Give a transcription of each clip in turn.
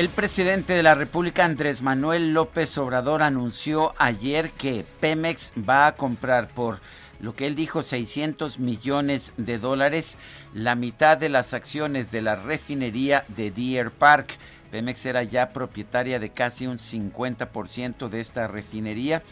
El presidente de la República, Andrés Manuel López Obrador, anunció ayer que Pemex va a comprar por lo que él dijo 600 millones de dólares la mitad de las acciones de la refinería de Deer Park. Pemex era ya propietaria de casi un 50% de esta refinería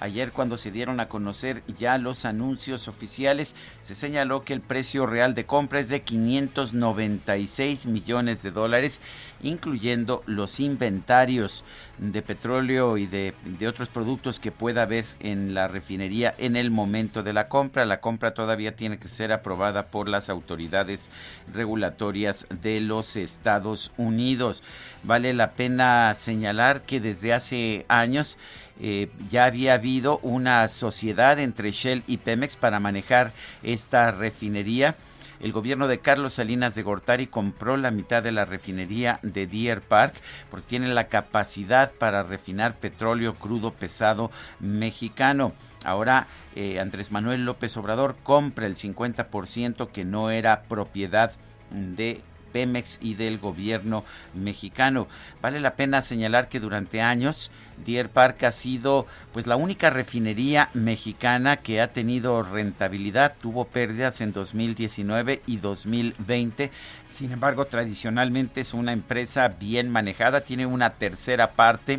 Ayer cuando se dieron a conocer ya los anuncios oficiales, se señaló que el precio real de compra es de 596 millones de dólares, incluyendo los inventarios de petróleo y de, otros productos que pueda haber en la refinería en el momento de la compra. La compra todavía tiene que ser aprobada por las autoridades regulatorias de los Estados Unidos. Vale la pena señalar que desde hace años eh, ya había habido una sociedad entre Shell y Pemex para manejar esta refinería. El gobierno de Carlos Salinas de Gortari compró la mitad de la refinería de Deer Park porque tiene la capacidad para refinar petróleo crudo pesado mexicano. Ahora eh, Andrés Manuel López Obrador compra el 50% que no era propiedad de Pemex y del gobierno mexicano. Vale la pena señalar que durante años Deer Park ha sido pues la única refinería mexicana que ha tenido rentabilidad, tuvo pérdidas en 2019 y 2020. Sin embargo, tradicionalmente es una empresa bien manejada, tiene una tercera parte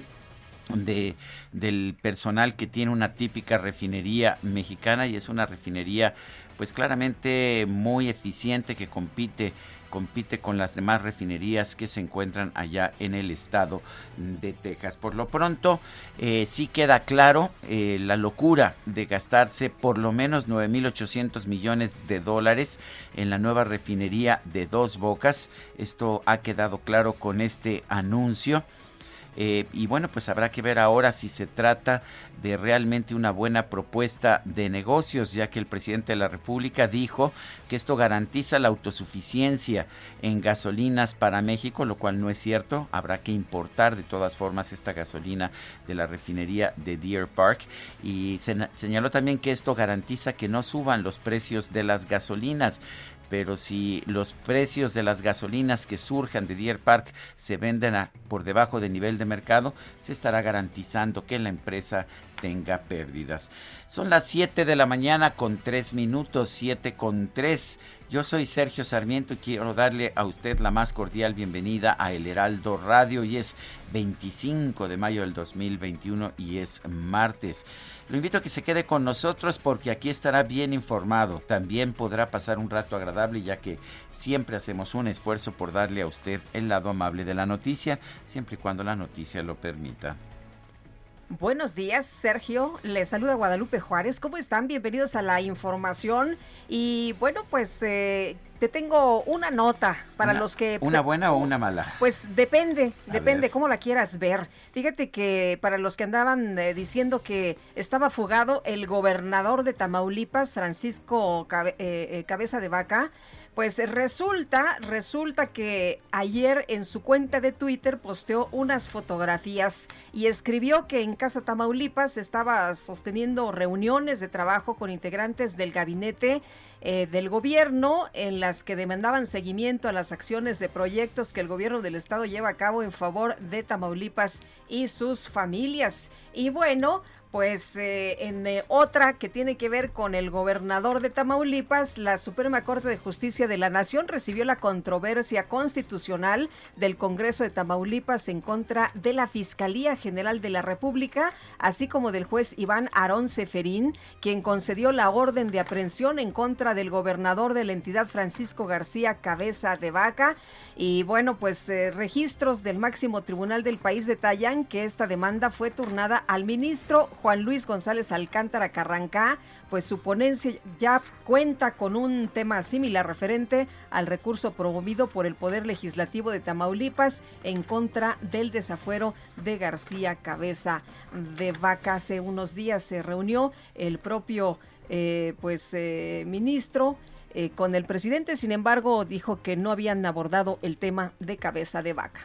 de, del personal que tiene una típica refinería mexicana y es una refinería pues claramente muy eficiente que compite compite con las demás refinerías que se encuentran allá en el estado de Texas. Por lo pronto, eh, sí queda claro eh, la locura de gastarse por lo menos 9.800 millones de dólares en la nueva refinería de Dos Bocas. Esto ha quedado claro con este anuncio. Eh, y bueno, pues habrá que ver ahora si se trata de realmente una buena propuesta de negocios, ya que el presidente de la República dijo que esto garantiza la autosuficiencia en gasolinas para México, lo cual no es cierto. Habrá que importar de todas formas esta gasolina de la refinería de Deer Park. Y señaló también que esto garantiza que no suban los precios de las gasolinas pero si los precios de las gasolinas que surjan de Deer Park se venden por debajo del nivel de mercado, se estará garantizando que la empresa tenga pérdidas. Son las 7 de la mañana con 3 minutos, 7 con 3. Yo soy Sergio Sarmiento y quiero darle a usted la más cordial bienvenida a El Heraldo Radio y es 25 de mayo del 2021 y es martes. Lo invito a que se quede con nosotros porque aquí estará bien informado. También podrá pasar un rato agradable ya que siempre hacemos un esfuerzo por darle a usted el lado amable de la noticia, siempre y cuando la noticia lo permita. Buenos días, Sergio. Les saluda Guadalupe Juárez. ¿Cómo están? Bienvenidos a la información. Y bueno, pues eh, te tengo una nota para los que... ¿Una buena o una mala? Pues depende, depende cómo la quieras ver. Fíjate que para los que andaban eh, diciendo que estaba fugado el gobernador de Tamaulipas, Francisco eh, Cabeza de Vaca, pues resulta, resulta que ayer en su cuenta de Twitter posteó unas fotografías y escribió que en Casa Tamaulipas estaba sosteniendo reuniones de trabajo con integrantes del gabinete eh, del gobierno en las que demandaban seguimiento a las acciones de proyectos que el gobierno del estado lleva a cabo en favor de Tamaulipas y sus familias. Y bueno, Pues eh, en eh, otra que tiene que ver con el gobernador de Tamaulipas, la Suprema Corte de Justicia de la Nación recibió la controversia constitucional del Congreso de Tamaulipas en contra de la Fiscalía General de la República, así como del juez Iván Arón Seferín, quien concedió la orden de aprehensión en contra del gobernador de la entidad Francisco García Cabeza de Vaca. Y bueno, pues eh, registros del máximo tribunal del país detallan que esta demanda fue turnada al ministro Juan Luis González Alcántara Carrancá, pues su ponencia ya cuenta con un tema similar referente al recurso promovido por el Poder Legislativo de Tamaulipas en contra del desafuero de García Cabeza de Vaca. Hace unos días se reunió el propio eh, pues eh, ministro eh, con el presidente, sin embargo dijo que no habían abordado el tema de Cabeza de Vaca.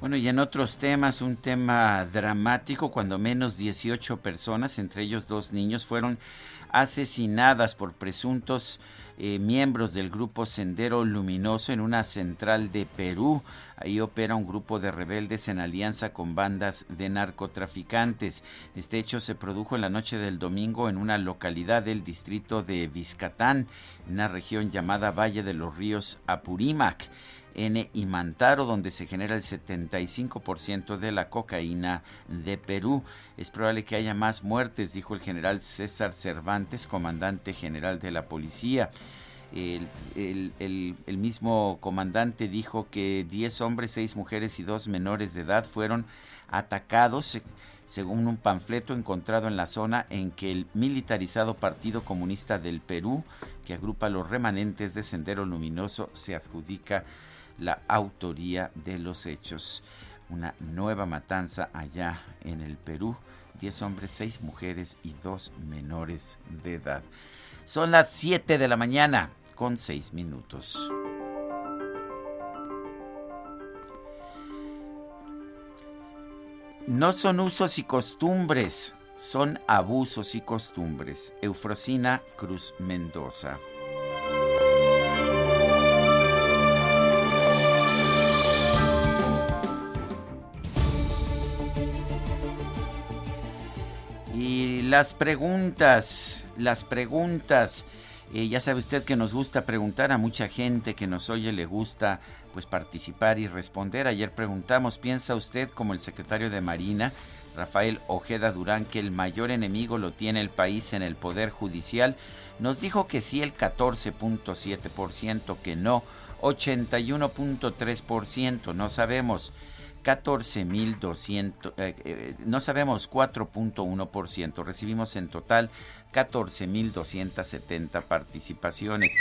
Bueno, y en otros temas, un tema dramático, cuando menos 18 personas, entre ellos dos niños, fueron asesinadas por presuntos eh, miembros del grupo Sendero Luminoso en una central de Perú. Ahí opera un grupo de rebeldes en alianza con bandas de narcotraficantes. Este hecho se produjo en la noche del domingo en una localidad del distrito de Vizcatán, en una región llamada Valle de los Ríos Apurímac. N y Mantaro, donde se genera el 75% de la cocaína de Perú. Es probable que haya más muertes, dijo el general César Cervantes, comandante general de la policía. El, mismo comandante dijo que 10 hombres, 6 mujeres y 2 menores de edad fueron atacados según un panfleto encontrado en la zona en que el militarizado Partido Comunista del Perú, que agrupa los remanentes de Sendero Luminoso, se adjudica la autoría de los hechos. Una nueva matanza allá en el Perú. Diez hombres, seis mujeres y dos menores de edad. Son las 7 de la mañana con seis minutos. No son usos y costumbres, son abusos y costumbres. Eufrosina Cruz Mendoza. Las preguntas, las preguntas. Eh, ya sabe usted que nos gusta preguntar a mucha gente que nos oye, le gusta pues participar y responder. Ayer preguntamos, ¿piensa usted como el secretario de Marina, Rafael Ojeda Durán, que el mayor enemigo lo tiene el país en el Poder Judicial? Nos dijo que sí el 14.7%, que no 81.3%, no sabemos. 14.200, eh, eh, no sabemos 4.1%, recibimos en total 14.270 participaciones.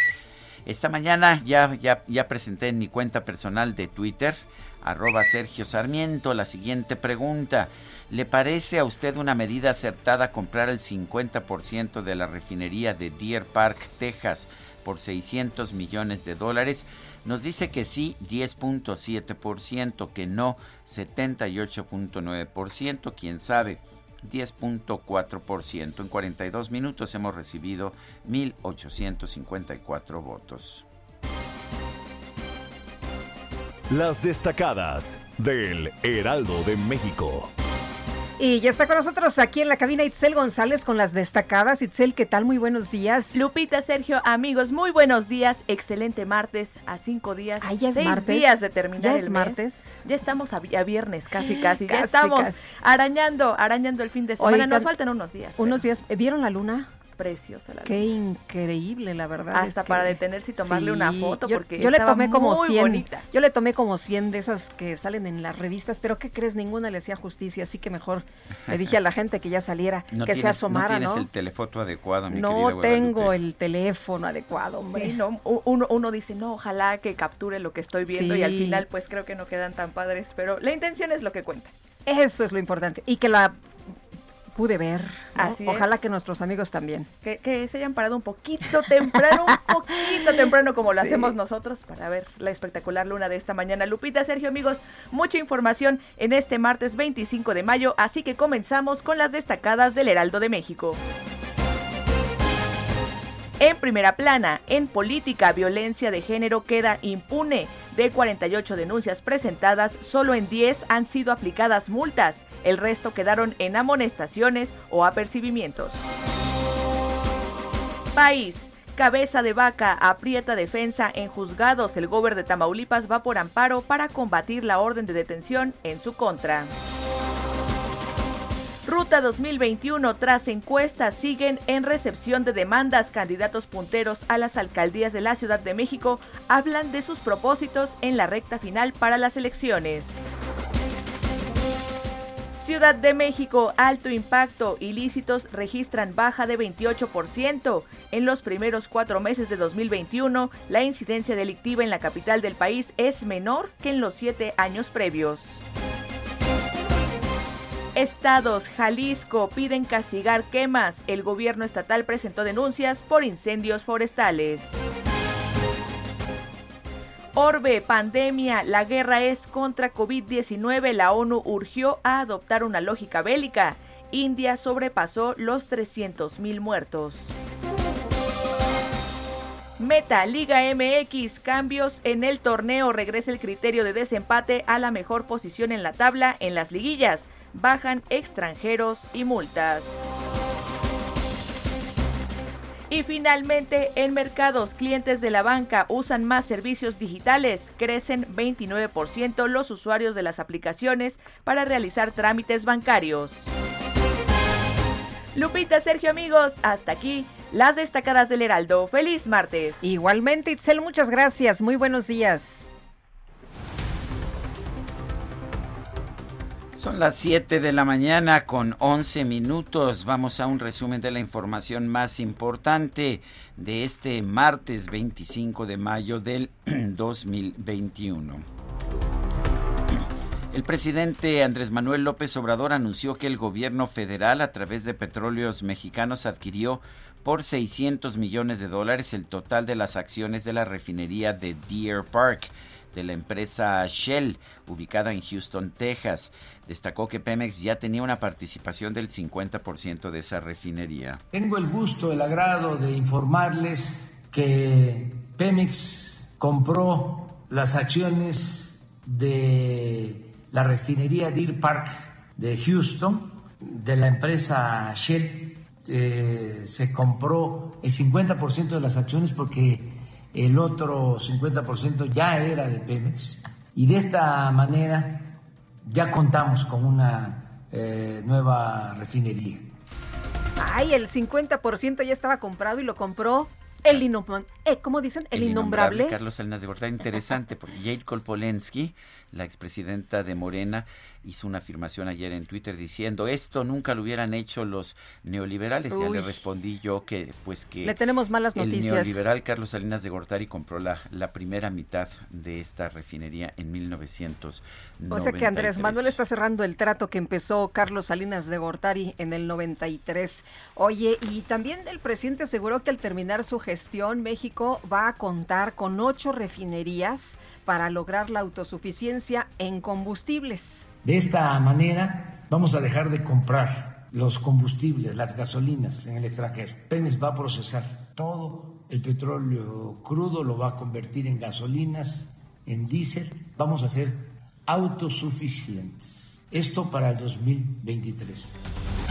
Esta mañana ya, ya, ya presenté en mi cuenta personal de Twitter, arroba Sergio Sarmiento, la siguiente pregunta. ¿Le parece a usted una medida acertada comprar el 50% de la refinería de Deer Park, Texas, por 600 millones de dólares? Nos dice que sí 10.7%, que no 78.9%, quién sabe 10.4%. En 42 minutos hemos recibido 1.854 votos. Las destacadas del Heraldo de México. Y ya está con nosotros aquí en la cabina Itzel González con las destacadas. Itzel, ¿qué tal? Muy buenos días. Lupita, Sergio, amigos, muy buenos días. Excelente martes a cinco días. Ay, ya es seis martes. días de terminar ya es el martes. Ya estamos a, viernes, casi, casi. ya Casi, estamos casi. arañando, arañando el fin de semana. Oigan, Nos faltan unos días. Unos pero días. ¿Vieron la luna? Preciosa la Qué luna. increíble, la verdad. Hasta es que- para detenerse y tomarle una foto, yo, porque yo le estaba tomé como muy 100. bonita. Yo le tomé como 100 de esas que salen en las revistas, pero ¿qué crees? Ninguna le hacía justicia, así que mejor le dije a la gente que ya saliera, No que se asomara, no tienes ¿no? el telefoto adecuado, mi No tengo Guadalupe. el teléfono adecuado, hombre. Sí, no, uno, uno dice, no, ojalá que capture lo que estoy viendo y al final pues creo que no quedan tan padres, pero la intención es lo que cuenta. Eso es lo importante. Y que la pude ver. ¿no? Así Ojalá es. que nuestros amigos también. Que, que se hayan parado un poquito temprano, un poquito temprano como lo Sí. hacemos nosotros para ver la espectacular luna de esta mañana. Lupita, Sergio, amigos, mucha información en este martes 25 de mayo, así que comenzamos con las destacadas del Heraldo de México. En primera plana, en política, violencia de género queda impune. De 48 denuncias presentadas, solo en 10 han sido aplicadas multas. El resto quedaron en amonestaciones o apercibimientos. País. Cabeza de vaca aprieta defensa en juzgados. El gobierno de Tamaulipas va por amparo para combatir la orden de detención en su contra. Ruta 2021 tras encuestas siguen en recepción de demandas. Candidatos punteros a las alcaldías de la Ciudad de México hablan de sus propósitos en la recta final para las elecciones. Ciudad de México, alto impacto, ilícitos registran baja de 28%. En los primeros cuatro meses de 2021, la incidencia delictiva en la capital del país es menor que en los siete años previos. Estados, Jalisco piden castigar quemas. El gobierno estatal presentó denuncias por incendios forestales. Orbe, pandemia, la guerra es contra COVID-19. La ONU urgió a adoptar una lógica bélica. India sobrepasó los 300.000 muertos. Meta, Liga MX, cambios en el torneo. Regresa el criterio de desempate a la mejor posición en la tabla en las liguillas. Bajan extranjeros y multas. Y finalmente, en mercados, clientes de la banca usan más servicios digitales. Crecen 29% los usuarios de las aplicaciones para realizar trámites bancarios. Lupita, Sergio, amigos, hasta aquí las destacadas del Heraldo. Feliz martes. Igualmente, Itzel, muchas gracias. Muy buenos días. Son las 7 de la mañana con 11 minutos. Vamos a un resumen de la información más importante de este martes 25 de mayo del 2021. El presidente Andrés Manuel López Obrador anunció que el gobierno federal a través de petróleos mexicanos adquirió por 600 millones de dólares el total de las acciones de la refinería de Deer Park de la empresa Shell, ubicada en Houston, Texas. Destacó que Pemex ya tenía una participación del 50% de esa refinería. Tengo el gusto, el agrado de informarles que Pemex compró las acciones de la refinería Deer Park de Houston, de la empresa Shell. Eh, se compró el 50% de las acciones porque el otro 50% ya era de Pemex y de esta manera ya contamos con una eh, nueva refinería. Ay, el 50% ya estaba comprado y lo compró el eh, ¿cómo dicen? El, innombrable. Carlos Salinas de Gortari, interesante, porque Jade Kolpolensky, la expresidenta de Morena, hizo una afirmación ayer en Twitter diciendo esto nunca lo hubieran hecho los neoliberales. Ya le respondí yo que pues que le tenemos malas noticias. El neoliberal Carlos Salinas de Gortari compró la, la primera mitad de esta refinería en 1993. O sea que Andrés Manuel está cerrando el trato que empezó Carlos Salinas de Gortari en el 93. Oye, y también el presidente aseguró que al terminar su gestión México va a contar con ocho refinerías para lograr la autosuficiencia en combustibles. De esta manera vamos a dejar de comprar los combustibles, las gasolinas en el extranjero. Pemex va a procesar todo el petróleo crudo, lo va a convertir en gasolinas, en diésel. Vamos a ser autosuficientes. Esto para el 2023.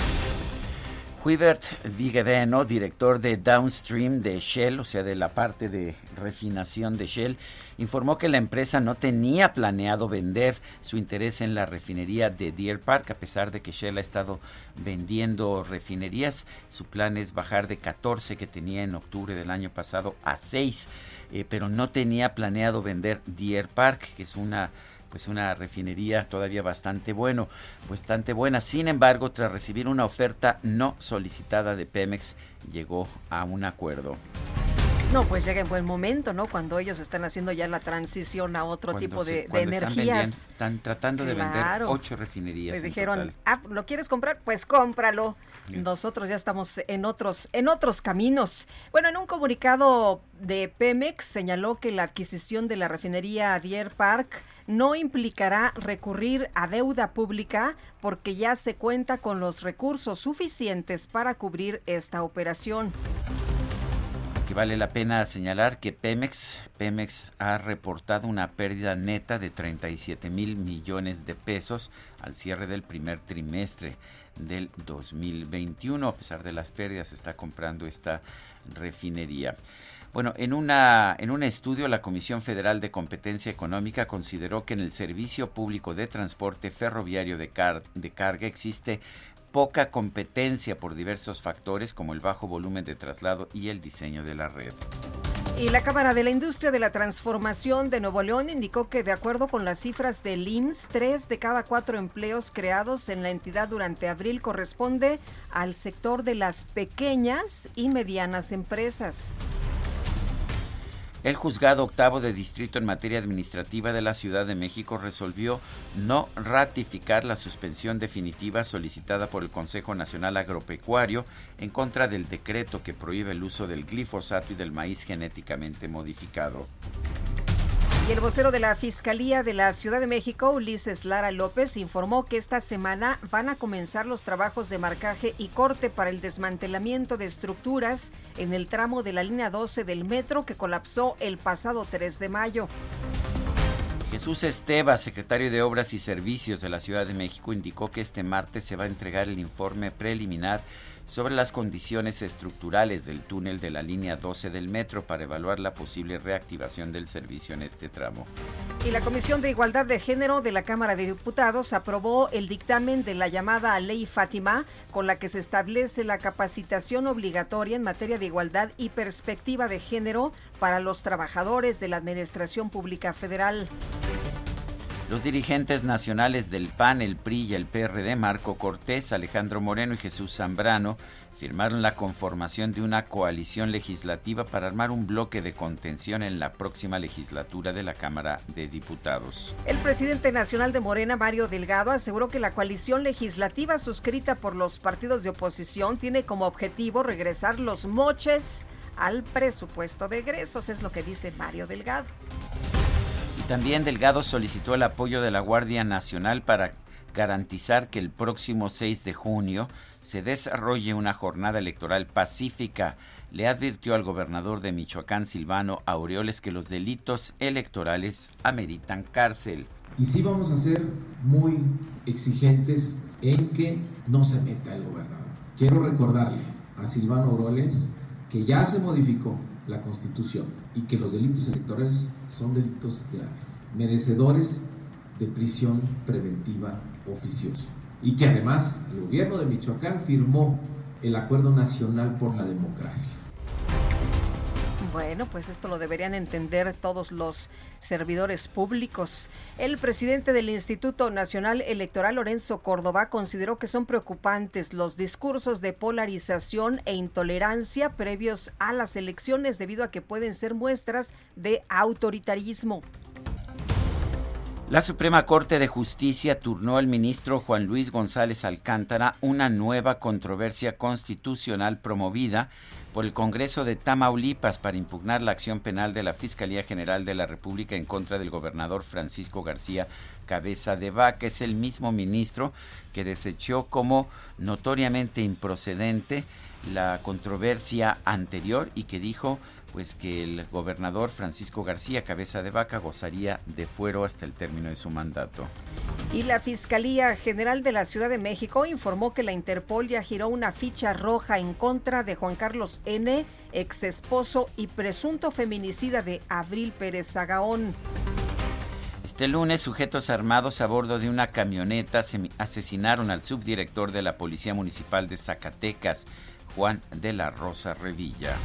Hubert Vigeveno, director de Downstream de Shell, o sea, de la parte de refinación de Shell, informó que la empresa no tenía planeado vender su interés en la refinería de Deer Park, a pesar de que Shell ha estado vendiendo refinerías. Su plan es bajar de 14 que tenía en octubre del año pasado a 6, eh, pero no tenía planeado vender Deer Park, que es una pues una refinería todavía bastante bueno, bastante buena. Sin embargo, tras recibir una oferta no solicitada de Pemex, llegó a un acuerdo. No, pues llega en buen momento, ¿no? Cuando ellos están haciendo ya la transición a otro tipo de, energías. Están, tratando de vender ocho refinerías. Les dijeron, ah, ¿lo quieres comprar? Pues cómpralo. Nosotros ya estamos en otros, en otros caminos. Bueno, en un comunicado de Pemex señaló que la adquisición de la refinería Deer Park no implicará recurrir a deuda pública porque ya se cuenta con los recursos suficientes para cubrir esta operación. que vale la pena señalar que Pemex, Pemex ha reportado una pérdida neta de 37 mil millones de pesos al cierre del primer trimestre del 2021. A pesar de las pérdidas, está comprando esta refinería. Bueno, en, una, en un estudio, la Comisión Federal de Competencia Económica consideró que en el servicio público de transporte ferroviario de, de carga existe poca competencia por diversos factores como el bajo volumen de traslado y el diseño de la red. Y la Cámara de la Industria de la Transformación de Nuevo León indicó que de acuerdo con las cifras del IMSS, tres de cada cuatro empleos creados en la entidad durante abril corresponde al sector de las pequeñas y medianas empresas. El juzgado octavo de distrito en materia administrativa de la Ciudad de México resolvió no ratificar la suspensión definitiva solicitada por el Consejo Nacional Agropecuario en contra del decreto que prohíbe el uso del glifosato y del maíz genéticamente modificado. Y el vocero de la Fiscalía de la Ciudad de México, Ulises Lara López, informó que esta semana van a comenzar los trabajos de marcaje y corte para el desmantelamiento de estructuras en el tramo de la línea 12 del metro que colapsó el pasado 3 de mayo. Jesús Esteva, secretario de Obras y Servicios de la Ciudad de México, indicó que este martes se va a entregar el informe preliminar sobre las condiciones estructurales del túnel de la línea 12 del metro para evaluar la posible reactivación del servicio en este tramo. Y la Comisión de Igualdad de Género de la Cámara de Diputados aprobó el dictamen de la llamada Ley Fátima, con la que se establece la capacitación obligatoria en materia de igualdad y perspectiva de género para los trabajadores de la Administración Pública Federal. Los dirigentes nacionales del PAN, el PRI y el PRD, Marco Cortés, Alejandro Moreno y Jesús Zambrano, firmaron la conformación de una coalición legislativa para armar un bloque de contención en la próxima legislatura de la Cámara de Diputados. El presidente nacional de Morena, Mario Delgado, aseguró que la coalición legislativa suscrita por los partidos de oposición tiene como objetivo regresar los moches al presupuesto de egresos, es lo que dice Mario Delgado. También Delgado solicitó el apoyo de la Guardia Nacional para garantizar que el próximo 6 de junio se desarrolle una jornada electoral pacífica. Le advirtió al gobernador de Michoacán, Silvano Aureoles, que los delitos electorales ameritan cárcel. Y sí vamos a ser muy exigentes en que no se meta el gobernador. Quiero recordarle a Silvano Aureoles que ya se modificó la Constitución y que los delitos electorales son delitos graves, merecedores de prisión preventiva oficiosa. Y que además el gobierno de Michoacán firmó el Acuerdo Nacional por la Democracia bueno, pues esto lo deberían entender todos los servidores públicos. El presidente del Instituto Nacional Electoral, Lorenzo Córdoba, consideró que son preocupantes los discursos de polarización e intolerancia previos a las elecciones debido a que pueden ser muestras de autoritarismo. La Suprema Corte de Justicia turnó al ministro Juan Luis González Alcántara una nueva controversia constitucional promovida por el Congreso de Tamaulipas para impugnar la acción penal de la Fiscalía General de la República en contra del gobernador Francisco García Cabeza de Vaca. Es el mismo ministro que desechó como notoriamente improcedente la controversia anterior y que dijo pues que el gobernador Francisco García Cabeza de Vaca gozaría de fuero hasta el término de su mandato. Y la Fiscalía General de la Ciudad de México informó que la Interpol ya giró una ficha roja en contra de Juan Carlos N., ex esposo y presunto feminicida de Abril Pérez Zagaón. Este lunes, sujetos armados a bordo de una camioneta asesinaron al subdirector de la Policía Municipal de Zacatecas, Juan de la Rosa Revilla.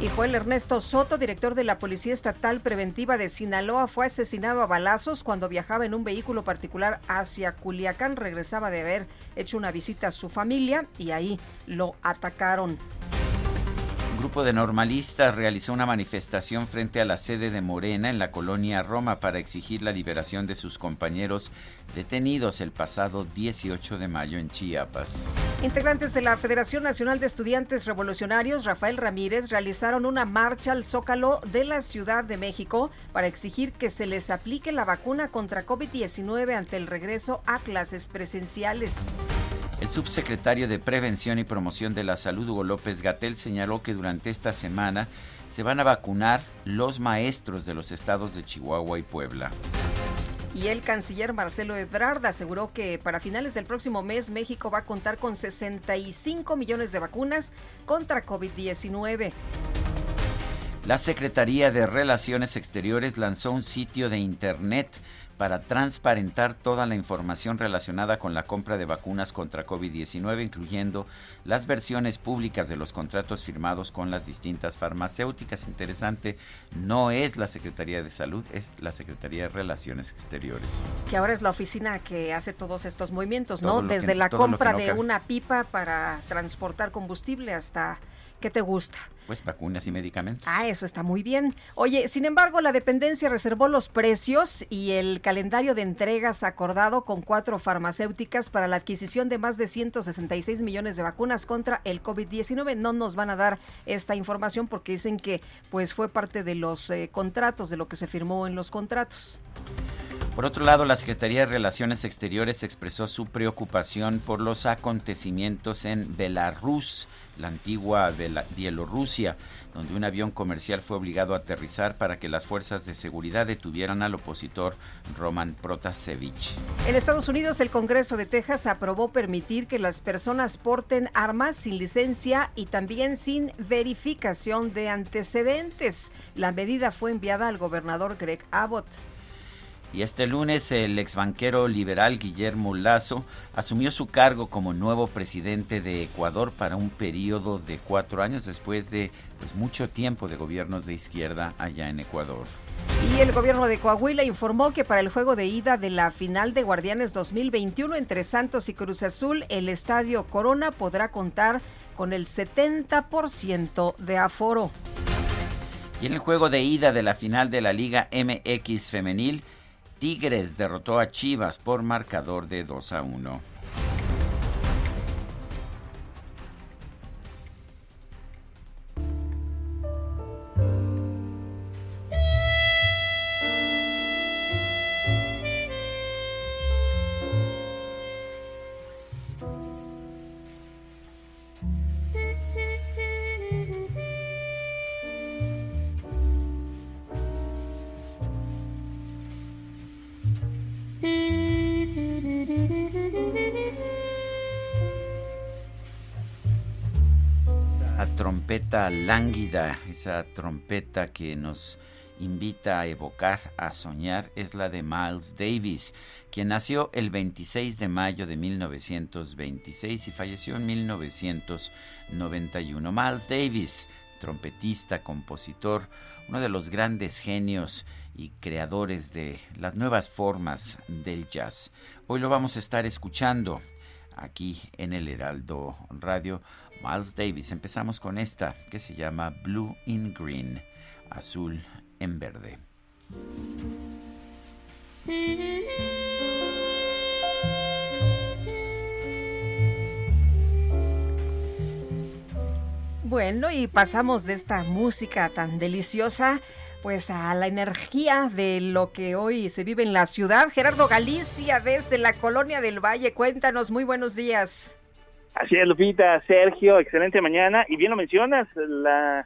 Y Joel Ernesto Soto, director de la Policía Estatal Preventiva de Sinaloa, fue asesinado a balazos cuando viajaba en un vehículo particular hacia Culiacán. Regresaba de haber hecho una visita a su familia y ahí lo atacaron. Un grupo de normalistas realizó una manifestación frente a la sede de Morena en la colonia Roma para exigir la liberación de sus compañeros detenidos el pasado 18 de mayo en Chiapas. Integrantes de la Federación Nacional de Estudiantes Revolucionarios, Rafael Ramírez, realizaron una marcha al Zócalo de la Ciudad de México para exigir que se les aplique la vacuna contra COVID-19 ante el regreso a clases presenciales. El subsecretario de Prevención y Promoción de la Salud, Hugo López Gatel, señaló que durante esta semana se van a vacunar los maestros de los estados de Chihuahua y Puebla. Y el canciller Marcelo Ebrard aseguró que para finales del próximo mes México va a contar con 65 millones de vacunas contra COVID-19. La Secretaría de Relaciones Exteriores lanzó un sitio de internet para transparentar toda la información relacionada con la compra de vacunas contra COVID-19, incluyendo las versiones públicas de los contratos firmados con las distintas farmacéuticas. Interesante, no es la Secretaría de Salud, es la Secretaría de Relaciones Exteriores. Que ahora es la oficina que hace todos estos movimientos, ¿no? Desde la compra de una pipa para transportar combustible hasta ¿Qué te gusta? Pues vacunas y medicamentos. Ah, eso está muy bien. Oye, sin embargo, la dependencia reservó los precios y el calendario de entregas acordado con cuatro farmacéuticas para la adquisición de más de 166 millones de vacunas contra el COVID-19. No nos van a dar esta información porque dicen que pues fue parte de los eh, contratos, de lo que se firmó en los contratos. Por otro lado, la Secretaría de Relaciones Exteriores expresó su preocupación por los acontecimientos en Belarus la antigua Bielorrusia, donde un avión comercial fue obligado a aterrizar para que las fuerzas de seguridad detuvieran al opositor Roman Protasevich. En Estados Unidos, el Congreso de Texas aprobó permitir que las personas porten armas sin licencia y también sin verificación de antecedentes. La medida fue enviada al gobernador Greg Abbott. Y este lunes el exbanquero liberal Guillermo Lazo asumió su cargo como nuevo presidente de Ecuador para un periodo de cuatro años después de pues, mucho tiempo de gobiernos de izquierda allá en Ecuador. Y el gobierno de Coahuila informó que para el juego de ida de la final de Guardianes 2021 entre Santos y Cruz Azul, el estadio Corona podrá contar con el 70% de aforo. Y en el juego de ida de la final de la Liga MX femenil, Tigres derrotó a Chivas por marcador de 2 a 1. Trompeta lánguida, esa trompeta que nos invita a evocar, a soñar, es la de Miles Davis, quien nació el 26 de mayo de 1926 y falleció en 1991. Miles Davis, trompetista, compositor, uno de los grandes genios y creadores de las nuevas formas del jazz. Hoy lo vamos a estar escuchando aquí en el Heraldo Radio. Miles Davis. Empezamos con esta que se llama Blue in Green, azul en verde. Bueno, y pasamos de esta música tan deliciosa pues a la energía de lo que hoy se vive en la ciudad. Gerardo Galicia desde la Colonia del Valle, cuéntanos, muy buenos días. Así es, Lupita, Sergio, excelente mañana. Y bien lo mencionas, la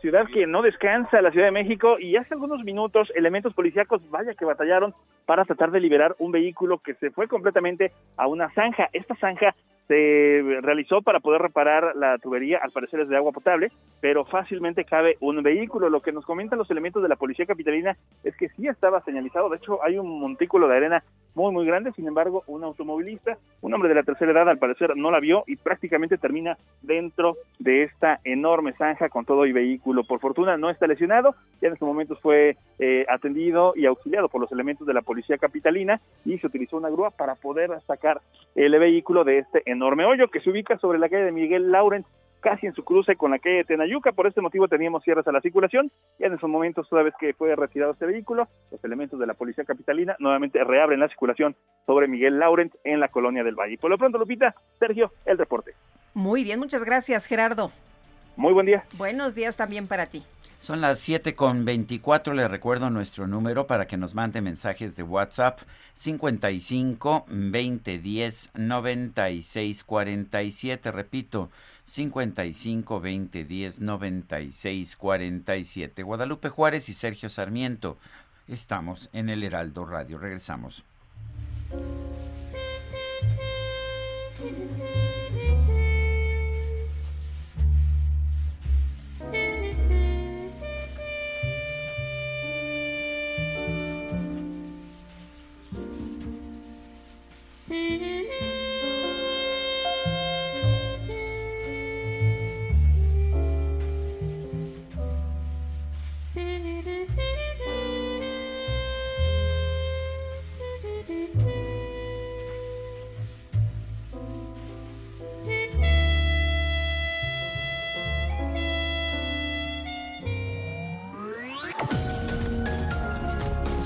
ciudad que no descansa, la Ciudad de México, y hace algunos minutos elementos policíacos, vaya que batallaron para tratar de liberar un vehículo que se fue completamente a una zanja. Esta zanja se realizó para poder reparar la tubería, al parecer es de agua potable, pero fácilmente cabe un vehículo. Lo que nos comentan los elementos de la policía capitalina es que sí estaba señalizado, de hecho hay un montículo de arena muy muy grande, sin embargo un automovilista, un hombre de la tercera edad al parecer no la vio y prácticamente termina dentro de esta enorme zanja con todo y vehículo. Por fortuna no está lesionado, ya en estos momentos fue eh, atendido y auxiliado por los elementos de la policía capitalina y se utilizó una grúa para poder sacar el vehículo de este enorme hoyo que se ubica sobre la calle de Miguel Laurent, casi en su cruce con la calle de Tenayuca. Por este motivo teníamos cierres a la circulación. Ya en esos momentos, toda vez que fue retirado este vehículo, los elementos de la Policía Capitalina nuevamente reabren la circulación sobre Miguel Laurent en la colonia del Valle. Por lo pronto, Lupita, Sergio, el reporte. Muy bien, muchas gracias, Gerardo. Muy buen día. Buenos días también para ti. Son las 7 con 24. Le recuerdo nuestro número para que nos mande mensajes de WhatsApp 55 20 10 96 47. Repito, 55 20 10 96 47. Guadalupe Juárez y Sergio Sarmiento. Estamos en el Heraldo Radio. Regresamos. Mm-hmm.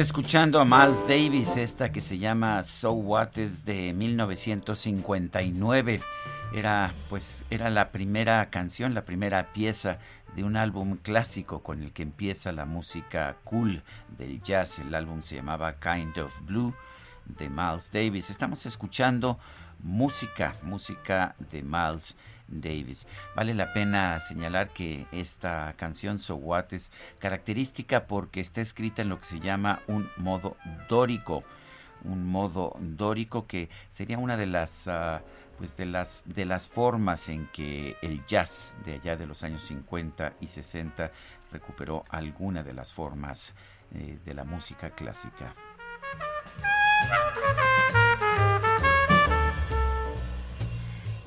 Escuchando a Miles Davis, esta que se llama So What es de 1959. Era pues era la primera canción, la primera pieza de un álbum clásico con el que empieza la música cool del jazz. El álbum se llamaba Kind of Blue de Miles Davis. Estamos escuchando música, música de Miles Davis. Vale la pena señalar que esta canción So What es característica porque está escrita en lo que se llama un modo dórico, un modo dórico que sería una de las ah, pues de las de las formas en que el jazz de allá de los años 50 y 60 recuperó alguna de las formas eh, de la música clásica.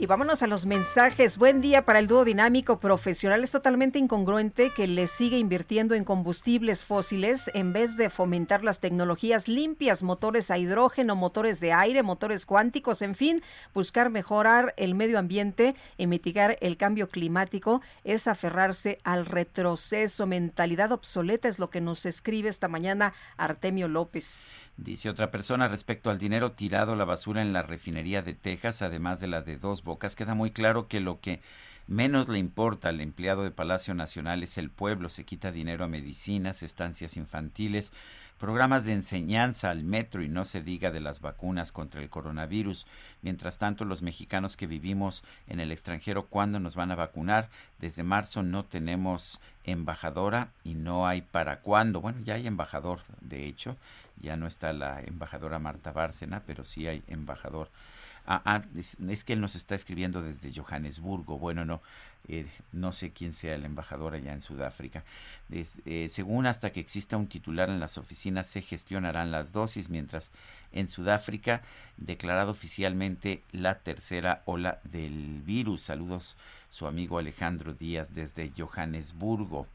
Y vámonos a los mensajes. Buen día para el dúo dinámico profesional. Es totalmente incongruente que le siga invirtiendo en combustibles fósiles en vez de fomentar las tecnologías limpias, motores a hidrógeno, motores de aire, motores cuánticos, en fin, buscar mejorar el medio ambiente y mitigar el cambio climático es aferrarse al retroceso. Mentalidad obsoleta es lo que nos escribe esta mañana Artemio López. Dice otra persona respecto al dinero tirado a la basura en la refinería de Texas, además de la de Dos Bocas, queda muy claro que lo que menos le importa al empleado de Palacio Nacional es el pueblo. Se quita dinero a medicinas, estancias infantiles, programas de enseñanza al metro y no se diga de las vacunas contra el coronavirus. Mientras tanto, los mexicanos que vivimos en el extranjero, ¿cuándo nos van a vacunar? Desde marzo no tenemos embajadora y no hay para cuándo. Bueno, ya hay embajador, de hecho ya no está la embajadora Marta Bárcena, pero sí hay embajador. Ah, ah es, que él nos está escribiendo desde Johannesburgo. Bueno, no, eh, no sé quién sea el embajador allá en Sudáfrica. Eh, según hasta que exista un titular en las oficinas se gestionarán las dosis, mientras en Sudáfrica declarado oficialmente la tercera ola del virus. Saludos su amigo Alejandro Díaz desde Johannesburgo.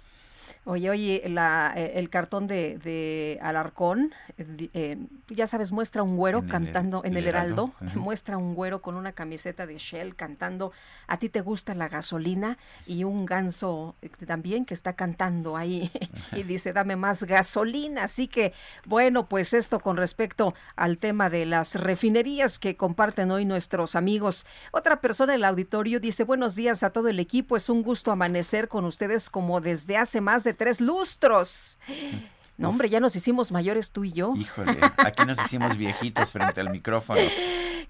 Oye, oye, la, eh, el cartón de, de Alarcón, eh, eh, ya sabes, muestra un güero cantando en el Heraldo, muestra un güero con una camiseta de Shell cantando, a ti te gusta la gasolina y un ganso también que está cantando ahí y dice, dame más gasolina. Así que, bueno, pues esto con respecto al tema de las refinerías que comparten hoy nuestros amigos. Otra persona del auditorio dice, buenos días a todo el equipo, es un gusto amanecer con ustedes como desde hace más más de tres lustros. No, hombre, ya nos hicimos mayores tú y yo. Híjole, aquí nos hicimos viejitos frente al micrófono.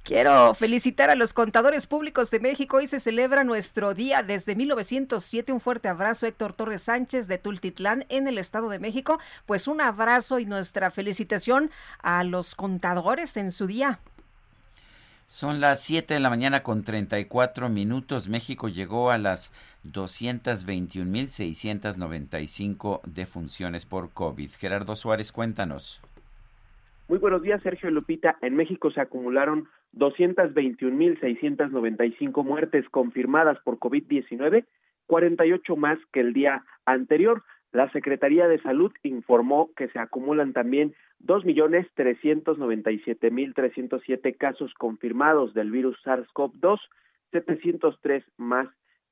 Quiero felicitar a los contadores públicos de México. Hoy se celebra nuestro día desde 1907. Un fuerte abrazo, Héctor Torres Sánchez de Tultitlán, en el Estado de México. Pues un abrazo y nuestra felicitación a los contadores en su día. Son las 7 de la mañana con 34 minutos. México llegó a las 221.695 defunciones por COVID. Gerardo Suárez, cuéntanos. Muy buenos días, Sergio Lupita. En México se acumularon 221.695 muertes confirmadas por COVID-19, 48 más que el día anterior. La Secretaría de Salud informó que se acumulan también dos millones trescientos noventa y siete mil trescientos siete casos confirmados del virus SARS-CoV-2, 703 más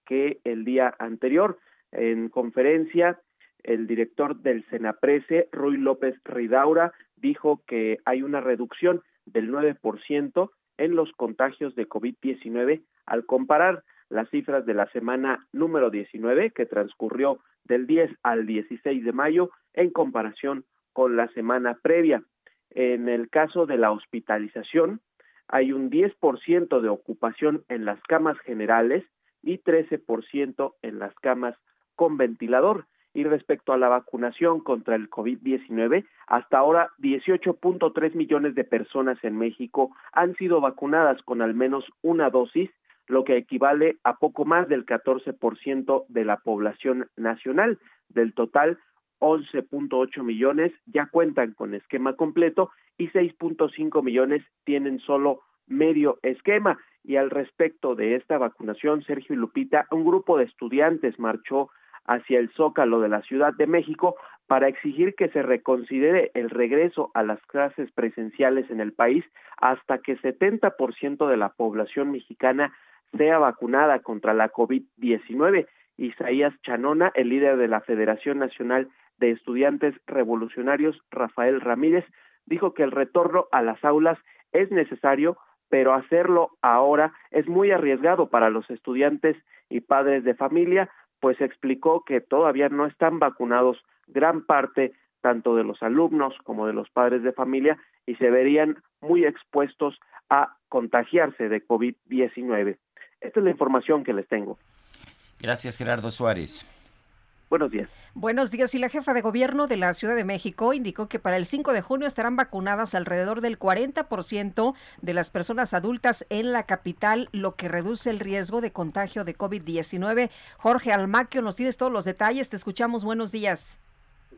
que el día anterior. En conferencia, el director del Senaprese, Ruy López Ridaura, dijo que hay una reducción del 9% en los contagios de COVID-19 al comparar las cifras de la semana número 19 que transcurrió del 10 al 16 de mayo en comparación con la semana previa. En el caso de la hospitalización, hay un 10% de ocupación en las camas generales y 13% en las camas con ventilador. Y respecto a la vacunación contra el COVID-19, hasta ahora 18.3 millones de personas en México han sido vacunadas con al menos una dosis, lo que equivale a poco más del 14% de la población nacional. Del total, 11.8 millones ya cuentan con esquema completo y 6.5 millones tienen solo medio esquema. Y al respecto de esta vacunación, Sergio y Lupita, un grupo de estudiantes marchó hacia el Zócalo de la Ciudad de México para exigir que se reconsidere el regreso a las clases presenciales en el país hasta que 70% de la población mexicana sea vacunada contra la COVID-19. Isaías Chanona, el líder de la Federación Nacional de Estudiantes Revolucionarios, Rafael Ramírez, dijo que el retorno a las aulas es necesario, pero hacerlo ahora es muy arriesgado para los estudiantes y padres de familia, pues explicó que todavía no están vacunados gran parte tanto de los alumnos como de los padres de familia y se verían muy expuestos a contagiarse de COVID-19. Esta es la información que les tengo. Gracias, Gerardo Suárez. Buenos días. Buenos días. Y la jefa de gobierno de la Ciudad de México indicó que para el 5 de junio estarán vacunadas alrededor del 40% de las personas adultas en la capital, lo que reduce el riesgo de contagio de COVID-19. Jorge Almaquio, nos tienes todos los detalles. Te escuchamos. Buenos días.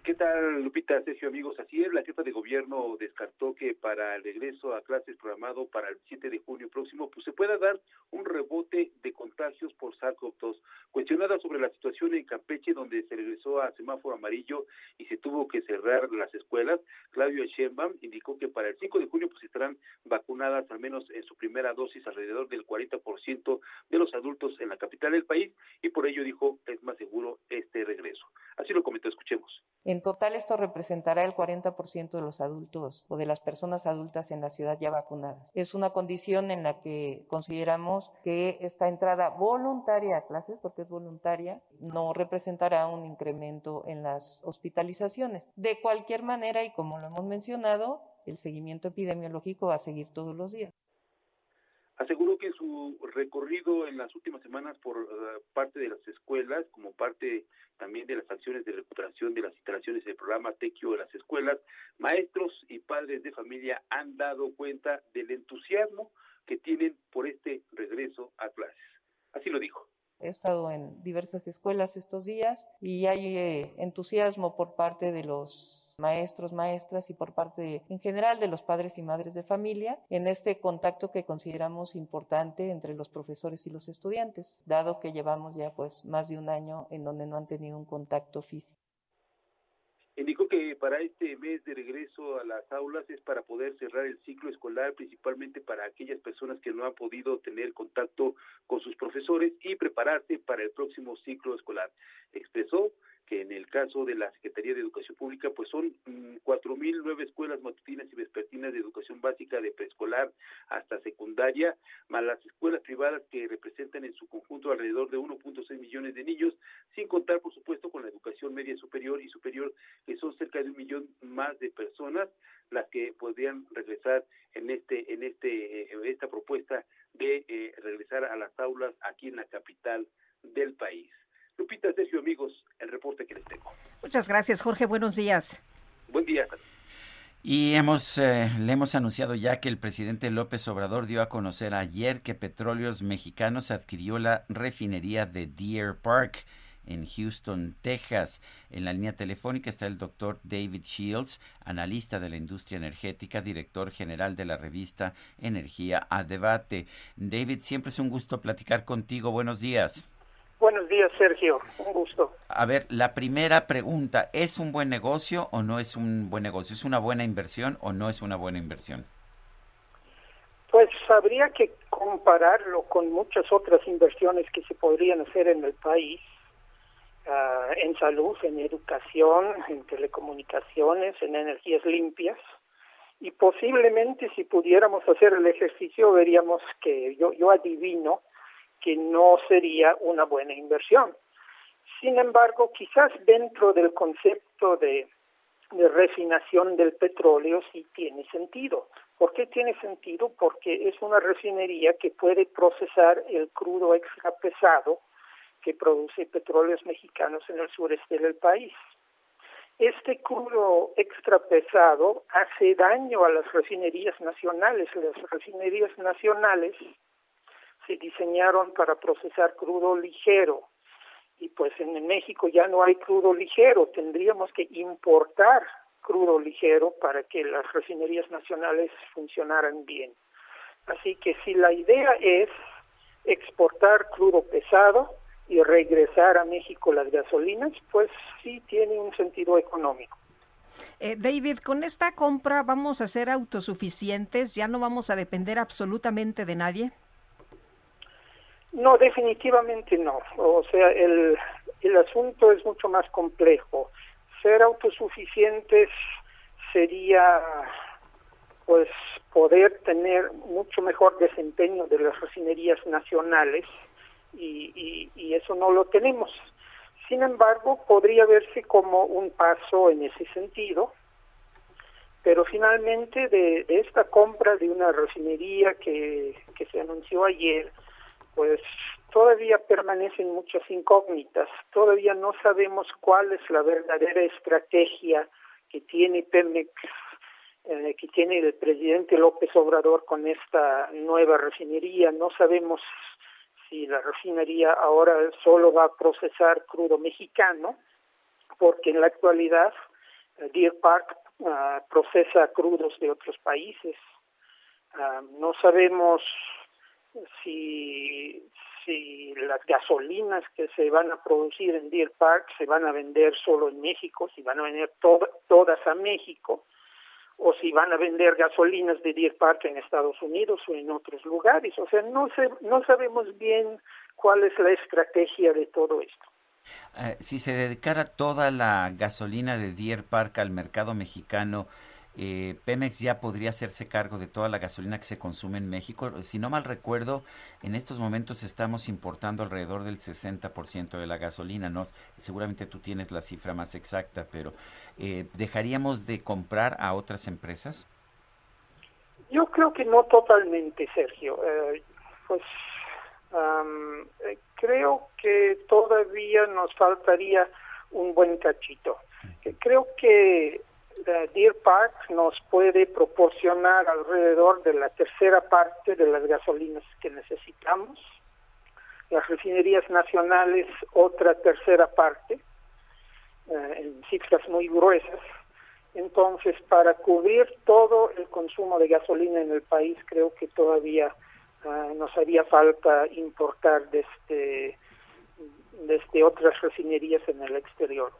¿Qué tal, Lupita, Sergio, amigos? Así es, la jefa de gobierno descartó que para el regreso a clases programado para el 7 de junio próximo, pues se pueda dar un rebote de contagios por SARS-CoV-2. Cuestionada sobre la situación en Campeche, donde se regresó a semáforo amarillo y se tuvo que cerrar las escuelas, Claudio Sheinbaum indicó que para el 5 de junio pues estarán vacunadas al menos en su primera dosis alrededor del 40% de los adultos en la capital del país y por ello dijo es más seguro este regreso. Así lo comentó, escuchemos. En total esto representará el 40% de los adultos o de las personas adultas en la ciudad ya vacunadas. Es una condición en la que consideramos que esta entrada voluntaria a clases, porque es voluntaria, no representará un incremento en las hospitalizaciones. De cualquier manera, y como lo hemos mencionado, el seguimiento epidemiológico va a seguir todos los días. Aseguró que su recorrido en las últimas semanas por uh, parte de las escuelas, como parte también de las acciones de recuperación de las instalaciones del programa Tequio de las escuelas, maestros y padres de familia han dado cuenta del entusiasmo que tienen por este regreso a clases. Así lo dijo. He estado en diversas escuelas estos días y hay eh, entusiasmo por parte de los maestros, maestras y por parte en general de los padres y madres de familia en este contacto que consideramos importante entre los profesores y los estudiantes, dado que llevamos ya pues más de un año en donde no han tenido un contacto físico. Indicó que para este mes de regreso a las aulas es para poder cerrar el ciclo escolar, principalmente para aquellas personas que no han podido tener contacto con sus profesores y prepararse para el próximo ciclo escolar. Expresó que en el caso de la Secretaría de Educación Pública, pues son mm, cuatro mil nueve escuelas matutinas y vespertinas de educación básica de preescolar hasta secundaria, más las escuelas privadas que representan en su conjunto alrededor de 1.6 millones de niños, sin contar, por supuesto, con la educación media superior y superior, que son cerca de un millón más de personas las que podrían regresar en este en este eh, esta propuesta de eh, regresar a las aulas aquí en la capital del país. Lupita, Sergio, amigos, el reporte que les tengo. Muchas gracias, Jorge. Buenos días. Buen día. Y hemos, eh, le hemos anunciado ya que el presidente López Obrador dio a conocer ayer que Petróleos Mexicanos adquirió la refinería de Deer Park en Houston, Texas. En la línea telefónica está el doctor David Shields, analista de la industria energética, director general de la revista Energía a Debate. David, siempre es un gusto platicar contigo. Buenos días. Buenos días, Sergio. Un gusto. A ver, la primera pregunta, ¿es un buen negocio o no es un buen negocio? ¿Es una buena inversión o no es una buena inversión? Pues habría que compararlo con muchas otras inversiones que se podrían hacer en el país, uh, en salud, en educación, en telecomunicaciones, en energías limpias. Y posiblemente si pudiéramos hacer el ejercicio veríamos que yo, yo adivino que no sería una buena inversión. Sin embargo, quizás dentro del concepto de, refinación del petróleo sí tiene sentido. ¿Por qué tiene sentido? Porque es una refinería que puede procesar el crudo extra pesado que produce petróleos mexicanos en el sureste del país. Este crudo extra pesado hace daño a las refinerías nacionales. Las refinerías nacionales se diseñaron para procesar crudo ligero y pues en México ya no hay crudo ligero, tendríamos que importar crudo ligero para que las refinerías nacionales funcionaran bien. Así que si la idea es exportar crudo pesado y regresar a México las gasolinas, pues sí tiene un sentido económico. Eh, David, con esta compra vamos a ser autosuficientes, ya no vamos a depender absolutamente de nadie. No, definitivamente no. O sea, el, el asunto es mucho más complejo. Ser autosuficientes sería, pues, poder tener mucho mejor desempeño de las refinerías nacionales y, y, eso no lo tenemos. Sin embargo, podría verse como un paso en ese sentido, pero finalmente de, de esta compra de una refinería que, que se anunció ayer, pues todavía permanecen muchas incógnitas, todavía no sabemos cuál es la verdadera estrategia que tiene Pemex, eh, que tiene el presidente López Obrador con esta nueva refinería, no sabemos si la refinería ahora solo va a procesar crudo mexicano, porque en la actualidad eh, Deer Park ah, procesa crudos de otros países. Ah, no sabemos si, si las gasolinas que se van a producir en Deer Park se van a vender solo en México, si van a vender todas a México, o si van a vender gasolinas de Deer Park en Estados Unidos o en otros lugares. O sea, no, se, no sabemos bien cuál es la estrategia de todo esto. Eh, si se dedicara toda la gasolina de Deer Park al mercado mexicano, eh, Pemex ya podría hacerse cargo de toda la gasolina que se consume en México. Si no mal recuerdo, en estos momentos estamos importando alrededor del 60% de la gasolina. ¿no? Seguramente tú tienes la cifra más exacta, pero eh, ¿dejaríamos de comprar a otras empresas? Yo creo que no totalmente, Sergio. Eh, pues creo que todavía nos faltaría un buen cachito. Creo que Deer Park nos puede proporcionar alrededor de la tercera parte de las gasolinas que necesitamos. Las refinerías nacionales otra tercera parte, eh, en cifras muy gruesas. Entonces, para cubrir todo el consumo de gasolina en el país, creo que todavía eh, nos haría falta importar desde, desde otras refinerías en el exterior.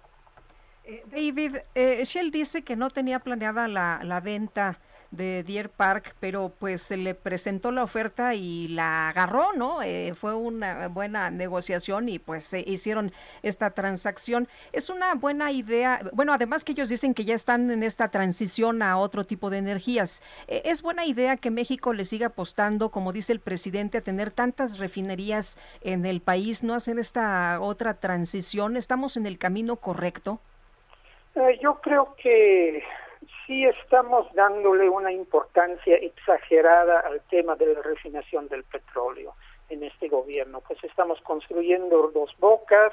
David, eh, Shell dice que no tenía planeada la, la venta de Deer Park, pero pues se le presentó la oferta y la agarró, ¿no? Eh, fue una buena negociación y pues se hicieron esta transacción. Es una buena idea, bueno, además que ellos dicen que ya están en esta transición a otro tipo de energías. Eh, es buena idea que México le siga apostando, como dice el presidente, a tener tantas refinerías en el país, no hacer esta otra transición. ¿Estamos en el camino correcto? Eh, yo creo que sí estamos dándole una importancia exagerada al tema de la refinación del petróleo en este gobierno. Pues estamos construyendo dos bocas,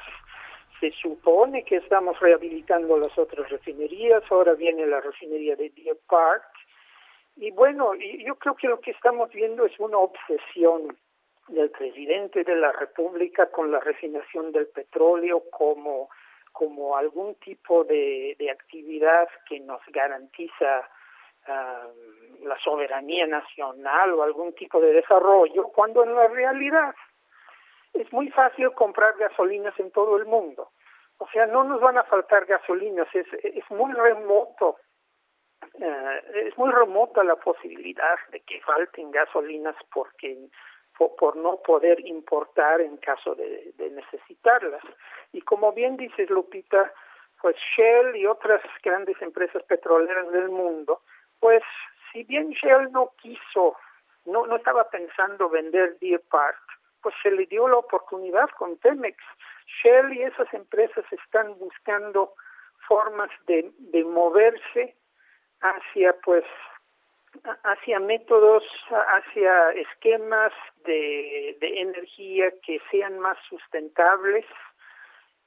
se supone que estamos rehabilitando las otras refinerías, ahora viene la refinería de Deer Park. Y bueno, yo creo que lo que estamos viendo es una obsesión del presidente de la República con la refinación del petróleo como como algún tipo de, actividad que nos garantiza uh, la soberanía nacional o algún tipo de desarrollo, cuando en la realidad es muy fácil comprar gasolinas en todo el mundo. O sea, no nos van a faltar gasolinas, es, es muy remoto, uh, es muy remota la posibilidad de que falten gasolinas porque por, no poder importar en caso de, necesitarlas. Y como bien dices, Lupita, pues Shell y otras grandes empresas petroleras del mundo, pues si bien Shell no quiso, no, no estaba pensando vender Deer Park, pues se le dio la oportunidad con Pemex. Shell y esas empresas están buscando formas de, de moverse hacia pues hacia métodos, hacia esquemas de, de energía que sean más sustentables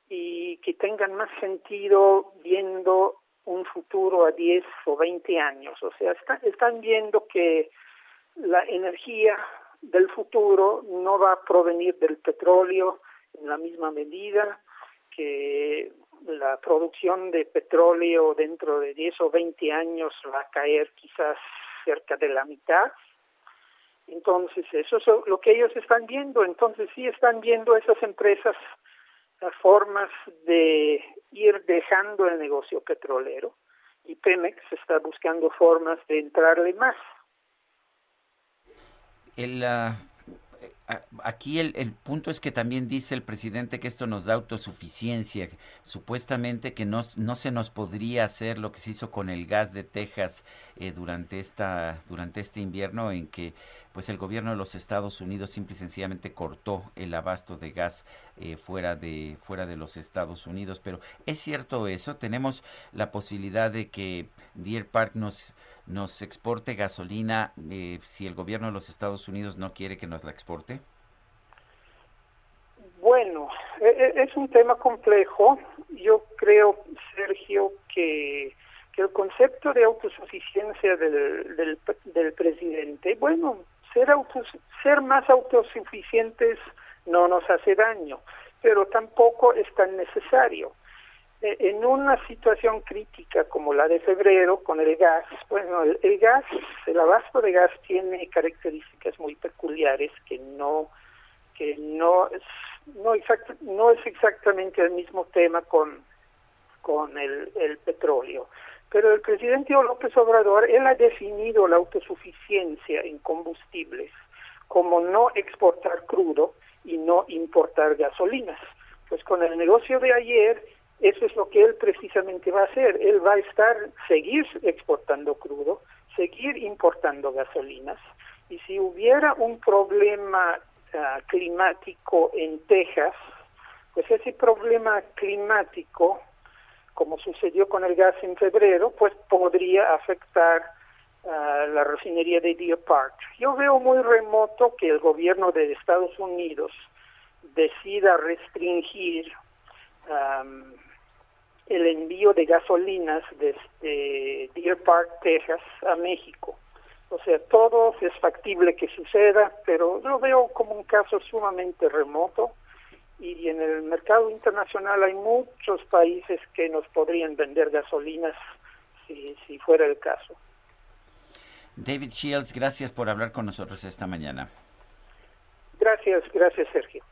y que tengan más sentido viendo un futuro a 10 o 20 años. O sea, está, están viendo que la energía del futuro no va a provenir del petróleo en la misma medida, que la producción de petróleo dentro de 10 o 20 años va a caer quizás cerca de la mitad. Entonces, eso es lo que ellos están viendo. Entonces, sí están viendo esas empresas formas de ir dejando el negocio petrolero y Pemex está buscando formas de entrarle más. El, uh, aquí el, el, punto es que también dice el presidente que esto nos da autosuficiencia, supuestamente que no, no se nos podría hacer lo que se hizo con el gas de Texas eh, durante esta durante este invierno en que pues el gobierno de los Estados Unidos simple y sencillamente cortó el abasto de gas eh, fuera de fuera de los Estados Unidos, pero es cierto eso, tenemos la posibilidad de que Deer Park nos nos exporte gasolina eh, si el gobierno de los Estados Unidos no quiere que nos la exporte? Bueno, e, e, es un tema complejo. Yo creo, Sergio, que, que el concepto de autosuficiencia del, del, del presidente, bueno, ser, autos, ser más autosuficientes no nos hace daño, pero tampoco es tan necesario. Eh, en una situación crítica como la de febrero con el gas, bueno, el, el, gas, el abasto de gas tiene características muy peculiares que no que no es, no, exact, no es exactamente el mismo tema con con el, el petróleo. Pero el presidente López Obrador, él ha definido la autosuficiencia en combustibles como no exportar crudo y no importar gasolinas. Pues con el negocio de ayer, eso es lo que él precisamente va a hacer. Él va a estar, seguir exportando crudo, seguir importando gasolinas. Y si hubiera un problema uh, climático en Texas, pues ese problema climático, como sucedió con el gas en febrero, pues podría afectar la refinería de Deer Park. Yo veo muy remoto que el gobierno de Estados Unidos decida restringir el envío de gasolinas desde Deer Park, Texas, a México. O sea, todo es factible que suceda, pero lo veo como un caso sumamente remoto y en el mercado internacional hay muchos países que nos podrían vender gasolinas si, si fuera el caso. David Shields, gracias por hablar con nosotros esta mañana. Gracias, gracias Sergio.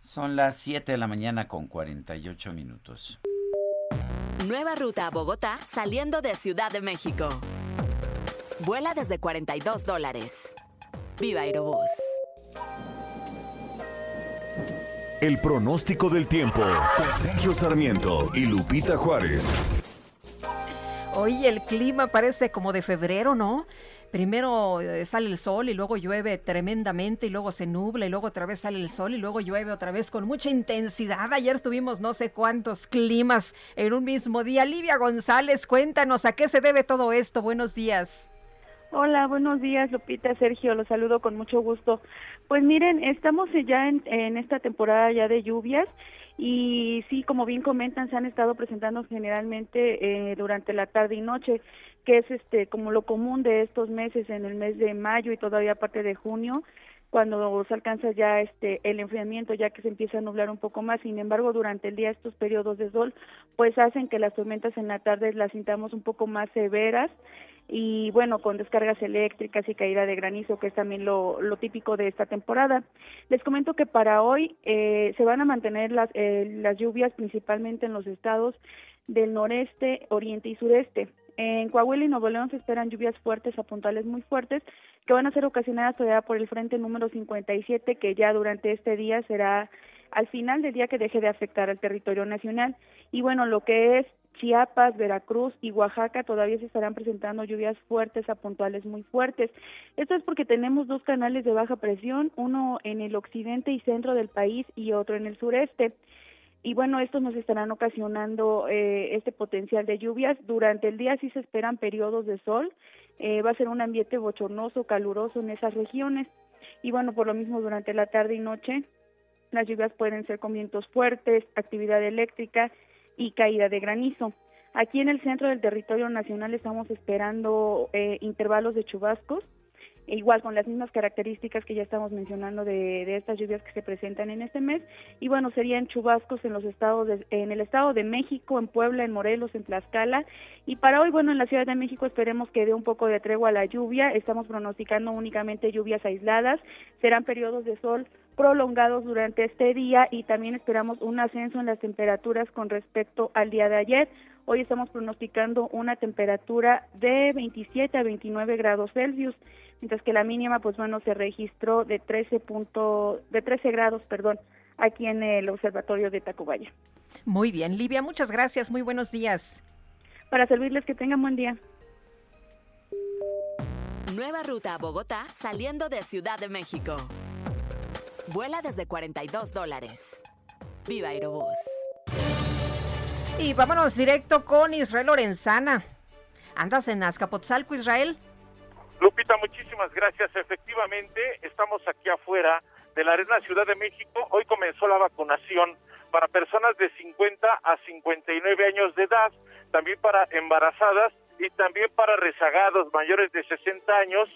Son las 7 de la mañana con 48 minutos. Nueva ruta a Bogotá saliendo de Ciudad de México. Vuela desde 42 dólares. Viva Aerobús. El pronóstico del tiempo. Sergio Sarmiento y Lupita Juárez. Hoy el clima parece como de febrero, ¿no? Primero eh, sale el sol y luego llueve tremendamente y luego se nubla y luego otra vez sale el sol y luego llueve otra vez con mucha intensidad. Ayer tuvimos no sé cuántos climas en un mismo día. Livia González, cuéntanos a qué se debe todo esto. Buenos días. Hola, buenos días, Lupita, Sergio, los saludo con mucho gusto. Pues miren, estamos ya en, en esta temporada ya de lluvias y sí, como bien comentan, se han estado presentando generalmente eh, durante la tarde y noche, que es este como lo común de estos meses en el mes de mayo y todavía parte de junio cuando se alcanza ya este el enfriamiento ya que se empieza a nublar un poco más sin embargo durante el día estos periodos de sol pues hacen que las tormentas en la tarde las sintamos un poco más severas y bueno, con descargas eléctricas y caída de granizo, que es también lo, lo típico de esta temporada. Les comento que para hoy eh, se van a mantener las, eh, las lluvias principalmente en los estados del noreste, oriente y sureste. En Coahuila y Nuevo León se esperan lluvias fuertes a puntales muy fuertes que van a ser ocasionadas todavía por el frente número 57 que ya durante este día será al final del día que deje de afectar al territorio nacional. Y bueno, lo que es Chiapas, Veracruz y Oaxaca todavía se estarán presentando lluvias fuertes a puntuales muy fuertes. Esto es porque tenemos dos canales de baja presión, uno en el occidente y centro del país y otro en el sureste. Y bueno, estos nos estarán ocasionando eh, este potencial de lluvias. Durante el día sí se esperan periodos de sol. Eh, va a ser un ambiente bochornoso, caluroso en esas regiones. Y bueno, por lo mismo durante la tarde y noche las lluvias pueden ser con vientos fuertes, actividad eléctrica y caída de granizo. Aquí en el centro del territorio nacional estamos esperando eh, intervalos de chubascos, igual con las mismas características que ya estamos mencionando de, estas lluvias que se presentan en este mes. Y bueno, serían chubascos en los estados, de, en el estado de México, en Puebla, en Morelos, en Tlaxcala. Y para hoy, bueno, en la Ciudad de México esperemos que dé un poco de tregua a la lluvia. Estamos pronosticando únicamente lluvias aisladas. Serán periodos de sol prolongados durante este día y también esperamos un ascenso en las temperaturas con respecto al día de ayer. Hoy estamos pronosticando una temperatura de 27 a 29 grados Celsius, mientras que la mínima, pues bueno, se registró de 13 punto, de 13 grados, perdón, aquí en el observatorio de Tacubaya. Muy bien, Livia, muchas gracias, muy buenos días. Para servirles que tengan buen día. Nueva ruta a Bogotá saliendo de Ciudad de México. Vuela desde 42 dólares. Viva Aerobús. Y vámonos directo con Israel Lorenzana. ¿Andas en Azcapotzalco, Israel? Lupita, muchísimas gracias. Efectivamente, estamos aquí afuera de la Arena Ciudad de México. Hoy comenzó la vacunación para personas de 50 a 59 años de edad, también para embarazadas y también para rezagados mayores de 60 años.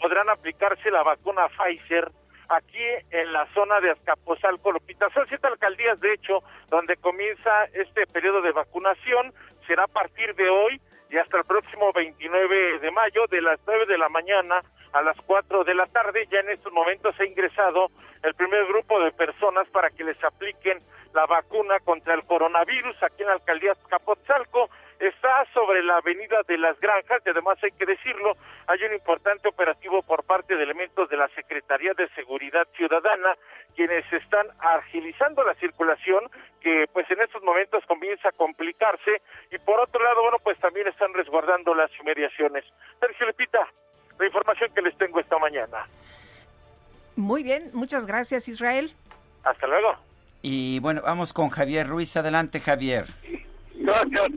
Podrán aplicarse la vacuna Pfizer aquí en la zona de Azcapotzalco, Lupita. Son siete alcaldías, de hecho, donde comienza este periodo de vacunación. Será a partir de hoy y hasta el próximo 29 de mayo, de las 9 de la mañana a las 4 de la tarde. Ya en estos momentos ha ingresado el primer grupo de personas para que les apliquen la vacuna contra el coronavirus aquí en la alcaldía Azcapotzalco está sobre la avenida de las Granjas y además hay que decirlo, hay un importante operativo por parte de elementos de la Secretaría de Seguridad Ciudadana quienes están agilizando la circulación que pues en estos momentos comienza a complicarse y por otro lado, bueno, pues también están resguardando las inmediaciones. Sergio Lepita, la información que les tengo esta mañana. Muy bien, muchas gracias Israel. Hasta luego. Y bueno, vamos con Javier Ruiz. Adelante, Javier. Gracias,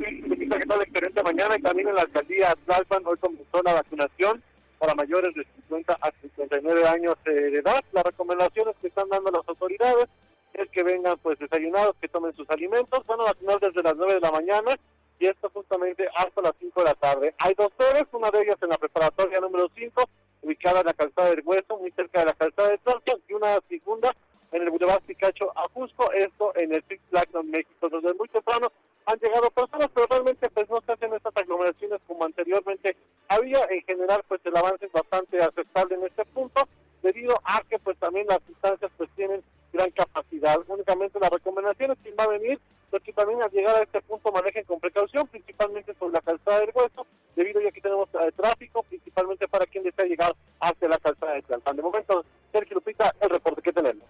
que tal excelente mañana y también en la alcaldía Tlalpan hoy comenzó la vacunación para mayores de 50 a 59 años eh, de edad. Las recomendaciones que están dando las autoridades es que vengan pues desayunados, que tomen sus alimentos, van a vacunar desde las 9 de la mañana y esto justamente hasta las 5 de la tarde. Hay dos sedes, una de ellas en la preparatoria número 5, ubicada en la calzada del Hueso, muy cerca de la calzada de Tlalpan, y una segunda en el Boulevard Picacho Ajusco, esto en el Six Flags México. Desde muy temprano han llegado personas, pero realmente pues no se hacen estas aglomeraciones como anteriormente había. En general, pues el avance es bastante aceptable en este punto, debido a que pues también las instancias pues tienen gran capacidad. Únicamente las recomendaciones, quien va a venir, lo que también al llegar a este punto manejen con precaución, principalmente sobre la calzada del hueso, debido a que aquí tenemos eh, tráfico, principalmente para quien desea llegar hacia la calzada de Tlalpan. De momento, Sergio Lupita, el reporte que tenemos.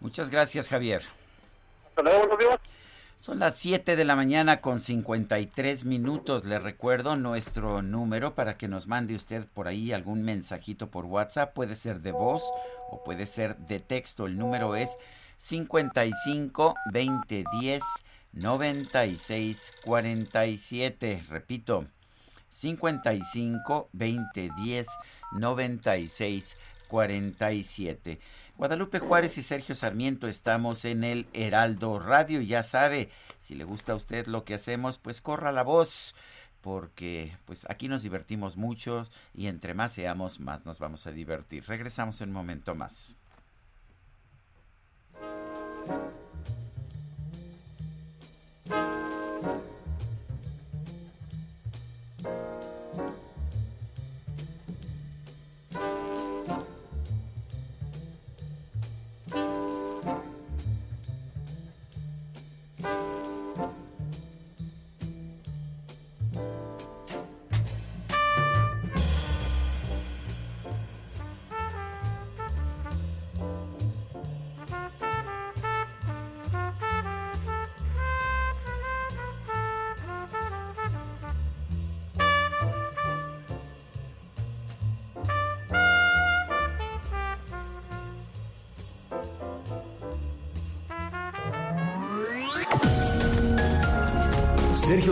Muchas gracias, Javier. Hasta luego, buenos días. Son las 7 de la mañana con 53 minutos. Le recuerdo nuestro número para que nos mande usted por ahí algún mensajito por WhatsApp. Puede ser de voz o puede ser de texto. El número es 55 20 10 96 47. Repito, 55 20 10 96 47. Guadalupe Juárez y Sergio Sarmiento estamos en el Heraldo Radio. Ya sabe, si le gusta a usted lo que hacemos, pues corra la voz, porque pues aquí nos divertimos mucho y entre más seamos, más nos vamos a divertir. Regresamos en un momento más.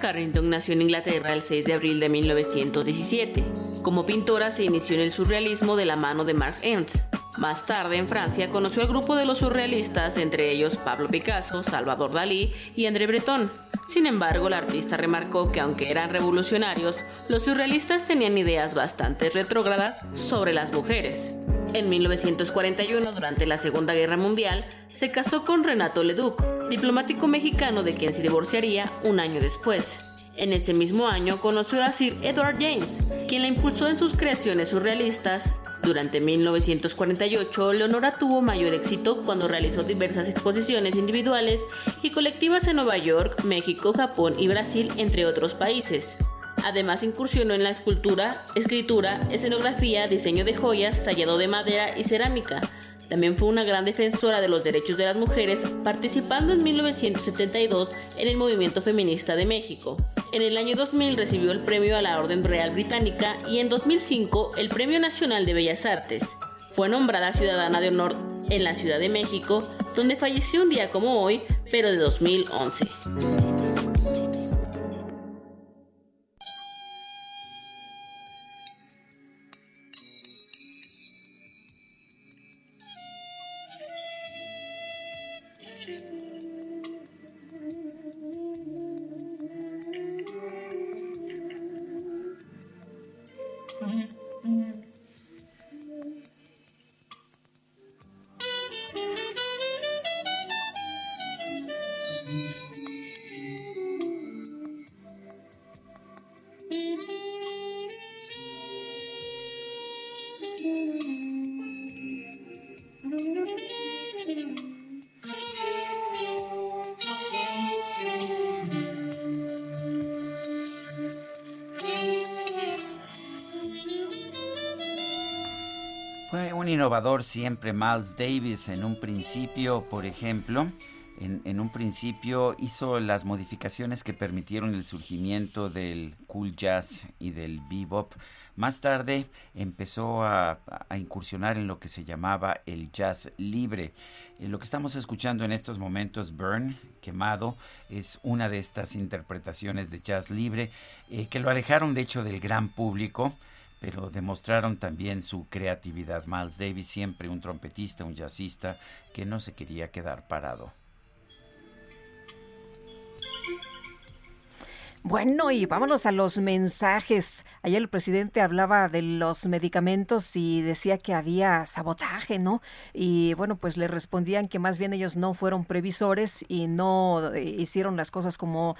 Carrington nació en Inglaterra el 6 de abril de 1917. Como pintora se inició en el surrealismo de la mano de Marx Ernst. Más tarde en Francia conoció al grupo de los surrealistas, entre ellos Pablo Picasso, Salvador Dalí y André Breton. Sin embargo, la artista remarcó que aunque eran revolucionarios, los surrealistas tenían ideas bastante retrógradas sobre las mujeres. En 1941, durante la Segunda Guerra Mundial, se casó con Renato Leduc, diplomático mexicano de quien se divorciaría un año después. En ese mismo año conoció a Sir Edward James, quien la impulsó en sus creaciones surrealistas. Durante 1948, Leonora tuvo mayor éxito cuando realizó diversas exposiciones individuales y colectivas en Nueva York, México, Japón y Brasil, entre otros países. Además incursionó en la escultura, escritura, escenografía, diseño de joyas, tallado de madera y cerámica. También fue una gran defensora de los derechos de las mujeres, participando en 1972 en el movimiento feminista de México. En el año 2000 recibió el premio a la Orden Real Británica y en 2005 el Premio Nacional de Bellas Artes. Fue nombrada ciudadana de honor en la Ciudad de México, donde falleció un día como hoy, pero de 2011. Innovador siempre Miles Davis. En un principio, por ejemplo, en, un principio hizo las modificaciones que permitieron el surgimiento del cool jazz y del bebop. Más tarde empezó a, incursionar en lo que se llamaba el jazz libre. En lo que estamos escuchando en estos momentos, Burn, Quemado, es una de estas interpretaciones de jazz libre eh, que lo alejaron de hecho del gran público pero demostraron también su creatividad. Miles Davis, siempre un trompetista, un jazzista, que no se quería quedar parado. Bueno, y vámonos a los mensajes. Ayer el presidente hablaba de los medicamentos y decía que había sabotaje, ¿no? Y bueno, pues le respondían que más bien ellos no fueron previsores y no eh, hicieron las cosas como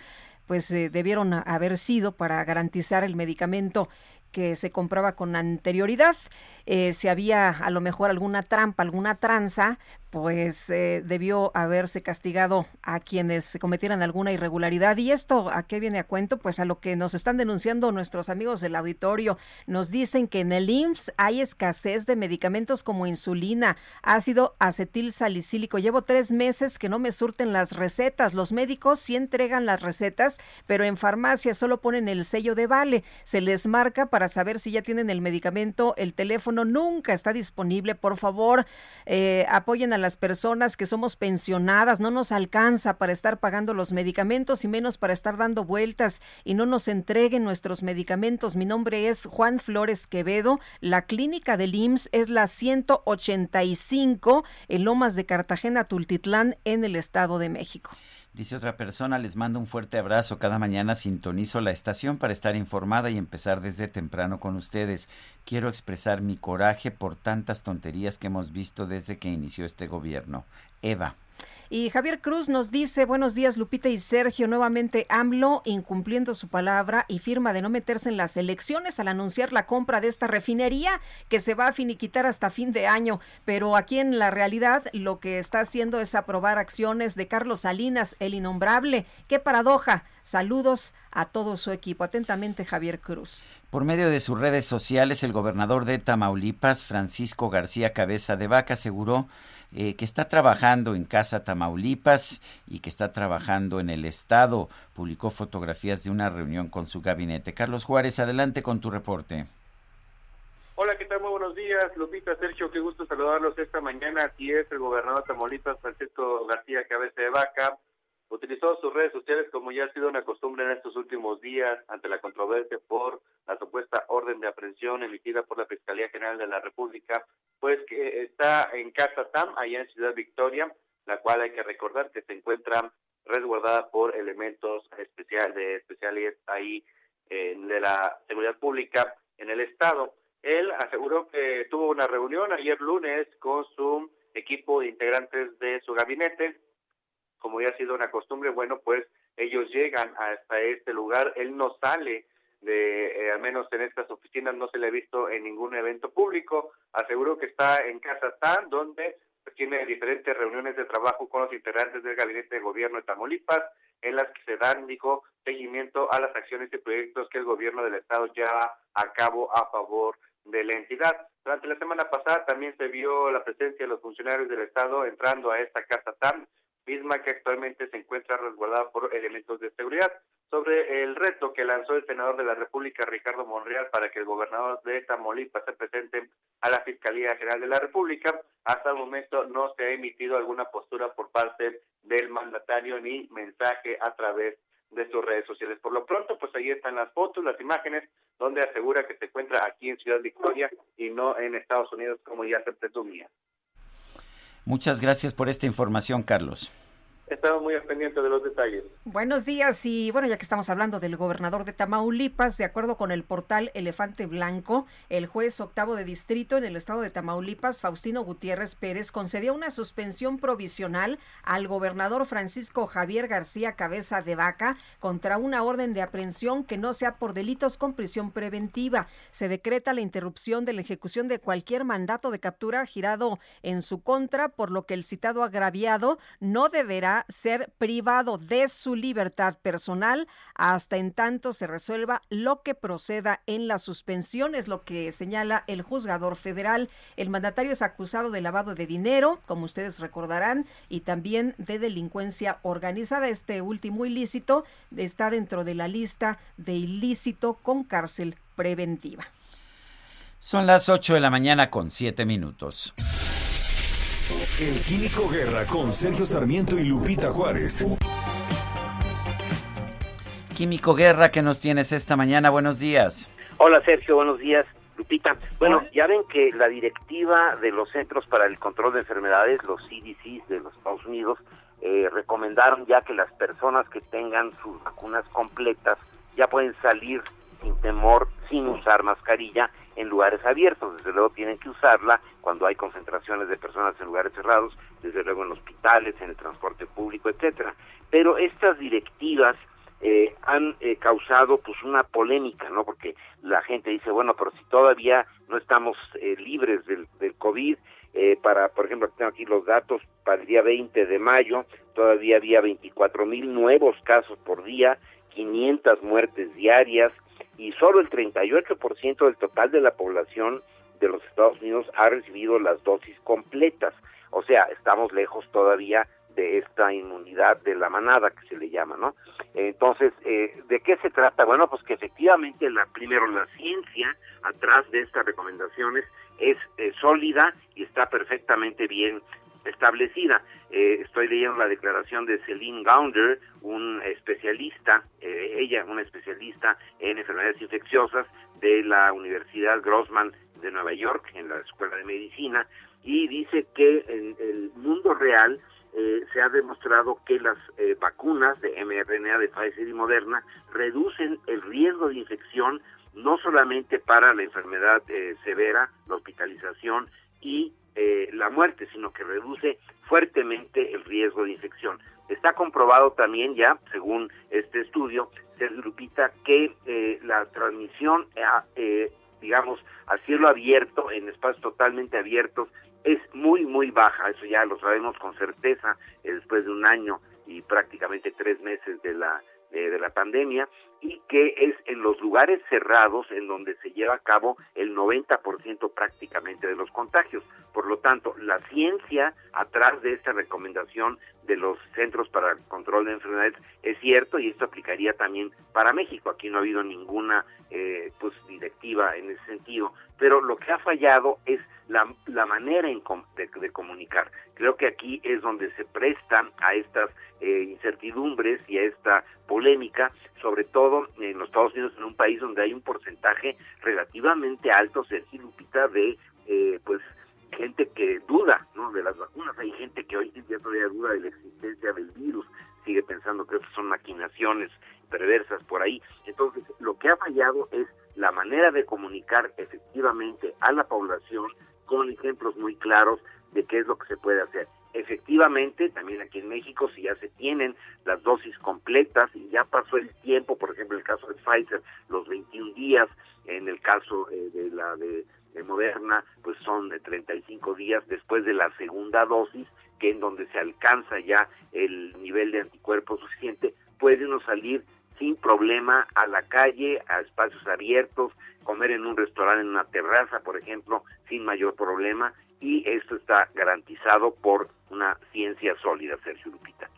pues eh, debieron haber sido para garantizar el medicamento que se compraba con anterioridad. Eh, si había a lo mejor alguna trampa, alguna tranza, pues eh, debió haberse castigado a quienes cometieran alguna irregularidad. ¿Y esto a qué viene a cuento? Pues a lo que nos están denunciando nuestros amigos del auditorio. Nos dicen que en el IMSS hay escasez de medicamentos como insulina, ácido acetil salicílico. Llevo tres meses que no me surten las recetas. Los médicos sí entregan las recetas, pero en farmacia solo ponen el sello de vale. Se les marca para saber si ya tienen el medicamento. El nunca está disponible. Por favor, eh, apoyen a las personas que somos pensionadas, no nos alcanza para estar pagando los medicamentos y menos para estar dando vueltas y no nos entreguen nuestros medicamentos. Mi nombre es Juan Flores Quevedo, la clínica del IMSS es la 185 en Lomas de Cartagena, Tultitlán, en el Estado de México. Dice otra persona, les mando un fuerte abrazo. Cada mañana sintonizo la estación para estar informada y empezar desde temprano con ustedes. Quiero expresar mi coraje por tantas tonterías que hemos visto desde que inició este gobierno. Eva. Y Javier Cruz nos dice, buenos días Lupita y Sergio, nuevamente AMLO incumpliendo su palabra y firma de no meterse en las elecciones al anunciar la compra de esta refinería que se va a finiquitar hasta fin de año. Pero aquí en la realidad lo que está haciendo es aprobar acciones de Carlos Salinas, el innombrable. ¡Qué paradoja! Saludos a todo su equipo. Atentamente, Javier Cruz. Por medio de sus redes sociales, el gobernador de Tamaulipas, Francisco García Cabeza de Vaca, aseguró eh, que está trabajando en Casa Tamaulipas y que está trabajando en el Estado. Publicó fotografías de una reunión con su gabinete. Carlos Juárez, adelante con tu reporte. Hola, ¿qué tal? Muy buenos días, Lupita, Sergio, qué gusto saludarlos esta mañana. Aquí es el gobernador de Tamaulipas, Francisco García Cabeza de Vaca. Utilizó sus redes sociales como ya ha sido una costumbre en estos últimos días ante la controversia por la supuesta orden de aprehensión emitida por la Fiscalía General de la República, pues que está en Casa TAM, allá en Ciudad Victoria, la cual hay que recordar que se encuentra resguardada por elementos especial de especiales ahí de la seguridad pública en el estado. Él aseguró que tuvo una reunión ayer lunes con su equipo de integrantes de su gabinete como ya ha sido una costumbre, bueno, pues ellos llegan hasta este lugar, él no sale de, eh, al menos en estas oficinas no se le ha visto en ningún evento público, aseguró que está en Casa TAN, donde pues, tiene diferentes reuniones de trabajo con los integrantes del gabinete de gobierno de Tamaulipas, en las que se dan, dijo, seguimiento a las acciones y proyectos que el gobierno del estado lleva a cabo a favor de la entidad. Durante la semana pasada también se vio la presencia de los funcionarios del estado entrando a esta casa TAM, misma que actualmente se encuentra resguardada por elementos de seguridad. Sobre el reto que lanzó el senador de la República, Ricardo Monreal, para que el gobernador de Tamaulipas se presente a la Fiscalía General de la República, hasta el momento no se ha emitido alguna postura por parte del mandatario ni mensaje a través de sus redes sociales. Por lo pronto, pues ahí están las fotos, las imágenes, donde asegura que se encuentra aquí en Ciudad Victoria y no en Estados Unidos como ya se presumía. Muchas gracias por esta información, Carlos. Estamos muy pendientes de los detalles. Buenos días y bueno, ya que estamos hablando del gobernador de Tamaulipas, de acuerdo con el portal Elefante Blanco, el juez octavo de distrito en el estado de Tamaulipas, Faustino Gutiérrez Pérez, concedió una suspensión provisional al gobernador Francisco Javier García Cabeza de Vaca contra una orden de aprehensión que no sea por delitos con prisión preventiva. Se decreta la interrupción de la ejecución de cualquier mandato de captura girado en su contra, por lo que el citado agraviado no deberá ser privado de su libertad personal hasta en tanto se resuelva lo que proceda en la suspensión, es lo que señala el juzgador federal. El mandatario es acusado de lavado de dinero, como ustedes recordarán, y también de delincuencia organizada. Este último ilícito está dentro de la lista de ilícito con cárcel preventiva. Son las 8 de la mañana con 7 minutos. El Químico Guerra con Sergio Sarmiento y Lupita Juárez. Químico Guerra, ¿qué nos tienes esta mañana? Buenos días. Hola Sergio, buenos días. Lupita, bueno, ya ven que la directiva de los Centros para el Control de Enfermedades, los CDC de los Estados Unidos, eh, recomendaron ya que las personas que tengan sus vacunas completas ya pueden salir sin temor, sin usar mascarilla en lugares abiertos. Desde luego tienen que usarla cuando hay concentraciones de personas en lugares cerrados, desde luego en hospitales, en el transporte público, etcétera. Pero estas directivas eh, han eh, causado pues una polémica, ¿no? Porque la gente dice, bueno, pero si todavía no estamos eh, libres del, del COVID, para, por ejemplo, tengo aquí los datos, para el día 20 de mayo todavía había 24 mil nuevos casos por día, 500 muertes diarias y solo el 38% del total de la población de los Estados Unidos ha recibido las dosis completas. O sea, estamos lejos todavía de esta inmunidad de la manada que se le llama, ¿no? Entonces, eh, ¿de qué se trata? Bueno, pues que efectivamente la primero la ciencia atrás de estas recomendaciones es eh, sólida y está perfectamente bien establecida. Eh, estoy leyendo la declaración de Celine Gounder, un especialista, ella una especialista en enfermedades infecciosas de la Universidad Grossman de Nueva York, en la Escuela de Medicina, y dice que en el mundo real eh, se ha demostrado que las eh, vacunas de mRNA de Pfizer y Moderna reducen el riesgo de infección no solamente para la enfermedad eh, severa, la hospitalización y la muerte, sino que reduce fuertemente el riesgo de infección. Está comprobado también ya, según este estudio, Sergio Lupita, que la transmisión, digamos, a cielo abierto, en espacios totalmente abiertos, es muy, muy baja, eso ya lo sabemos con certeza eh, después de un año y prácticamente tres meses de la, de la pandemia, y que es en los lugares cerrados en donde se lleva a cabo el 90% prácticamente de los contagios. Por lo tanto, la ciencia atrás de esta recomendación de los Centros para el Control de Enfermedades es cierto y esto aplicaría también para México. Aquí no ha habido ninguna eh, pues directiva en ese sentido, pero lo que ha fallado es la, la manera de, comunicar. Creo que aquí es donde se prestan a estas eh, incertidumbres y a esta polémica, sobre todo en los Estados Unidos, en un país donde hay un porcentaje relativamente alto, Sergio Lupita, de eh, pues gente que duda ¿no? de las vacunas, hay gente que hoy en día todavía duda de la existencia del virus, sigue pensando que son maquinaciones perversas por ahí. Entonces, lo que ha fallado es la manera de comunicar efectivamente a la población con ejemplos muy claros de qué es lo que se puede hacer. Efectivamente, también aquí en México, si ya se tienen las dosis completas y ya pasó el tiempo, por ejemplo, en el caso de Pfizer, los 21 días, en el caso eh, de la de, Moderna, pues son de 35 días después de la segunda dosis, que en donde se alcanza ya el nivel de anticuerpos suficiente, puede uno salir sin problema a la calle, a espacios abiertos, comer en un restaurante, en una terraza, por ejemplo, sin mayor problema, y esto está garantizado por una ciencia sólida, Sergio Lupita.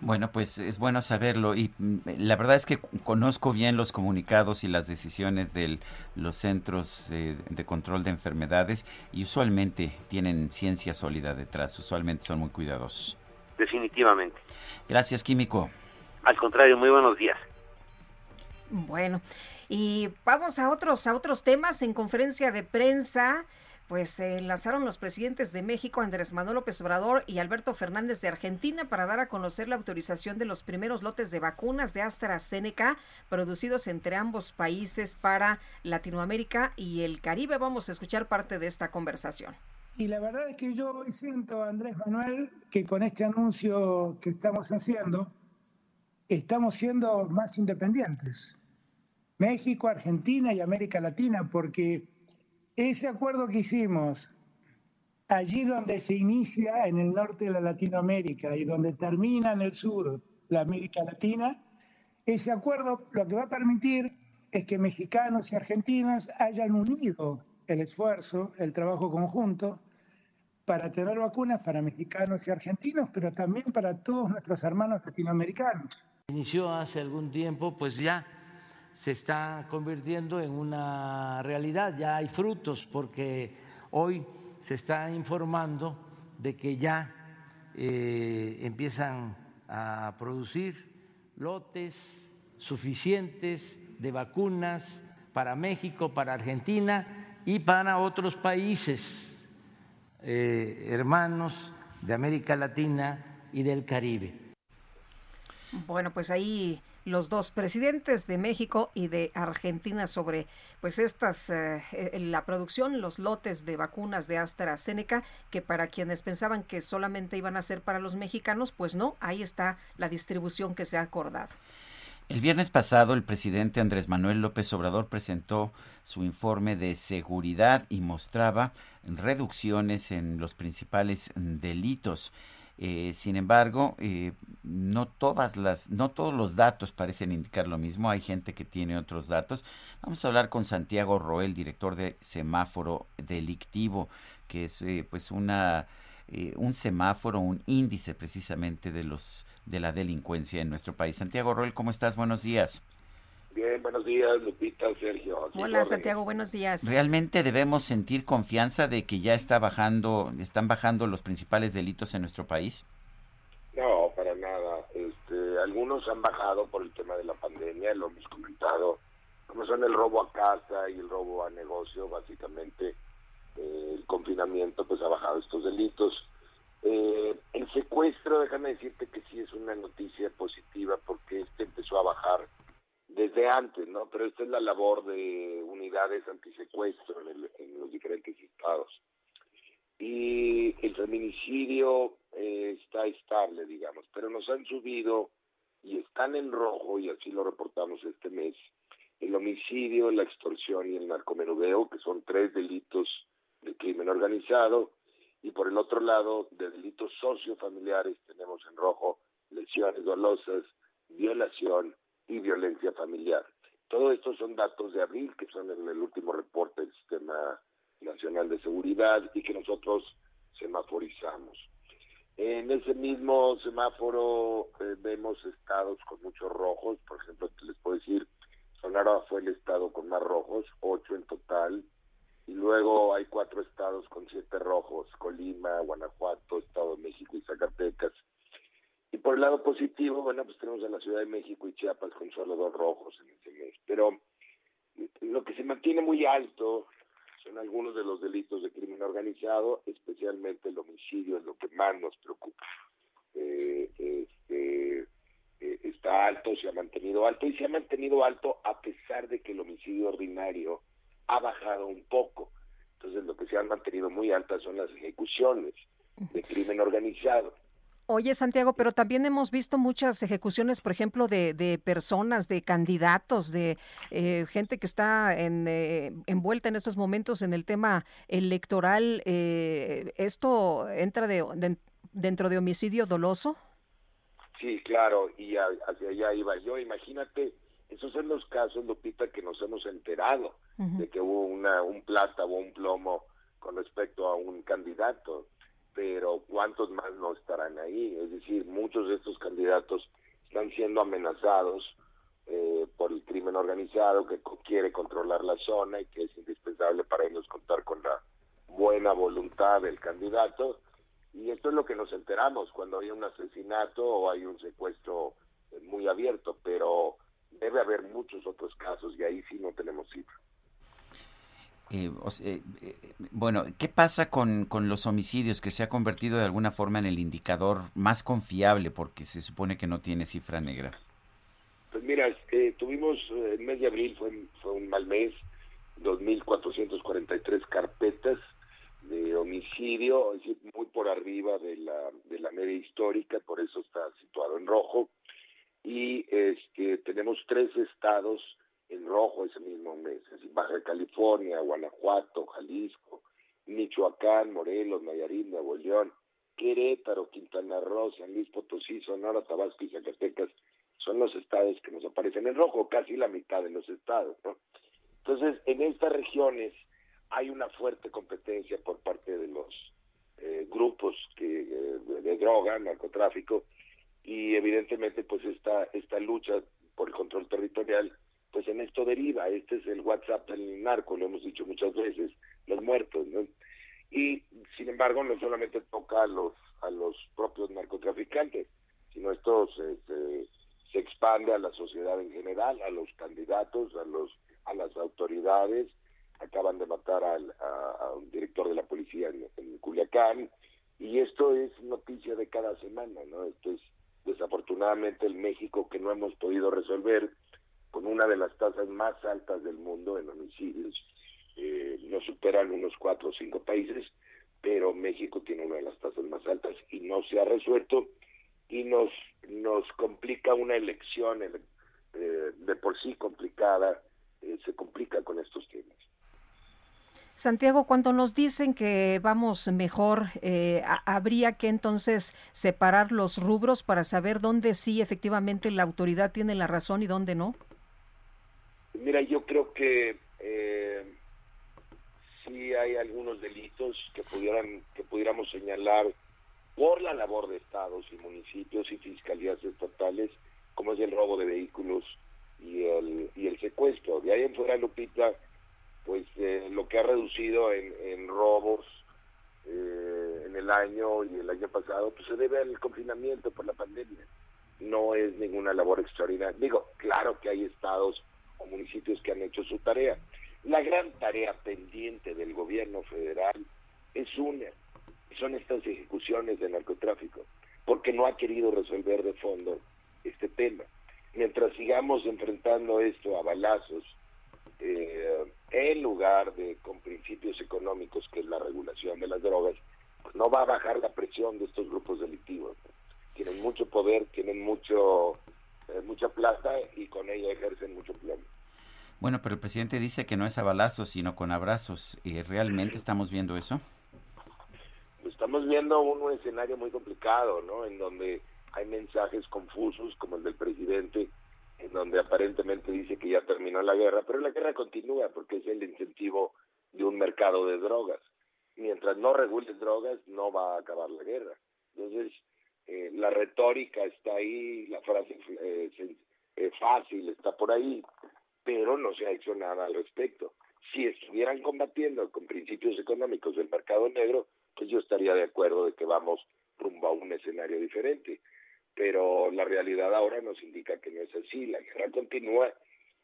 Bueno, pues es bueno saberlo y mm, la verdad es que conozco bien los comunicados y las decisiones de los centros eh, de control de enfermedades y usualmente tienen ciencia sólida detrás, usualmente son muy cuidadosos. Definitivamente. Gracias, Químico. Al contrario, muy buenos días. Bueno, y vamos a otros, a otros temas. En conferencia de prensa, pues se enlazaron los presidentes de México, Andrés Manuel López Obrador y Alberto Fernández de Argentina, para dar a conocer la autorización de los primeros lotes de vacunas de AstraZeneca producidos entre ambos países para Latinoamérica y el Caribe. Vamos a escuchar parte de esta conversación. Y la verdad es que yo siento, Andrés Manuel, que con este anuncio que estamos haciendo, estamos siendo más independientes México, Argentina y América Latina, porque ese acuerdo que hicimos allí donde se inicia en el norte de la Latinoamérica y donde termina en el sur la América Latina, ese acuerdo lo que va a permitir es que mexicanos y argentinos hayan unido el esfuerzo, el trabajo conjunto, para tener vacunas para mexicanos y argentinos, pero también para todos nuestros hermanos latinoamericanos. Inició hace algún tiempo, pues ya se está convirtiendo en una realidad, ya hay frutos porque hoy se está informando de que ya eh, empiezan a producir lotes suficientes de vacunas para México, para Argentina y para otros países eh, hermanos de América Latina y del Caribe. Bueno, pues ahí los dos presidentes de México y de Argentina sobre pues estas eh, eh, la producción los lotes de vacunas de AstraZeneca que para quienes pensaban que solamente iban a ser para los mexicanos pues no ahí está la distribución que se ha acordado. El viernes pasado el presidente Andrés Manuel López Obrador presentó su informe de seguridad y mostraba reducciones en los principales delitos eh, sin embargo, eh, no todas las, no todos los datos parecen indicar lo mismo. Hay gente que tiene otros datos. Vamos a hablar con Santiago Roel, director de Semáforo Delictivo, que es eh, pues una un semáforo, un índice precisamente de los de la delincuencia en nuestro país. Santiago Roel, ¿cómo estás? Buenos días. Bien, buenos días, Lupita, Sergio. Hola, Santiago, buenos días. ¿Realmente debemos sentir confianza de que ya está bajando, están bajando los principales delitos en nuestro país? No, para nada. Este, algunos han bajado por el tema de la pandemia, lo hemos comentado, como son el robo a casa y el robo a negocio, básicamente eh, el confinamiento pues ha bajado estos delitos. Eh, el secuestro, déjame decirte que sí es una noticia positiva porque este empezó a bajar desde antes, ¿no? Pero esta es la labor de unidades antisecuestro en, en los diferentes estados. Y el feminicidio eh, está estable, digamos, pero nos han subido y están en rojo, y así lo reportamos este mes, el homicidio, la extorsión y el narcomenudeo, que son tres delitos de crimen organizado, y por el otro lado, de delitos sociofamiliares, tenemos en rojo lesiones dolosas, violación, y violencia familiar. Todo esto son datos de abril que son en el último reporte del Sistema Nacional de Seguridad y que nosotros semaforizamos. En ese mismo semáforo eh, vemos estados con muchos rojos, por ejemplo, les puedo decir, Sonora fue el estado con más rojos, ocho en total, y luego hay cuatro estados con siete rojos, Colima, Guanajuato, Estado de México y Zacatecas. Y por el lado positivo, bueno, pues tenemos a la Ciudad de México y Chiapas con solo dos rojos en este mes. Pero lo que se mantiene muy alto son algunos de los delitos de crimen organizado, especialmente el homicidio, es lo que más nos preocupa. Eh, este, eh, está alto, se ha mantenido alto y se ha mantenido alto a pesar de que el homicidio ordinario ha bajado un poco. Entonces lo que se han mantenido muy altas son las ejecuciones de crimen organizado. Oye, Santiago, pero también hemos visto muchas ejecuciones, por ejemplo, de, de personas, de candidatos, de eh, gente que está en, eh, envuelta en estos momentos en el tema electoral. Eh, ¿Esto entra de, dentro de homicidio doloso? Sí, claro, y hacia allá iba yo. Imagínate, esos son los casos, Lupita, que nos hemos enterado de que hubo una, un plata o un plomo con respecto a un candidato pero ¿cuántos más no estarán ahí? Es decir, muchos de estos candidatos están siendo amenazados eh, por el crimen organizado que quiere controlar la zona y que es indispensable para ellos contar con la buena voluntad del candidato. Y esto es lo que nos enteramos cuando hay un asesinato o hay un secuestro muy abierto, pero debe haber muchos otros casos y ahí sí no tenemos cifras. Eh, eh, eh, bueno, ¿qué pasa con, con, los homicidios que se ha convertido de alguna forma en el indicador más confiable porque se supone que no tiene cifra negra? Pues mira, tuvimos el mes de abril, fue, fue un mal mes, 2.443 carpetas de homicidio, es decir, muy por arriba de la, de la media histórica, por eso está situado en rojo. Y este, tenemos tres estados en rojo ese mismo mes, Baja California, Guanajuato, Jalisco, Michoacán, Morelos, Nayarit, Nuevo León, Querétaro, Quintana Roo, San Luis Potosí, Sonora, Tabasco y Zacatecas son los estados que nos aparecen en rojo, casi la mitad de los estados, ¿no? Entonces, en estas regiones hay una fuerte competencia por parte de los eh, grupos que, eh, de droga, narcotráfico, y evidentemente pues esta, esta lucha por el control territorial pues en esto deriva, este es el WhatsApp del narco, lo hemos dicho muchas veces, los muertos, ¿no? Y sin embargo no solamente toca a los a los propios narcotraficantes, sino esto se, se, expande a la sociedad en general, a los candidatos, a los a las autoridades, acaban de matar al, a, un director de la policía en, en Culiacán, Y esto es noticia de cada semana, ¿no? Esto es desafortunadamente el México que no hemos podido resolver con una de las tasas más altas del mundo en homicidios. Eh, nos superan unos cuatro o cinco países, pero México tiene una de las tasas más altas y no se ha resuelto y nos nos complica una elección eh, de por sí complicada, eh, se complica con estos temas. Santiago, cuando nos dicen que vamos mejor, eh, habría que entonces separar los rubros para saber dónde sí efectivamente la autoridad tiene la razón y dónde no. Mira, yo creo que eh, sí hay algunos delitos que pudieran que pudiéramos señalar por la labor de estados y municipios y fiscalías estatales, como es el robo de vehículos y el y el secuestro. De ahí en fuera, Lupita pues eh, lo que ha reducido en, robos eh, en el año y el año pasado, pues se debe al confinamiento por la pandemia. No es ninguna labor extraordinaria. Digo, claro que hay estados o municipios que han hecho su tarea. La gran tarea pendiente del gobierno federal es una, son estas ejecuciones de narcotráfico, porque no ha querido resolver de fondo este tema. Mientras sigamos enfrentando esto a balazos, eh, en lugar de con principios económicos, que es la regulación de las drogas, pues no va a bajar la presión de estos grupos delictivos. Tienen mucho poder, tienen mucho eh, mucha plata y con ella ejercen mucho plomo. Bueno, pero el presidente dice que no es a balazos, sino con abrazos. ¿Y ¿Realmente estamos viendo eso? Estamos viendo un, escenario muy complicado, ¿no? En donde hay mensajes confusos, como el del presidente, en donde aparentemente dice que ya terminó la guerra, pero la guerra continúa porque es el incentivo de un mercado de drogas. Mientras no regules drogas, no va a acabar la guerra. Entonces, eh, la retórica está ahí, la frase eh, eh, fácil está por ahí, pero no se ha hecho nada al respecto. Si estuvieran combatiendo con principios económicos del mercado negro, pues yo estaría de acuerdo de que vamos rumbo a un escenario diferente pero la realidad ahora nos indica que no es así, la guerra continúa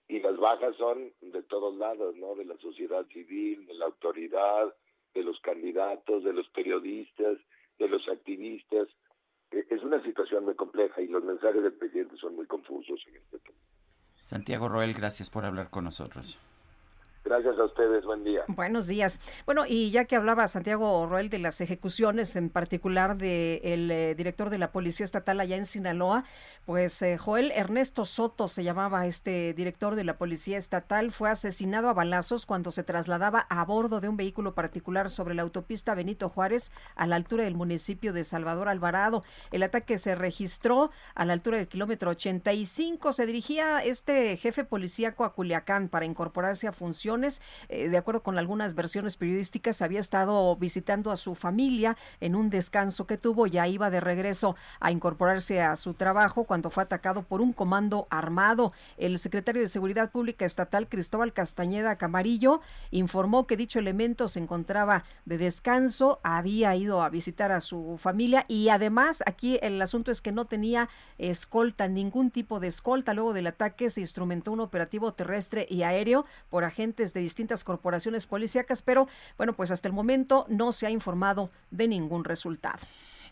y las bajas son de todos lados, ¿no? De la sociedad civil, de la autoridad, de los candidatos, de los periodistas, de los activistas. E, es una situación muy compleja y los mensajes del presidente son muy confusos en este tema. Santiago Roel, gracias por hablar con nosotros. Gracias a ustedes, buen día. Buenos días. Bueno, y ya que hablaba Santiago Roel de las ejecuciones, en particular del de eh, director de la Policía Estatal allá en Sinaloa, pues eh, Joel Ernesto Soto se llamaba este director de la Policía Estatal, fue asesinado a balazos cuando se trasladaba a bordo de un vehículo particular sobre la autopista Benito Juárez a la altura del municipio de Salvador Alvarado. El ataque se registró a la altura del kilómetro 85. Se dirigía este jefe policíaco a Culiacán para incorporarse a Eh, de acuerdo con algunas versiones periodísticas, había estado visitando a su familia en un descanso que tuvo. Ya iba de regreso a incorporarse a su trabajo cuando fue atacado por un comando armado. El secretario de Seguridad Pública Estatal, Cristóbal Castañeda Camarillo, informó que dicho elemento se encontraba de descanso, había ido a visitar a su familia y además aquí el asunto es que no tenía escolta, ningún tipo de escolta. Luego del ataque se instrumentó un operativo terrestre y aéreo por agentes de distintas corporaciones policíacas, pero bueno, pues hasta el momento no se ha informado de ningún resultado.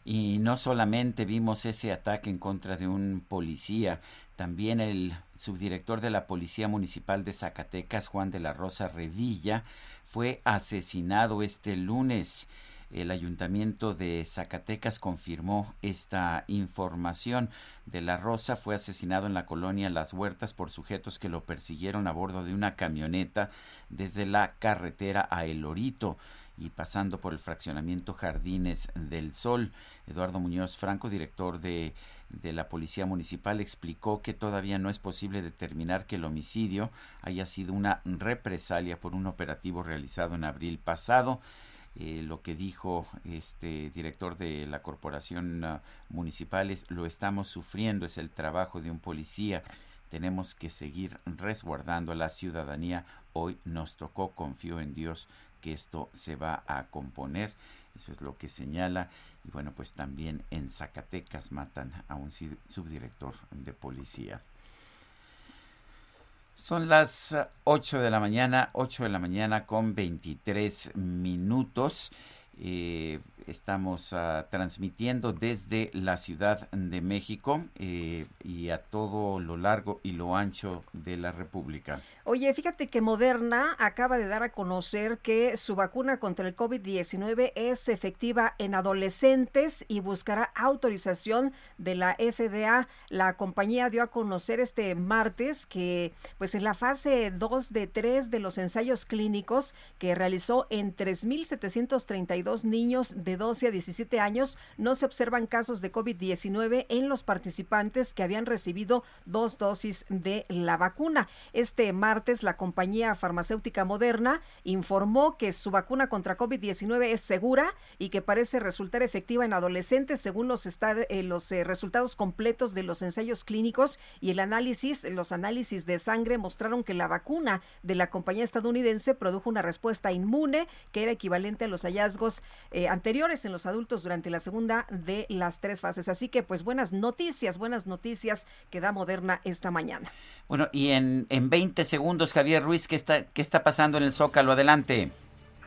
Y no solamente vimos ese ataque en contra de un policía, también el subdirector de la Policía Municipal de Zacatecas, Juan de la Rosa Revilla, fue asesinado este lunes. El ayuntamiento de Zacatecas confirmó esta información. De la Rosa fue asesinado en la colonia Las Huertas por sujetos que lo persiguieron a bordo de una camioneta desde la carretera a El Orito y pasando por el fraccionamiento Jardines del Sol. Eduardo Muñoz Franco, director de, de, la Policía Municipal, explicó que todavía no es posible determinar que el homicidio haya sido una represalia por un operativo realizado en abril pasado. Eh, lo que dijo este director de la corporación uh, municipal es lo estamos sufriendo, es el trabajo de un policía. Tenemos que seguir resguardando a la ciudadanía. Hoy nos tocó, confío en Dios, que esto se va a componer. Eso es lo que señala. Y bueno, pues también en Zacatecas matan a un subdirector de policía. Son las 8 de la mañana, 8 de la mañana con 23 minutos. Eh, estamos ah, transmitiendo desde la Ciudad de México eh, y a todo lo largo y lo ancho de la República. Oye, fíjate que Moderna acaba de dar a conocer que su vacuna contra el COVID-19 es efectiva en adolescentes y buscará autorización de la FDA. La compañía dio a conocer este martes que pues en la fase 2 de 3 de los ensayos clínicos que realizó en 3.732 niños de 12 a 17 años no se observan casos de COVID-19 en los participantes que habían recibido dos dosis de la vacuna. Este martes la compañía farmacéutica Moderna informó que su vacuna contra COVID-19 es segura y que parece resultar efectiva en adolescentes según los, eh, los eh, resultados completos de los ensayos clínicos y el análisis, los análisis de sangre mostraron que la vacuna de la compañía estadounidense produjo una respuesta inmune que era equivalente a los hallazgos eh, anteriores en los adultos durante la segunda de las tres fases. Así que pues buenas noticias, buenas noticias que da Moderna esta mañana. Bueno, y en, en 20 segundos, Javier Ruiz, ¿qué está, ¿qué está pasando en el Zócalo? Adelante.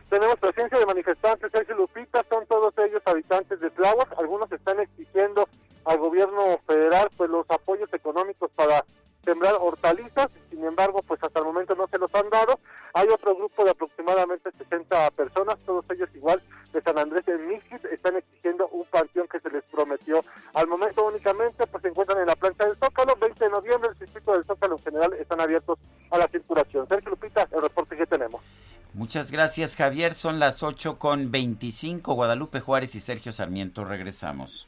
Tenemos presencia de manifestantes, Sergio Lupita, son todos ellos habitantes de Tláhuac. Algunos están exigiendo al gobierno federal pues los apoyos económicos para sembrar hortalizas, sin embargo, pues hasta el momento no se los han dado. Hay otro grupo de aproximadamente 60 personas, todos ellos igual de San Andrés de Mixit, están exigiendo un panteón que se les prometió. Al momento únicamente pues se encuentran en la plancha del Zócalo, 20 de noviembre el circuito del Zócalo en general están abiertos a la circulación. Sergio Lupita, el reporte que tenemos. Muchas gracias Javier, son las 8 con 25, Guadalupe Juárez y Sergio Sarmiento, regresamos.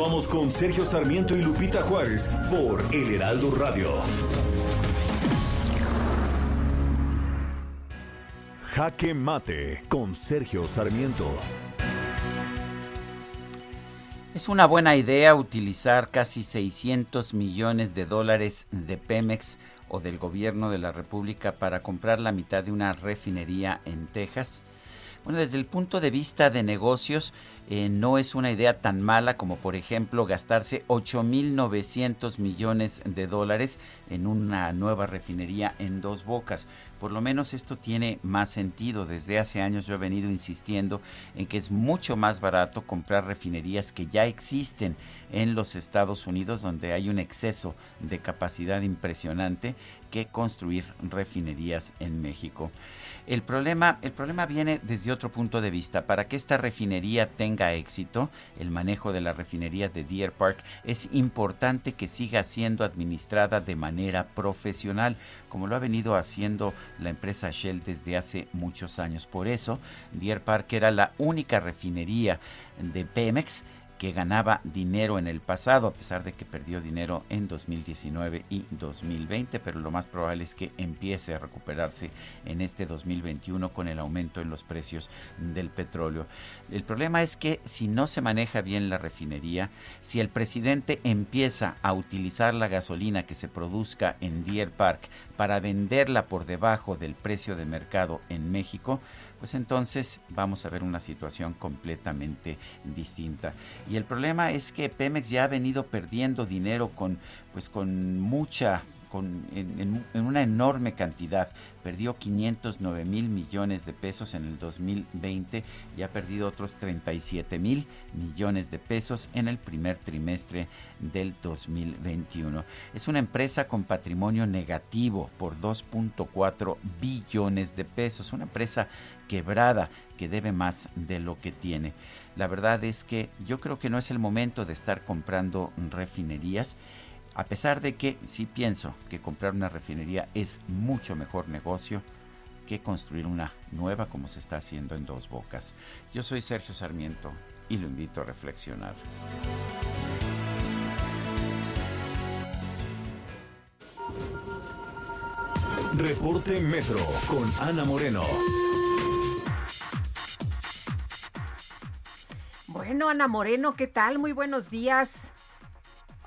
Continuamos con Sergio Sarmiento y Lupita Juárez por El Heraldo Radio. Jaque Mate con Sergio Sarmiento. Es una buena idea utilizar casi 600 millones de dólares de Pemex o del gobierno de la República para comprar la mitad de una refinería en Texas. Bueno, desde el punto de vista de negocios, eh, no es una idea tan mala como, por ejemplo, gastarse 8.900 millones de dólares en una nueva refinería en dos bocas. Por lo menos esto tiene más sentido. Desde hace años yo he venido insistiendo en que es mucho más barato comprar refinerías que ya existen en los Estados Unidos, donde hay un exceso de capacidad impresionante, que construir refinerías en México. El problema, el problema viene desde otro punto de vista. Para que esta refinería tenga éxito, el manejo de la refinería de Deer Park es importante que siga siendo administrada de manera profesional, como lo ha venido haciendo la empresa Shell desde hace muchos años. Por eso, Deer Park era la única refinería de Pemex que ganaba dinero en el pasado, a pesar de que perdió dinero en 2019 y 2020, pero lo más probable es que empiece a recuperarse en este 2021 con el aumento en los precios del petróleo. El problema es que si no se maneja bien la refinería, si el presidente empieza a utilizar la gasolina que se produzca en Deer Park para venderla por debajo del precio de mercado en México, pues entonces vamos a ver una situación completamente distinta. Y el problema es que Pemex ya ha venido perdiendo dinero con, pues con mucha con, en, una enorme cantidad. Perdió 509 mil millones de pesos en el 2020 y ha perdido otros 37 mil millones de pesos en el primer trimestre del 2021. Es una empresa con patrimonio negativo por 2.4 billones de pesos. Una empresa quebrada que debe más de lo que tiene. La verdad es que yo creo que no es el momento de estar comprando refinerías a pesar de que sí pienso que comprar una refinería es mucho mejor negocio que construir una nueva como se está haciendo en dos bocas. Yo soy Sergio Sarmiento y lo invito a reflexionar. Reporte Metro con Ana Moreno. Bueno, Ana Moreno, ¿qué tal? Muy buenos días.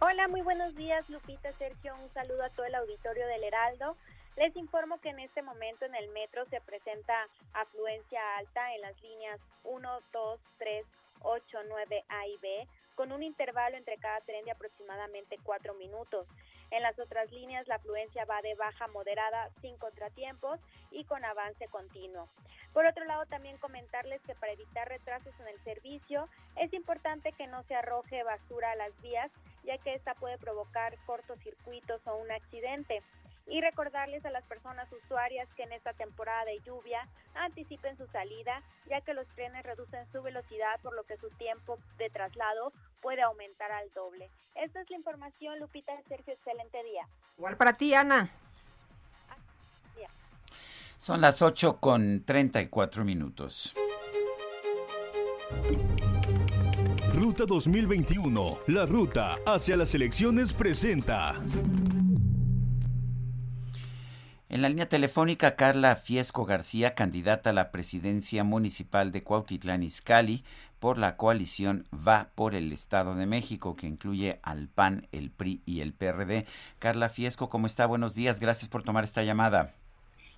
Hola, muy buenos días, Lupita, Sergio. Un saludo a todo el auditorio del Heraldo. Les informo que en este momento en el metro se presenta afluencia alta en las líneas 1, 2, 3, 8, 9 A y B, con un intervalo entre cada tren de aproximadamente 4 minutos. En las otras líneas la afluencia va de baja moderada sin contratiempos y con avance continuo. Por otro lado, también comentarles que para evitar retrasos en el servicio es importante que no se arroje basura a las vías, ya que esta puede provocar cortocircuitos o un accidente y recordarles a las personas usuarias que en esta temporada de lluvia anticipen su salida, ya que los trenes reducen su velocidad, por lo que su tiempo de traslado puede aumentar al doble. Esta es la información, Lupita. Sergio, excelente día. Igual para ti, Ana. Son las 8 con 34 minutos. Ruta 2021, la ruta hacia las elecciones presenta. En la línea telefónica, Carla Fiesco García, candidata a la presidencia municipal de Cuautitlán Izcalli por la coalición Va por el Estado de México, que incluye al PAN, el PRI y el PRD. Carla Fiesco, ¿cómo está? Buenos días, gracias por tomar esta llamada.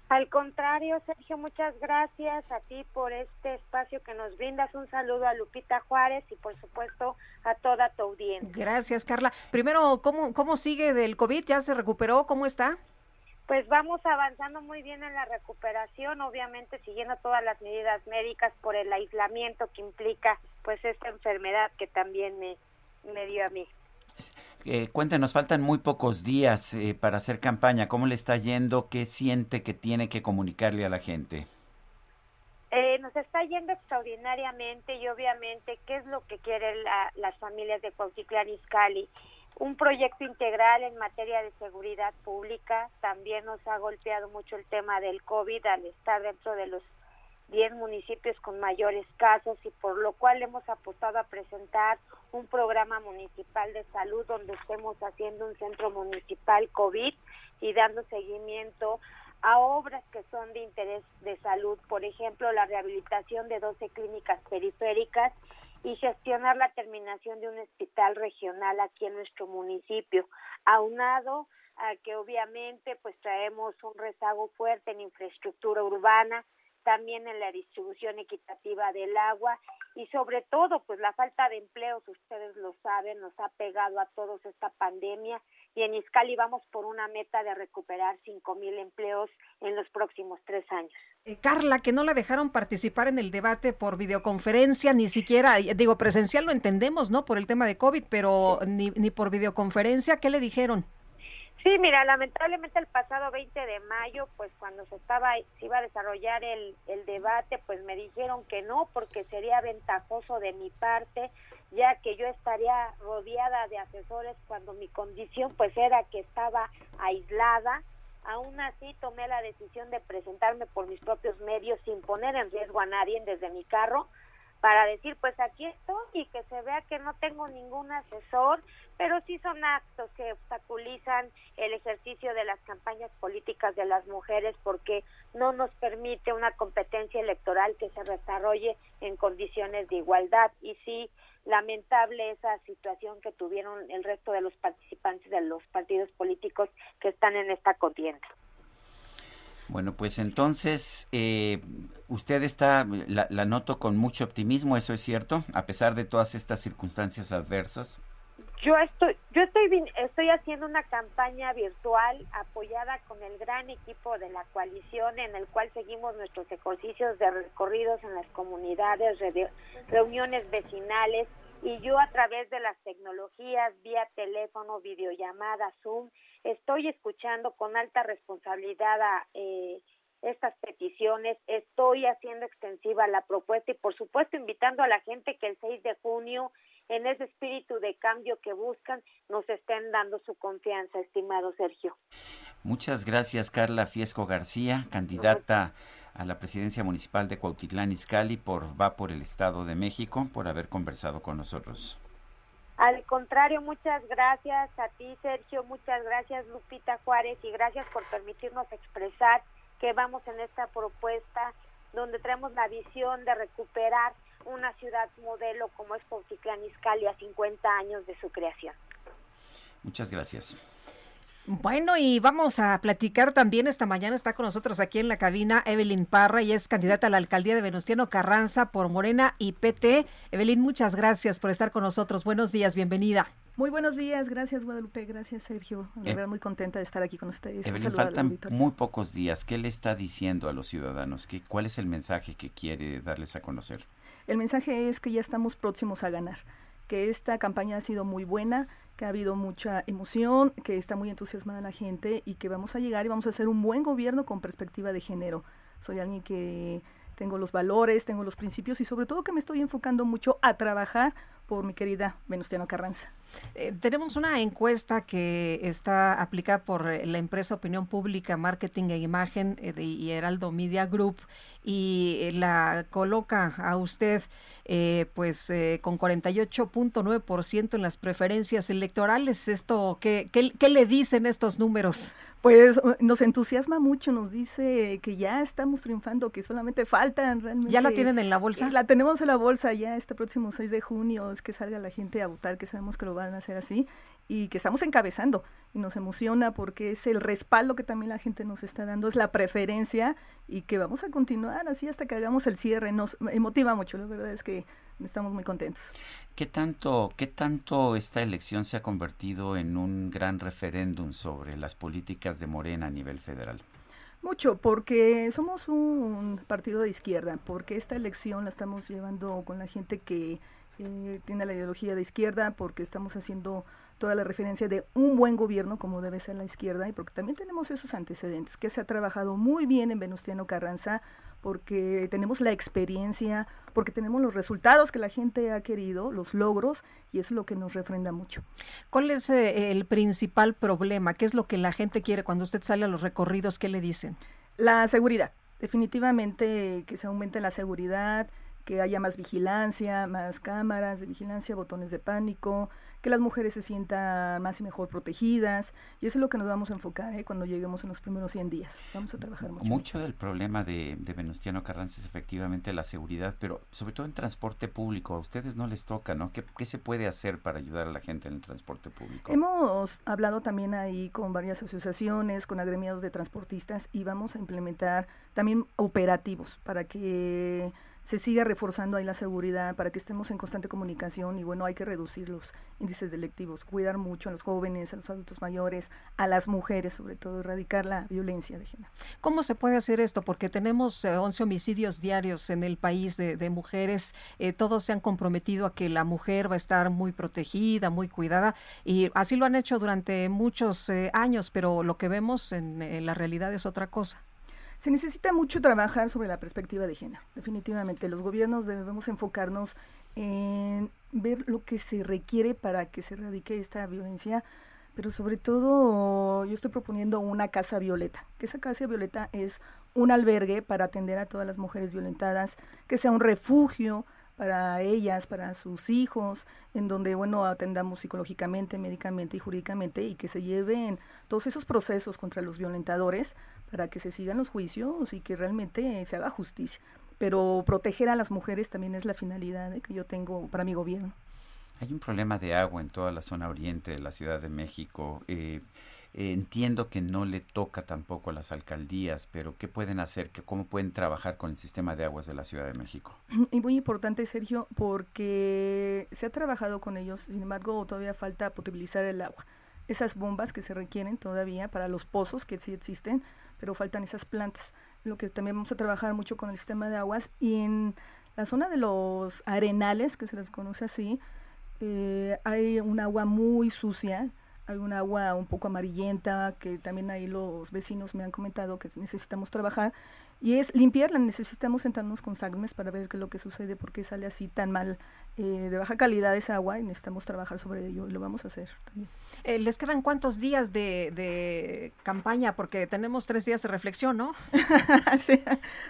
Al contrario, Sergio, muchas gracias a ti por este espacio que nos brindas. Un saludo a Lupita Juárez y, por supuesto, a toda tu audiencia. Gracias, Carla. Primero, ¿cómo, cómo sigue del COVID? ¿Ya se recuperó? ¿Cómo está? Pues vamos avanzando muy bien en la recuperación, obviamente siguiendo todas las medidas médicas por el aislamiento que implica pues esta enfermedad que también me, me dio a mí. Eh, cuéntenos, faltan muy pocos días eh, para hacer campaña. ¿Cómo le está yendo? ¿Qué siente que tiene que comunicarle a la gente? Eh, nos está yendo extraordinariamente y obviamente qué es lo que quieren las familias de Cuautitlán Izcalli un proyecto integral en materia de seguridad pública. También nos ha golpeado mucho el tema del COVID al estar dentro de los 10 municipios con mayores casos y por lo cual hemos apostado a presentar un programa municipal de salud donde estemos haciendo un centro municipal COVID y dando seguimiento a obras que son de interés de salud, por ejemplo, la rehabilitación de 12 clínicas periféricas y gestionar la terminación de un hospital regional aquí en nuestro municipio, aunado a que obviamente pues traemos un rezago fuerte en infraestructura urbana, también en la distribución equitativa del agua y sobre todo pues la falta de empleos, ustedes lo saben, nos ha pegado a todos esta pandemia y en Izcali vamos por una meta de recuperar cinco mil empleos en los próximos tres años. Eh, Carla, que no la dejaron participar en el debate por videoconferencia, ni siquiera, digo, presencial lo entendemos, ¿no? Por el tema de COVID, pero ni, ni por videoconferencia, ¿qué le dijeron? Sí, mira, lamentablemente el pasado 20 de mayo, pues cuando se estaba se iba a desarrollar el, el debate, pues me dijeron que no, porque sería ventajoso de mi parte, ya que yo estaría rodeada de asesores cuando mi condición pues era que estaba aislada. Aún así tomé la decisión de presentarme por mis propios medios sin poner en riesgo a nadie desde mi carro para decir pues aquí estoy y que se vea que no tengo ningún asesor, pero sí son actos que obstaculizan el ejercicio de las campañas políticas de las mujeres porque no nos permite una competencia electoral que se desarrolle en condiciones de igualdad y sí lamentable esa situación que tuvieron el resto de los participantes de los partidos políticos que están en esta contienda. Bueno, pues entonces eh, usted está, la, la, noto con mucho optimismo, ¿eso es cierto? A pesar de todas estas circunstancias adversas. Yo estoy, yo estoy, estoy haciendo una campaña virtual apoyada con el gran equipo de la coalición en el cual seguimos nuestros ejercicios de recorridos en las comunidades, reuniones vecinales y yo a través de las tecnologías, vía teléfono, videollamada, Zoom, estoy escuchando con alta responsabilidad eh, estas peticiones, estoy haciendo extensiva la propuesta y por supuesto invitando a la gente que el 6 de junio en ese espíritu de cambio que buscan nos estén dando su confianza, estimado Sergio. Muchas gracias, Carla Fiesco García, candidata a la presidencia municipal de Cuautitlán Izcalli por Va por el Estado de México, por haber conversado con nosotros. Al contrario, muchas gracias a ti, Sergio, muchas gracias, Lupita Juárez, y gracias por permitirnos expresar que vamos en esta propuesta donde traemos la visión de recuperar una ciudad modelo como es Cuautitlán Izcalli a 50 años de su creación. Muchas gracias. Bueno, y vamos a platicar también esta mañana. Está con nosotros aquí en la cabina Evelyn Parra y es candidata a la alcaldía de Venustiano Carranza por Morena y PT. Evelyn, muchas gracias por estar con nosotros. Buenos días, bienvenida. Muy buenos días, gracias Guadalupe, gracias Sergio. La verdad, muy contenta de estar aquí con ustedes. Evelyn, faltan muy pocos días. ¿Qué le está diciendo a los ciudadanos? ¿Qué, ¿Cuál es el mensaje que quiere darles a conocer? El mensaje es que ya estamos próximos a ganar, que esta campaña ha sido muy buena, que ha habido mucha emoción, que está muy entusiasmada la gente y que vamos a llegar y vamos a hacer un buen gobierno con perspectiva de género. Soy alguien que tengo los valores, tengo los principios y sobre todo que me estoy enfocando mucho a trabajar por mi querida Venustiano Carranza. Eh, tenemos una encuesta que está aplicada por eh, la empresa Opinión Pública, Marketing e Imagen eh, de Heraldo Media Group y la coloca a usted eh, pues eh, con 48.9% en las preferencias electorales. ¿Esto qué, qué, qué le dicen estos números? Pues nos entusiasma mucho, nos dice que ya estamos triunfando, que solamente faltan realmente. ¿Ya la tienen en la bolsa? La tenemos en la bolsa ya este próximo 6 de junio, es que salga la gente a votar, que sabemos que lo van a hacer así y que estamos encabezando y nos emociona porque es el respaldo que también la gente nos está dando, es la preferencia y que vamos a continuar así hasta que hagamos el cierre. Nos motiva mucho, la verdad es que estamos muy contentos. ¿Qué tanto, qué tanto esta elección se ha convertido en un gran referéndum sobre las políticas de Morena a nivel federal? Mucho, porque somos un partido de izquierda, porque esta elección la estamos llevando con la gente que eh, tiene la ideología de izquierda, porque estamos haciendo toda la referencia de un buen gobierno como debe ser la izquierda y porque también tenemos esos antecedentes que se ha trabajado muy bien en Venustiano Carranza porque tenemos la experiencia, porque tenemos los resultados que la gente ha querido, los logros, y eso es lo que nos refrenda mucho. ¿Cuál es eh, el principal problema? ¿Qué es lo que la gente quiere cuando usted sale a los recorridos? ¿Qué le dicen? La seguridad. Definitivamente que se aumente la seguridad, que haya más vigilancia, más cámaras de vigilancia, botones de pánico, que las mujeres se sientan más y mejor protegidas. Y eso es lo que nos vamos a enfocar ¿eh? cuando lleguemos en los primeros 100 días. Vamos a trabajar mucho. Mucho del problema de, de Venustiano Carranza es efectivamente la seguridad, pero sobre todo en transporte público. A ustedes no les toca, ¿no? ¿Qué, ¿Qué se puede hacer para ayudar a la gente en el transporte público? Hemos hablado también ahí con varias asociaciones, con agremiados de transportistas y vamos a implementar también operativos para que se siga reforzando ahí la seguridad para que estemos en constante comunicación y bueno, hay que reducir los índices delictivos, cuidar mucho a los jóvenes, a los adultos mayores, a las mujeres, sobre todo erradicar la violencia de género. ¿Cómo se puede hacer esto? Porque tenemos 11 eh, homicidios diarios en el país de, mujeres, eh, todos se han comprometido a que la mujer va a estar muy protegida, muy cuidada y así lo han hecho durante muchos eh, años, pero lo que vemos en la realidad es otra cosa. Se necesita mucho trabajar sobre la perspectiva de género. Definitivamente, los gobiernos debemos enfocarnos en ver lo que se requiere para que se erradique esta violencia, pero sobre todo yo estoy proponiendo una casa violeta, que esa casa violeta es un albergue para atender a todas las mujeres violentadas, que sea un refugio para ellas, para sus hijos, en donde, bueno, atendamos psicológicamente, médicamente y jurídicamente y que se lleven todos esos procesos contra los violentadores para que se sigan los juicios y que realmente se haga justicia. Pero proteger a las mujeres también es la finalidad que yo tengo para mi gobierno. Hay un problema de agua en toda la zona oriente de la Ciudad de México. Eh, entiendo que no le toca tampoco a las alcaldías, pero ¿qué pueden hacer? ¿Cómo pueden trabajar con el sistema de aguas de la Ciudad de México? Y muy importante, Sergio, porque se ha trabajado con ellos, sin embargo, todavía falta potabilizar el agua. Esas bombas que se requieren todavía para los pozos que sí existen, pero faltan esas plantas. Lo que también vamos a trabajar mucho con el sistema de aguas y en la zona de los arenales, que se les conoce así, eh, hay un agua muy sucia hay un agua un poco amarillenta que también ahí los vecinos me han comentado que necesitamos trabajar y es limpiarla, necesitamos sentarnos con SACMES para ver qué es lo que sucede, por qué sale así tan mal, eh, de baja calidad esa agua y necesitamos trabajar sobre ello y lo vamos a hacer también. Eh, ¿Les quedan cuántos días de, de, campaña? Porque tenemos tres días de reflexión, ¿no? sí,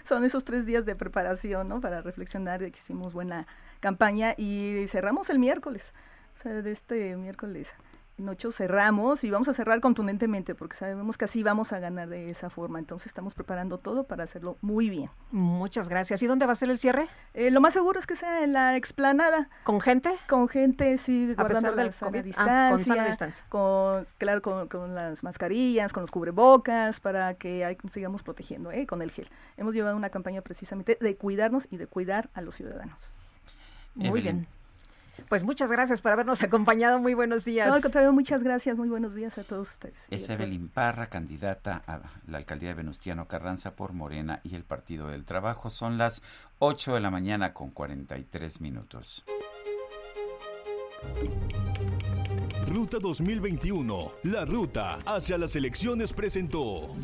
son esos tres días de preparación, ¿no? Para reflexionar de que hicimos buena campaña y cerramos el miércoles O sea, de este miércoles en ocho cerramos y vamos a cerrar contundentemente porque sabemos que así vamos a ganar de esa forma. Entonces estamos preparando todo para hacerlo muy bien. Muchas gracias. ¿Y dónde va a ser el cierre? Eh, lo más seguro es que sea en la explanada. ¿Con gente? Con gente, sí, a guardando pesar del la sana distancia. Ah, con sana distancia. con- claro, con, con las mascarillas, con los cubrebocas, para que ahí sigamos protegiendo, ¿eh? con el gel. Hemos llevado una campaña precisamente de cuidarnos y de cuidar a los ciudadanos. Muy Evelyn. bien. Pues muchas gracias por habernos acompañado. Muy buenos días. No, al contrario, muchas gracias. Muy buenos días a todos ustedes. Es Evelyn Parra, candidata a la alcaldía de Venustiano Carranza por Morena y el Partido del Trabajo. Son las 8 de la mañana con 43 minutos. Ruta 2021, la ruta hacia las elecciones presentó.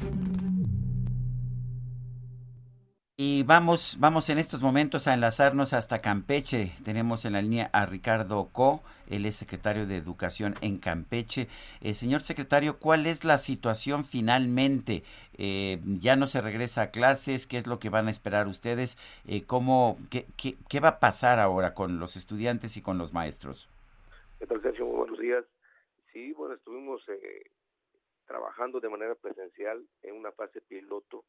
Y vamos, vamos en estos momentos a enlazarnos hasta Campeche. Tenemos en la línea a Ricardo Co, él es secretario de Educación en Campeche. Eh, señor secretario, ¿cuál es la situación finalmente? Eh, ¿Ya no se regresa a clases? ¿Qué es lo que van a esperar ustedes? Eh, ¿cómo, qué, qué, qué va a pasar ahora con los estudiantes y con los maestros? ¿Qué tal, Sergio? Muy buenos días. Sí, bueno, estuvimos eh, trabajando de manera presencial en una fase piloto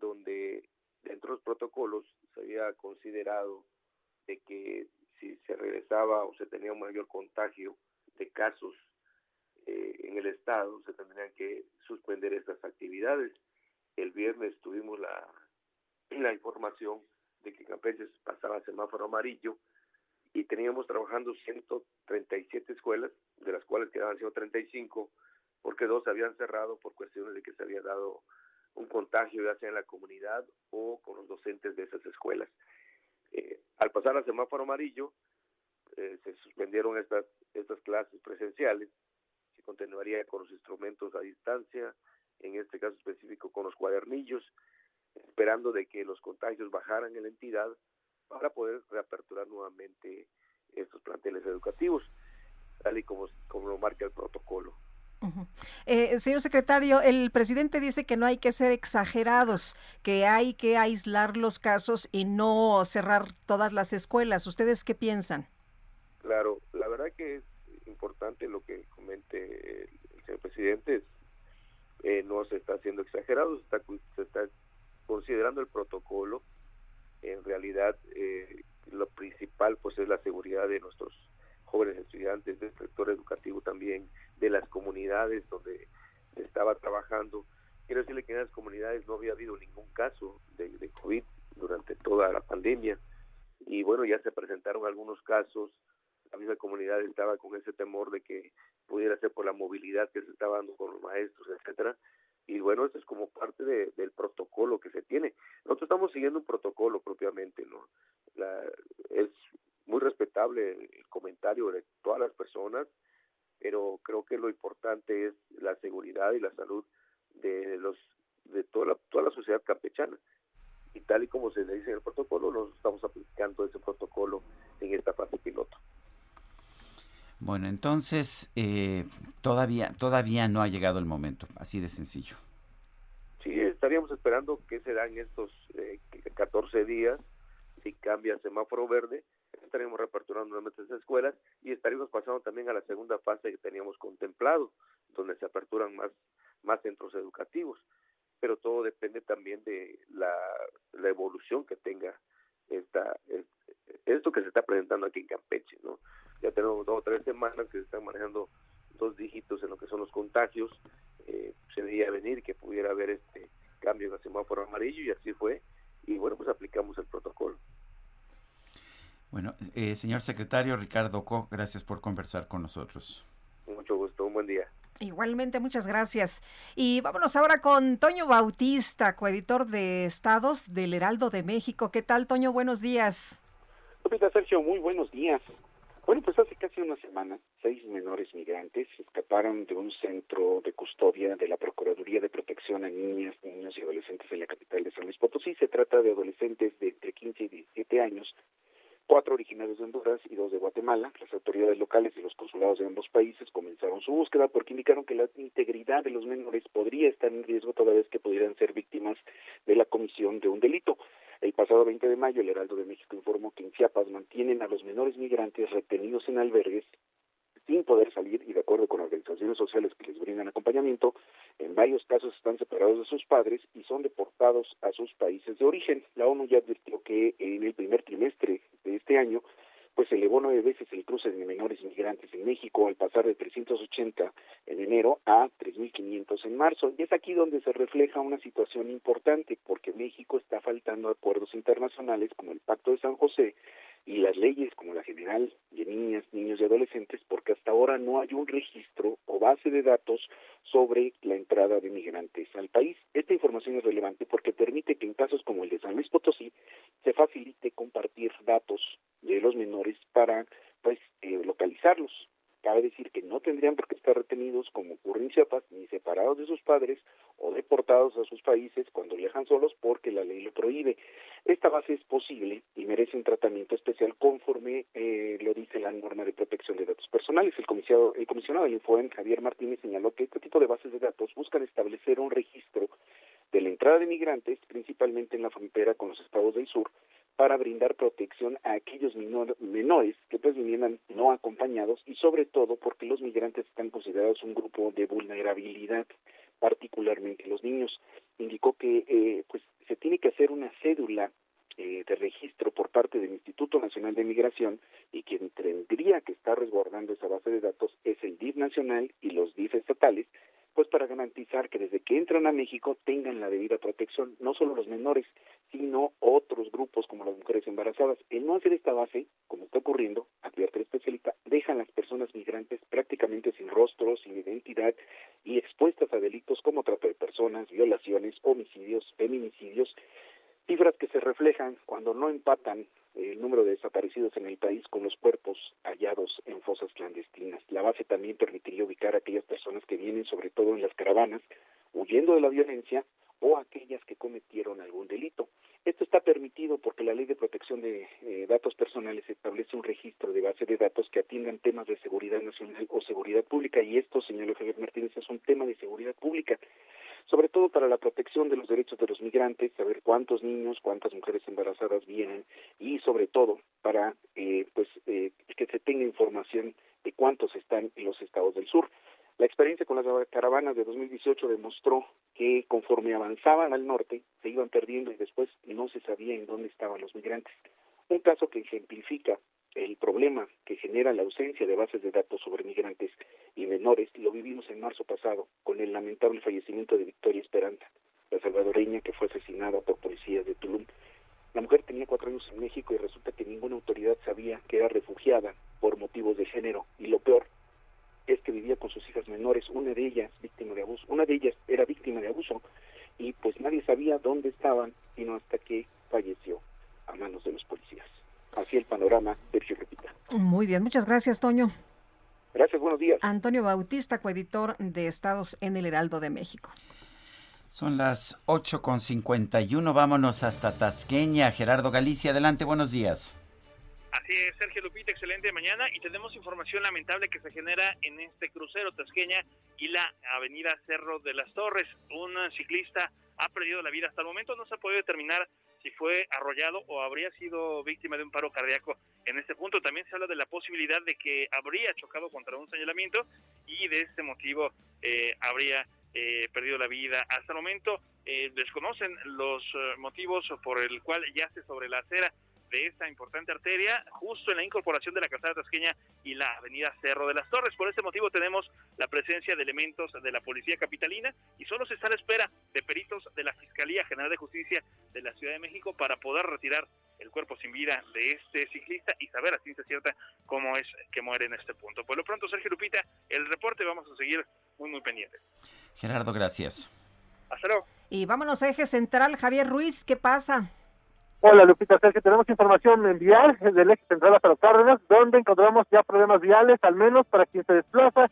donde dentro de los protocolos se había considerado de que si se regresaba o se tenía un mayor contagio de casos eh, en el estado, se tendrían que suspender estas actividades. El viernes tuvimos la, la información de que Campeche pasaba a semáforo amarillo y teníamos trabajando 137 escuelas, de las cuales quedaban 135, porque dos habían cerrado por cuestiones de que se había dado un contagio ya sea en la comunidad o con los docentes de esas escuelas. Eh, al pasar al semáforo amarillo, eh, se suspendieron estas, estas clases presenciales, se continuaría con los instrumentos a distancia, en este caso específico con los cuadernillos, esperando de que los contagios bajaran en la entidad para poder reaperturar nuevamente estos planteles educativos, tal y como, como lo marca el protocolo. Eh, señor secretario, el presidente dice que no hay que ser exagerados, que hay que aislar los casos y no cerrar todas las escuelas. ¿Ustedes qué piensan? Claro, la verdad que es importante lo que comente el, señor presidente. Es, eh, no se está haciendo exagerado, se está, se está considerando el protocolo. En realidad, eh, lo principal pues es la seguridad de nuestros jóvenes estudiantes, del sector educativo también, de las comunidades donde estaba trabajando. Quiero decirle que en las comunidades no había habido ningún caso de, de COVID durante toda la pandemia y bueno, ya se presentaron algunos casos, la misma comunidad estaba con ese temor de que pudiera ser por la movilidad que se estaba dando con los maestros, etcétera, y bueno, esto es como parte de, del protocolo que se tiene. Nosotros estamos siguiendo un protocolo propiamente, ¿no? La, es muy respetable el comentario de todas las personas, pero creo que lo importante es la seguridad y la salud de los de toda la, toda la sociedad campechana. Y tal y como se le dice en el protocolo, nos estamos aplicando ese protocolo en esta fase piloto. Bueno, entonces eh, todavía todavía no ha llegado el momento, así de sencillo. Sí, estaríamos esperando que se dan estos eh, 14 días, si cambia semáforo verde, estaríamos reaperturando nuevamente esas escuelas y estaríamos pasando también a la segunda fase que teníamos contemplado, donde se aperturan más, más centros educativos. Pero todo depende también de la, la evolución que tenga esta, esto que se está presentando aquí en Campeche, ¿no? Ya tenemos dos o tres semanas que se están manejando dos dígitos en lo que son los contagios. Eh, se veía venir que pudiera haber este cambio en el semáforo amarillo y así fue. Y bueno, pues aplicamos el protocolo. Bueno, eh, señor secretario Ricardo Co, gracias por conversar con nosotros. Mucho gusto, un buen día. Igualmente, muchas gracias. Y vámonos ahora con Toño Bautista, coeditor de Estados del Heraldo de México. ¿Qué tal, Toño? Buenos días. Lupita Sergio, muy buenos días. Bueno, pues hace casi una semana, seis menores migrantes escaparon de un centro de custodia de la Procuraduría de Protección a Niñas, Niños y Adolescentes en la capital de San Luis Potosí. Se trata de adolescentes de entre 15 y 17 años, cuatro originarios de Honduras y dos de Guatemala. Las autoridades locales y los consulados de ambos países comenzaron su búsqueda porque indicaron que la integridad de los menores podría estar en riesgo toda vez que pudieran ser víctimas de la comisión de un delito. El pasado 20 de mayo, el Heraldo de México informó que en Chiapas mantienen a los menores migrantes retenidos en albergues sin poder salir y de acuerdo con organizaciones sociales que les brindan acompañamiento, en varios casos están separados de sus padres y son deportados a sus países de origen. La ONU ya advirtió que en el primer trimestre de este año pues elevó nueve veces el cruce de menores migrantes en México al pasar de 380 en enero a 3.500 en marzo. Y es aquí donde se refleja una situación importante, porque México está faltando acuerdos internacionales como el Pacto de San José y las leyes como la general de niñas, niños y adolescentes, porque hasta ahora no hay un registro o base de datos sobre la entrada de migrantes al país. Esta información es relevante porque permite que en casos como el de San Luis Potosí se facilite compartir datos de los menores para pues eh, localizarlos. Cabe decir que no tendrían por qué estar retenidos como ocurre en Chiapas, ni separados de sus padres o deportados a sus países cuando viajan solos porque la ley lo prohíbe. Esta base es posible y merece un tratamiento especial conforme eh, lo dice la norma de protección de datos personales. El comisionado, el comisionado del Infoen, Javier Martínez, señaló que este tipo de bases de datos buscan establecer un registro de la entrada de migrantes, principalmente en la frontera con los estados del sur, para brindar protección a aquellos menores que pues vinieran no acompañados y sobre todo porque los migrantes están considerados un grupo de vulnerabilidad, particularmente los niños. Indicó que eh, pues se tiene que hacer una cédula eh, de registro por parte del Instituto Nacional de Migración y quien tendría que estar resguardando esa base de datos es el DIF nacional y los DIF estatales pues para garantizar que desde que entran a México tengan la debida protección, no solo los menores, sino otros grupos como las mujeres embarazadas. El no hacer esta base, como está ocurriendo, advierte el especialista, deja a las personas migrantes prácticamente sin rostro, sin identidad y expuestas a delitos como trata de personas, violaciones, homicidios, feminicidios, cifras que se reflejan cuando no empatan el número de desaparecidos en el país con los cuerpos hallados en fosas clandestinas. La base también permitiría ubicar a aquellas personas que vienen, sobre todo en las caravanas, huyendo de la violencia o aquellas que cometieron algún delito. Esto está permitido porque la Ley de Protección de eh, Datos Personales establece un registro de base de datos que atiendan temas de seguridad nacional o seguridad pública y esto, señor Javier Martínez, es un tema de seguridad pública sobre todo para la protección de los derechos de los migrantes, saber cuántos niños, cuántas mujeres embarazadas vienen y sobre todo para eh, pues eh, que se tenga información de cuántos están en los estados del sur. La experiencia con las caravanas de 2018 demostró que conforme avanzaban al norte se iban perdiendo y después no se sabía en dónde estaban los migrantes. Un caso que ejemplifica el problema que genera la ausencia de bases de datos sobre migrantes y menores lo vivimos en marzo pasado con el lamentable fallecimiento de Victoria Esperanza, la salvadoreña que fue asesinada por policías de Tulum. La mujer tenía cuatro años en México y resulta que ninguna autoridad sabía que era refugiada por motivos de género y lo peor es que vivía con sus hijas menores, una de ellas víctima de abuso, una de ellas era víctima de abuso y pues nadie sabía dónde estaban sino hasta que falleció a manos de los policías. Así el panorama, Sergio Repita. Muy bien, muchas gracias, Toño. Gracias, buenos días. Antonio Bautista, coeditor de Estados en el Heraldo de México. Son las 8.51, vámonos hasta Tasqueña. Gerardo Galicia, adelante, buenos días. Así es, Sergio Lupita, excelente mañana y tenemos información lamentable que se genera en este crucero Tasqueña y la avenida Cerro de las Torres. Un ciclista ha perdido la vida. Hasta el momento no se ha podido determinar si fue arrollado o habría sido víctima de un paro cardíaco. En este punto también se habla de la posibilidad de que habría chocado contra un señalamiento y de este motivo eh, habría eh, perdido la vida. Hasta el momento eh, desconocen los motivos por el cual yace sobre la acera de esta importante arteria, justo en la incorporación de la calzada tasqueña y la avenida Cerro de las Torres. Por este motivo tenemos la presencia de elementos de la Policía Capitalina y solo se está a la espera de peritos de la Fiscalía General de Justicia de la Ciudad de México para poder retirar el cuerpo sin vida de este ciclista y saber a ciencia cierta cómo es que muere en este punto. Por lo pronto, Sergio Lupita, el reporte vamos a seguir muy, muy pendientes. Gerardo, gracias. Hasta luego. Y vámonos a Eje Central, Javier Ruiz, ¿qué pasa? Hola Lupita que tenemos información en vial del eje central hasta los Cárdenas, donde encontramos ya problemas viales, al menos para quien se desplaza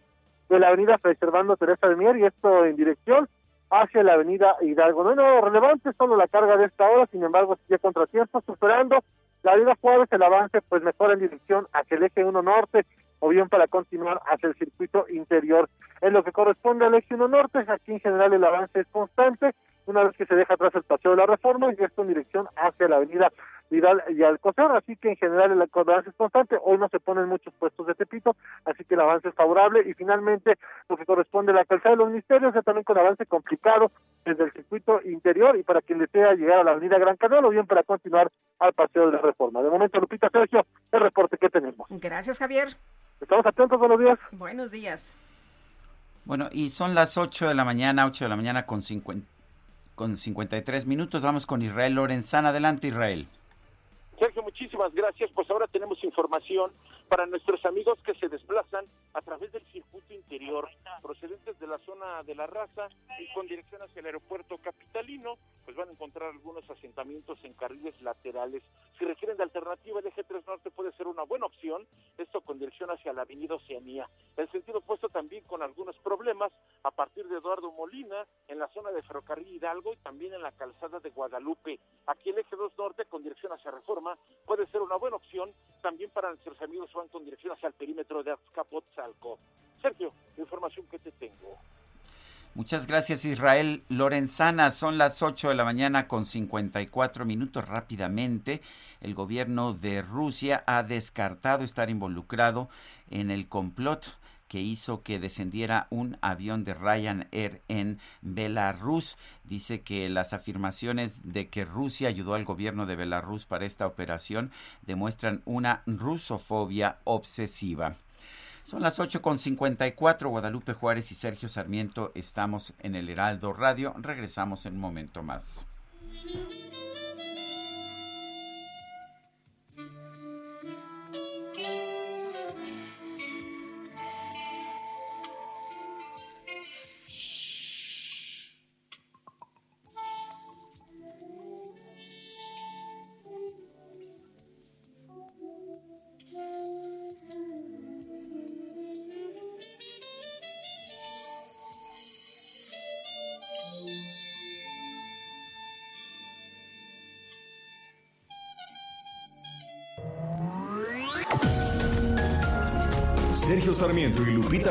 de la avenida Fray Servando Teresa de Mier, y esto en dirección hacia la avenida Hidalgo. No hay nada relevante, solo la carga de esta hora, sin embargo, sigue contratiempo, superando la avenida Juárez, el avance pues mejor en dirección hacia el eje 1 norte, o bien para continuar hacia el circuito interior. En lo que corresponde al eje 1 norte, aquí en general el avance es constante, una vez que se deja atrás el paseo de la reforma y esto en dirección hacia la avenida Vidal y Alcocer, así que en general el avance es constante, hoy no se ponen muchos puestos de Tepito, así que el avance es favorable y finalmente lo que corresponde a la calzada de los ministerios, también con avance complicado desde el circuito interior y para quien desea llegar a la avenida Gran Canal o bien para continuar al paseo de la reforma. De momento, Lupita Sergio, el reporte que tenemos. Gracias, Javier. Estamos atentos, buenos días. Buenos días. Bueno, y son las 8 de la mañana, 8 de la mañana con, 50, con 53 minutos. Vamos con Israel Lorenzana. Adelante, Israel. Sergio, muchísimas gracias. Pues ahora tenemos información para nuestros amigos que se desplazan a través del circuito interior, procedentes de la zona de la raza y con dirección hacia el aeropuerto capitalino, pues van a encontrar algunos asentamientos en carriles laterales. Si requieren de alternativa, el eje 3 Norte puede ser una buena opción, esto con dirección hacia la avenida Oceanía. El sentido opuesto también con algunos problemas a partir de Eduardo Molina, en la zona de Ferrocarril Hidalgo y también en la calzada de Guadalupe. Aquí el eje 2 Norte con dirección hacia Reforma puede ser una buena opción para nuestros amigos van con dirección hacia el perímetro de Azcapotzalco. Sergio, información que te tengo. Muchas gracias Israel Lorenzana. Son las 8 de la mañana con 54 minutos rápidamente. El gobierno de Rusia ha descartado estar involucrado en el complot que hizo que descendiera un avión de Ryanair en Belarus. Dice que las afirmaciones de que Rusia ayudó al gobierno de Belarus para esta operación demuestran una rusofobia obsesiva. Son las 8.54, Guadalupe Juárez y Sergio Sarmiento estamos en el Heraldo Radio. Regresamos en un momento más.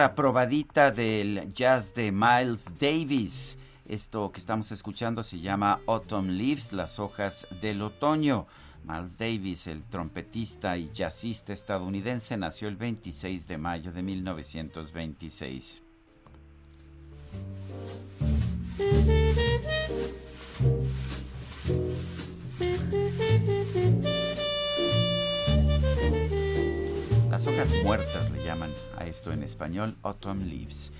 Otra probadita del jazz de Miles Davis. Esto que estamos escuchando se llama Autumn Leaves, las hojas del otoño. Miles Davis, el trompetista y jazzista estadounidense, nació el 26 de mayo de 1926. Las hojas muertas le llaman a esto en español, Autumn Leaves.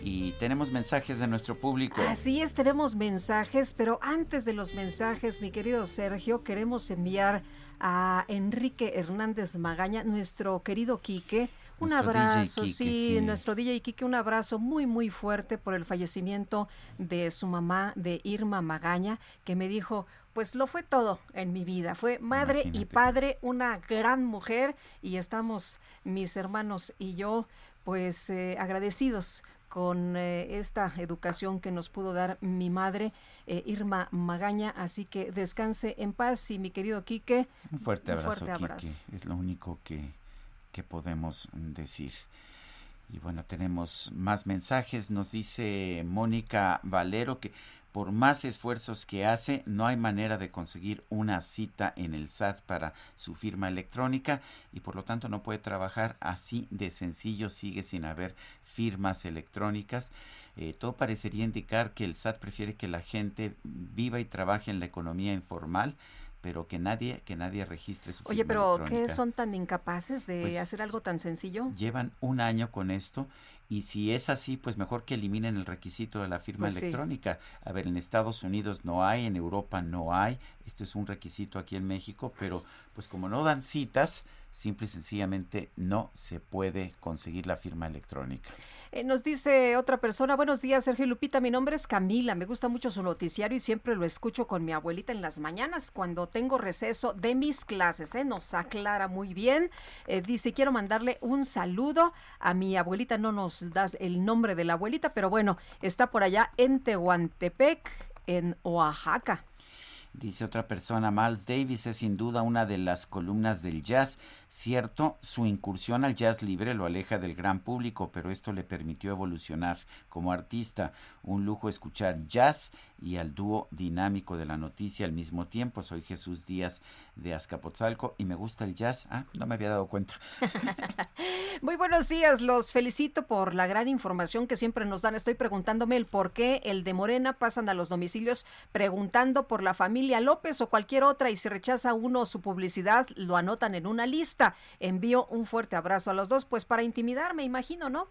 Y tenemos mensajes de nuestro público. Así es, tenemos mensajes, pero antes de los mensajes, mi querido Sergio, queremos enviar a Enrique Hernández Magaña, nuestro querido Quique, un abrazo, sí, nuestro DJ Quique, un abrazo muy, muy fuerte por el fallecimiento de su mamá, de Irma Magaña, que me dijo, pues lo fue todo en mi vida. Fue madre y padre, una gran mujer y estamos mis hermanos y yo pues eh, agradecidos con eh, esta educación que nos pudo dar mi madre, eh, Irma Magaña. Así que descanse en paz y mi querido Quique. Un fuerte abrazo, Quique. Es lo único que, que podemos decir. Y bueno, tenemos más mensajes. Nos dice Mónica Valero que por más esfuerzos que hace, no hay manera de conseguir una cita en el SAT para su firma electrónica y por lo tanto no puede trabajar así de sencillo, sigue sin haber firmas electrónicas. Eh, todo parecería indicar que el SAT prefiere que la gente viva y trabaje en la economía informal pero que nadie que nadie registre su Oye, pero ¿qué son tan incapaces de pues, hacer algo tan sencillo? Llevan un año con esto y si es así, pues mejor que eliminen el requisito de la firma pues electrónica. A ver, en Estados Unidos no hay, en Europa no hay, esto es un requisito aquí en México, pero pues como no dan citas, simple y sencillamente no se puede conseguir la firma electrónica. Eh, nos dice otra persona, buenos días Sergio Lupita, mi nombre es Camila, me gusta mucho su noticiario y siempre lo escucho con mi abuelita en las mañanas cuando tengo receso de mis clases, ¿eh? nos aclara muy bien. Eh, dice, quiero mandarle un saludo a mi abuelita, no nos das el nombre de la abuelita, pero bueno, está por allá en Tehuantepec, en Oaxaca. Dice otra persona, Miles Davis es sin duda una de las columnas del jazz. Cierto, su incursión al jazz libre lo aleja del gran público, pero esto le permitió evolucionar como artista. Un lujo escuchar jazz y al dúo dinámico de la noticia al mismo tiempo. Soy Jesús Díaz de Azcapotzalco y me gusta el jazz. Ah, no me había dado cuenta. Muy buenos días, los felicito por la gran información que siempre nos dan. Estoy preguntándome el por qué el de Morena pasan a los domicilios preguntando por la familia López o cualquier otra y si rechaza uno su publicidad lo anotan en una lista. Envío un fuerte abrazo a los dos, pues para intimidar, me imagino, ¿no?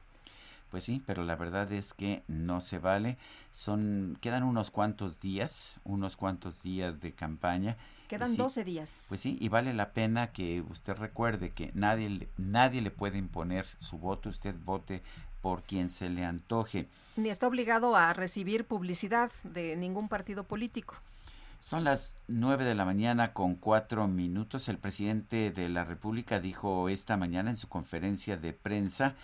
Pues sí, pero la verdad es que no se vale. Son quedan unos cuantos días, unos cuantos días de campaña. Quedan 12 días. Pues sí, y vale la pena que usted recuerde que nadie nadie le puede imponer su voto, usted vote por quien se le antoje. Ni está obligado a recibir publicidad de ningún partido político. Son las nueve de la mañana con cuatro minutos. El presidente de la República dijo esta mañana en su conferencia de prensa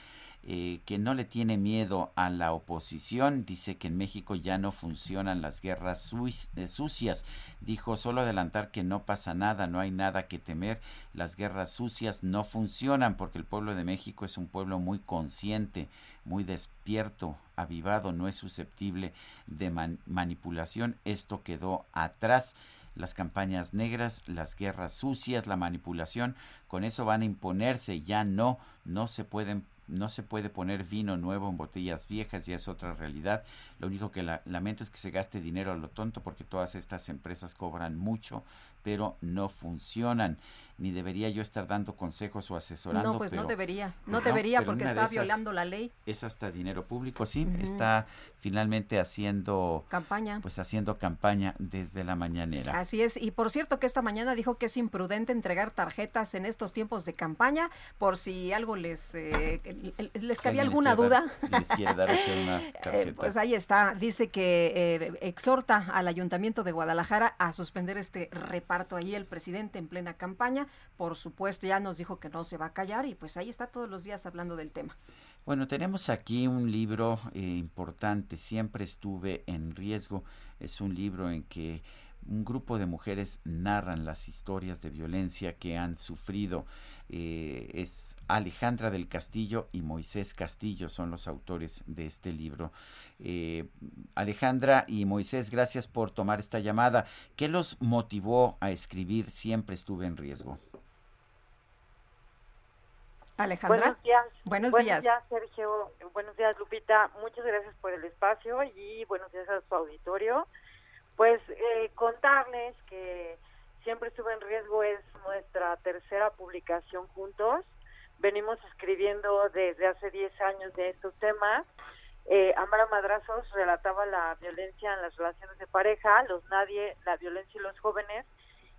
eh, que no le tiene miedo a la oposición. Dice que en México ya no funcionan las guerras eh, sucias. Dijo solo adelantar que no pasa nada, no hay nada que temer. Las guerras sucias no funcionan porque el pueblo de México es un pueblo muy consciente, muy despierto, avivado, no es susceptible de manipulación. Esto quedó atrás las campañas negras, las guerras sucias, la manipulación, con eso van a imponerse, ya no, no se pueden no se puede poner vino nuevo en botellas viejas, ya es otra realidad. Lo único que lamento es que se gaste dinero a lo tonto porque todas estas empresas cobran mucho, pero no funcionan. Ni debería yo estar dando consejos o asesorando. No, pues no debería, no debería porque está violando la ley. Es hasta dinero público, sí, está finalmente haciendo campaña. Pues haciendo campaña desde la mañanera. Así es, y por cierto que esta mañana dijo que es imprudente entregar tarjetas en estos tiempos de campaña, por si algo les eh, les cabía alguna duda. les quiere dar una eh, tarjeta. pues ahí está, dice que eh, exhorta al Ayuntamiento de Guadalajara a suspender este reparto ahí el presidente en plena campaña. Por supuesto, ya nos dijo que no se va a callar y pues ahí está todos los días hablando del tema. Bueno, tenemos aquí un libro eh, importante, Siempre estuve en riesgo. Es un libro en que un grupo de mujeres narran las historias de violencia que han sufrido. Eh, es Alejandra del Castillo y Moisés Castillo son los autores de este libro. Eh, Alejandra y Moisés, gracias por tomar esta llamada. ¿Qué los motivó a escribir Siempre estuve en riesgo? Alejandra. Buenos días. Buenos, días. Sergio. Buenos días, Lupita. Muchas gracias por el espacio y buenos días a su auditorio. Pues eh, contarles que Siempre estuve en riesgo es nuestra tercera publicación juntos. Venimos escribiendo desde hace 10 años de estos temas. Eh, Amara Madrazos relataba la violencia en las relaciones de pareja, los nadie, la violencia y los jóvenes.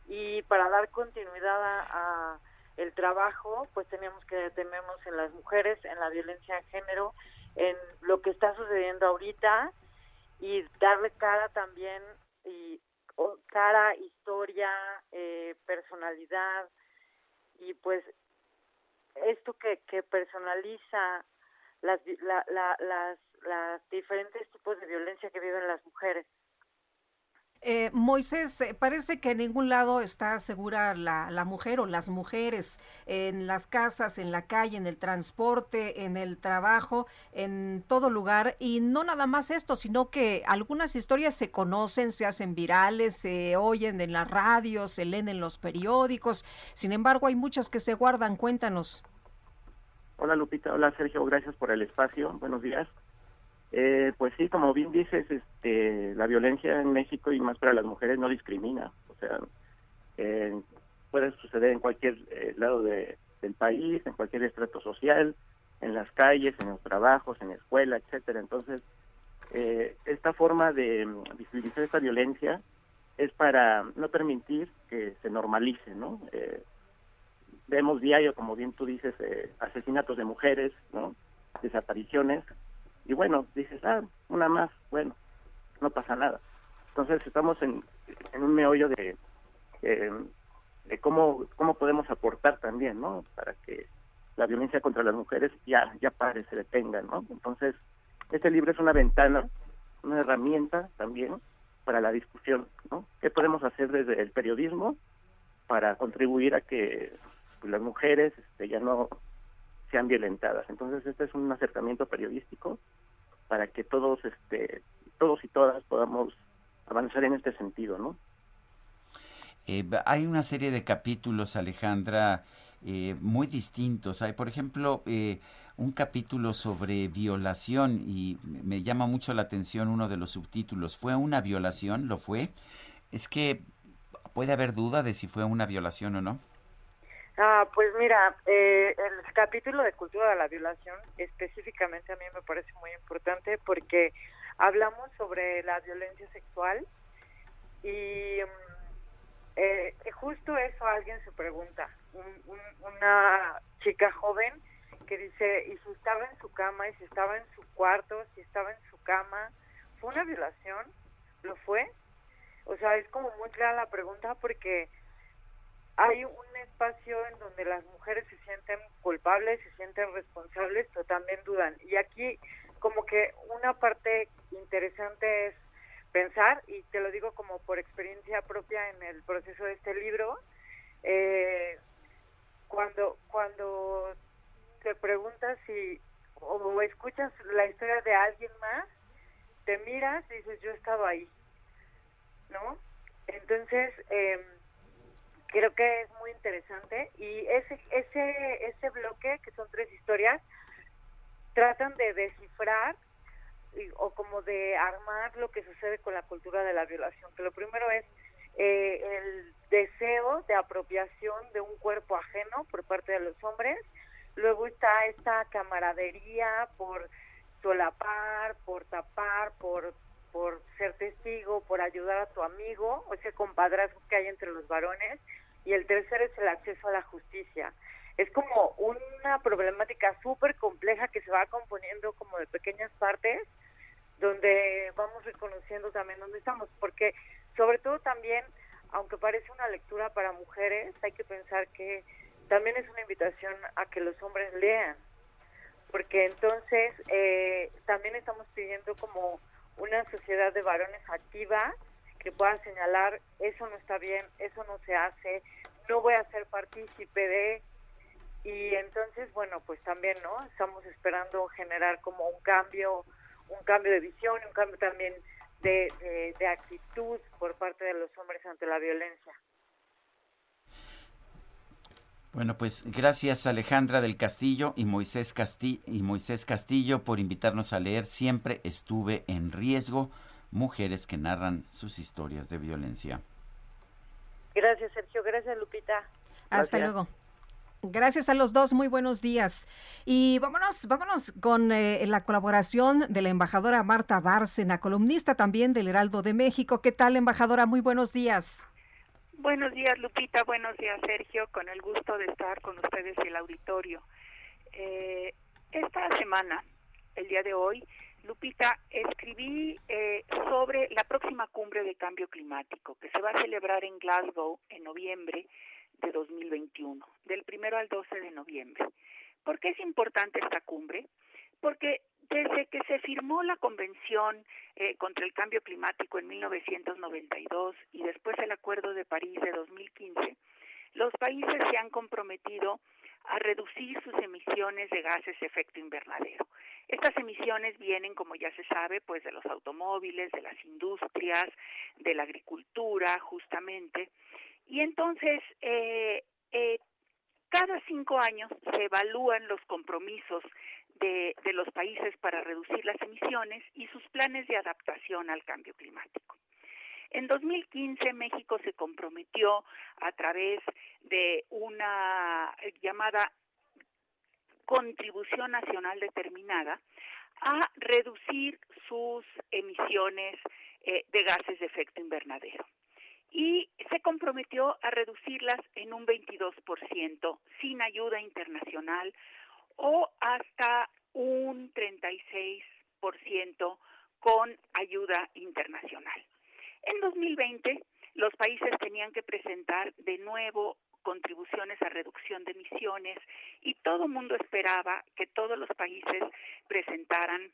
Y para dar continuidad a el trabajo, pues teníamos que detenernos en las mujeres, en la violencia de género, en lo que está sucediendo ahorita y darle cara también y cara, historia, eh, personalidad y pues esto que, que personaliza las, las, las diferentes tipos de violencia que viven las mujeres. Eh, Moisés, eh, parece que en ningún lado está segura la, la, mujer o las mujeres en las casas, en la calle, en el transporte, en el trabajo, en todo lugar. Y no nada más esto, sino que algunas historias se conocen, se hacen virales, se oyen en la radio, se leen en los periódicos. Sin embargo, hay muchas que se guardan. Cuéntanos. Hola Lupita, hola Sergio, gracias por el espacio. Buenos días. Eh, pues sí, como bien dices, este, la violencia en México y más para las mujeres no discrimina. O sea, eh, puede suceder en cualquier eh, lado de, del país, en cualquier estrato social, en las calles, en los trabajos, en la escuela, etcétera. Entonces, eh, esta forma de mm, visibilizar esta violencia es para no permitir que se normalice, ¿no? Eh, vemos diario, como bien tú dices, eh, asesinatos de mujeres, ¿no? Desapariciones, y bueno, dices, ah, una más, bueno, no pasa nada. Entonces estamos en, en un meollo de, de cómo, cómo podemos aportar también, ¿no? Para que la violencia contra las mujeres ya, ya pare, se detenga, ¿no? Entonces, este libro es una ventana, una herramienta también para la discusión, ¿no? ¿Qué podemos hacer desde el periodismo para contribuir a que las mujeres este, ya no sean violentadas? Entonces, este es un acercamiento periodístico para que todos, este, todos y todas podamos avanzar en este sentido, ¿no? Eh, hay una serie de capítulos, Alejandra, eh, muy distintos. Hay, por ejemplo, eh, un capítulo sobre violación y me llama mucho la atención uno de los subtítulos. ¿Fue una violación? ¿Lo fue? Es que puede haber duda de si fue una violación o no. Ah, pues mira, eh, el capítulo de cultura de la violación específicamente a mí me parece muy importante porque hablamos sobre la violencia sexual y mm, eh, justo eso alguien se pregunta, una chica joven que dice, y si estaba en su cama, y si estaba en su cuarto, si estaba en su cama, ¿fue una violación? ¿Lo fue? O sea, es como muy clara la pregunta porque hay un espacio en donde las mujeres se sienten culpables, se sienten responsables, pero también dudan. Y aquí como que una parte interesante es pensar, y te lo digo como por experiencia propia en el proceso de este libro, eh, cuando, cuando te preguntas si o escuchas la historia de alguien más, te miras y dices, yo estaba ahí, ¿no? Entonces, eh, creo que es muy interesante. Y ese ese ese bloque que son tres historias tratan de descifrar o como de armar lo que sucede con la cultura de la violación. Que lo primero es eh, el deseo de apropiación de un cuerpo ajeno por parte de los hombres. Luego está esta camaradería por solapar por tapar por por ser testigo, por ayudar a tu amigo, ese compadrazgo que hay entre los varones, y el tercero es el acceso a la justicia. Es como una problemática súper compleja que se va componiendo como de pequeñas partes, donde vamos reconociendo también dónde estamos, porque sobre todo también, aunque parece una lectura para mujeres, hay que pensar que también es una invitación a que los hombres lean, porque entonces eh, también estamos pidiendo como una sociedad de varones activa que pueda señalar eso no está bien, eso no se hace, no voy a ser partícipe de y entonces bueno pues también no estamos esperando generar como un cambio un cambio de visión un cambio también de, de, actitud por parte de los hombres ante la violencia bueno, pues gracias Alejandra del Castillo y Moisés, Castillo y Moisés Castillo por invitarnos a leer Siempre estuve en riesgo, mujeres que narran sus historias de violencia. Gracias Sergio, gracias Lupita. Hasta luego. Gracias a los dos, muy buenos días. Y vámonos, vámonos con eh, la colaboración de la embajadora Marta Bárcena, columnista también del Heraldo de México. ¿Qué tal, embajadora? Muy buenos días. Buenos días, Lupita. Buenos días, Sergio. Con el gusto de estar con ustedes y el auditorio. Eh, esta semana, el día de hoy, Lupita, escribí eh, sobre la próxima cumbre de cambio climático que se va a celebrar en Glasgow en noviembre de 2021, del primero al 12 de noviembre. ¿Por qué es importante esta cumbre? Porque desde que se firmó la Convención eh, contra el Cambio Climático en 1992 y después el Acuerdo de París de 2015, los países se han comprometido a reducir sus emisiones de gases de efecto invernadero. Estas emisiones vienen, como ya se sabe, pues de los automóviles, de las industrias, de la agricultura, justamente. Y entonces, eh, eh, cada cinco años se evalúan los compromisos de, de los países para reducir las emisiones y sus planes de adaptación al cambio climático. En 2015 México se comprometió a través de una llamada contribución nacional determinada a reducir sus emisiones eh, de gases de efecto invernadero. Y se comprometió a reducirlas en un 22% sin ayuda internacional o hasta un 36% con ayuda internacional. En 2020, los países tenían que presentar de nuevo contribuciones a reducción de emisiones y todo el mundo esperaba que todos los países presentaran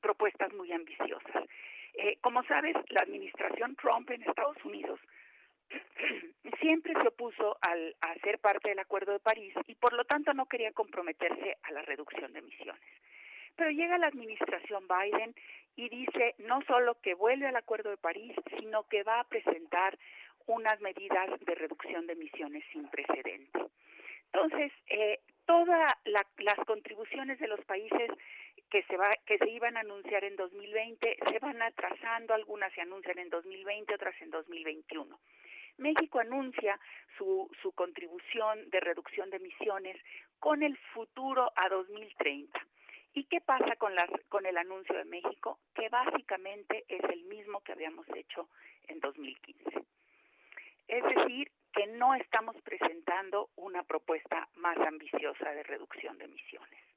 propuestas muy ambiciosas. Eh, como sabes, la administración Trump en Estados Unidos siempre se opuso al, a ser parte del Acuerdo de París y por lo tanto no quería comprometerse a la reducción de emisiones. Pero llega la administración Biden y dice no solo que vuelve al Acuerdo de París, sino que va a presentar unas medidas de reducción de emisiones sin precedente. Entonces, eh, todas las contribuciones de los países que se, va, que se iban a anunciar en 2020 se van atrasando, algunas se anuncian en 2020, otras en 2021. México anuncia su, su contribución de reducción de emisiones con el futuro a 2030. ¿Y qué pasa con, las, con el anuncio de México? Que básicamente es el mismo que habíamos hecho en 2015. Es decir, que no estamos presentando una propuesta más ambiciosa de reducción de emisiones.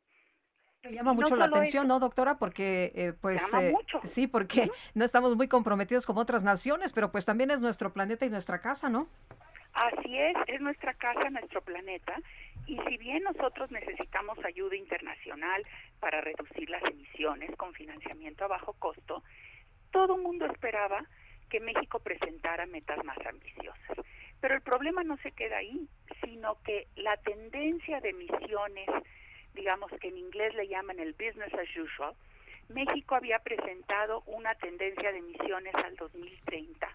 Me llama mucho la atención, ¿no, doctora? Porque, eh, pues, eh, sí, porque no estamos muy comprometidos como otras naciones, pero pues también es nuestro planeta y nuestra casa, ¿no? Así es, es nuestra casa, nuestro planeta, y si bien nosotros necesitamos ayuda internacional para reducir las emisiones con financiamiento a bajo costo, todo el mundo esperaba que México presentara metas más ambiciosas. Pero el problema no se queda ahí, sino que la tendencia de emisiones, digamos que en inglés le llaman el business as usual, México había presentado una tendencia de emisiones al 2030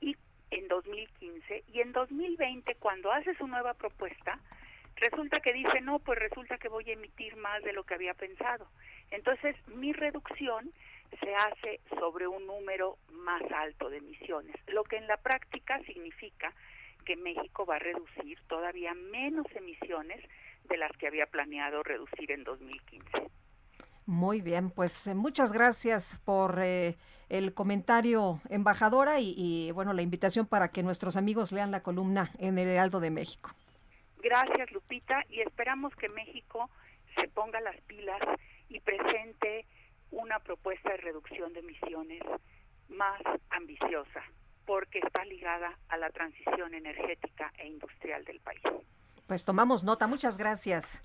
y en 2015 y en 2020 cuando hace su nueva propuesta resulta que dice no pues resulta que voy a emitir más de lo que había pensado entonces mi reducción se hace sobre un número más alto de emisiones, lo que en la práctica significa que México va a reducir todavía menos emisiones de las que había planeado reducir en 2015. Muy bien, pues eh, muchas gracias por eh, el comentario, embajadora, y, y, bueno, la invitación para que nuestros amigos lean la columna en el Heraldo de México. Gracias, Lupita, y esperamos que México se ponga las pilas y presente una propuesta de reducción de emisiones más ambiciosa, porque está ligada a la transición energética e industrial del país. Pues tomamos nota. Muchas gracias.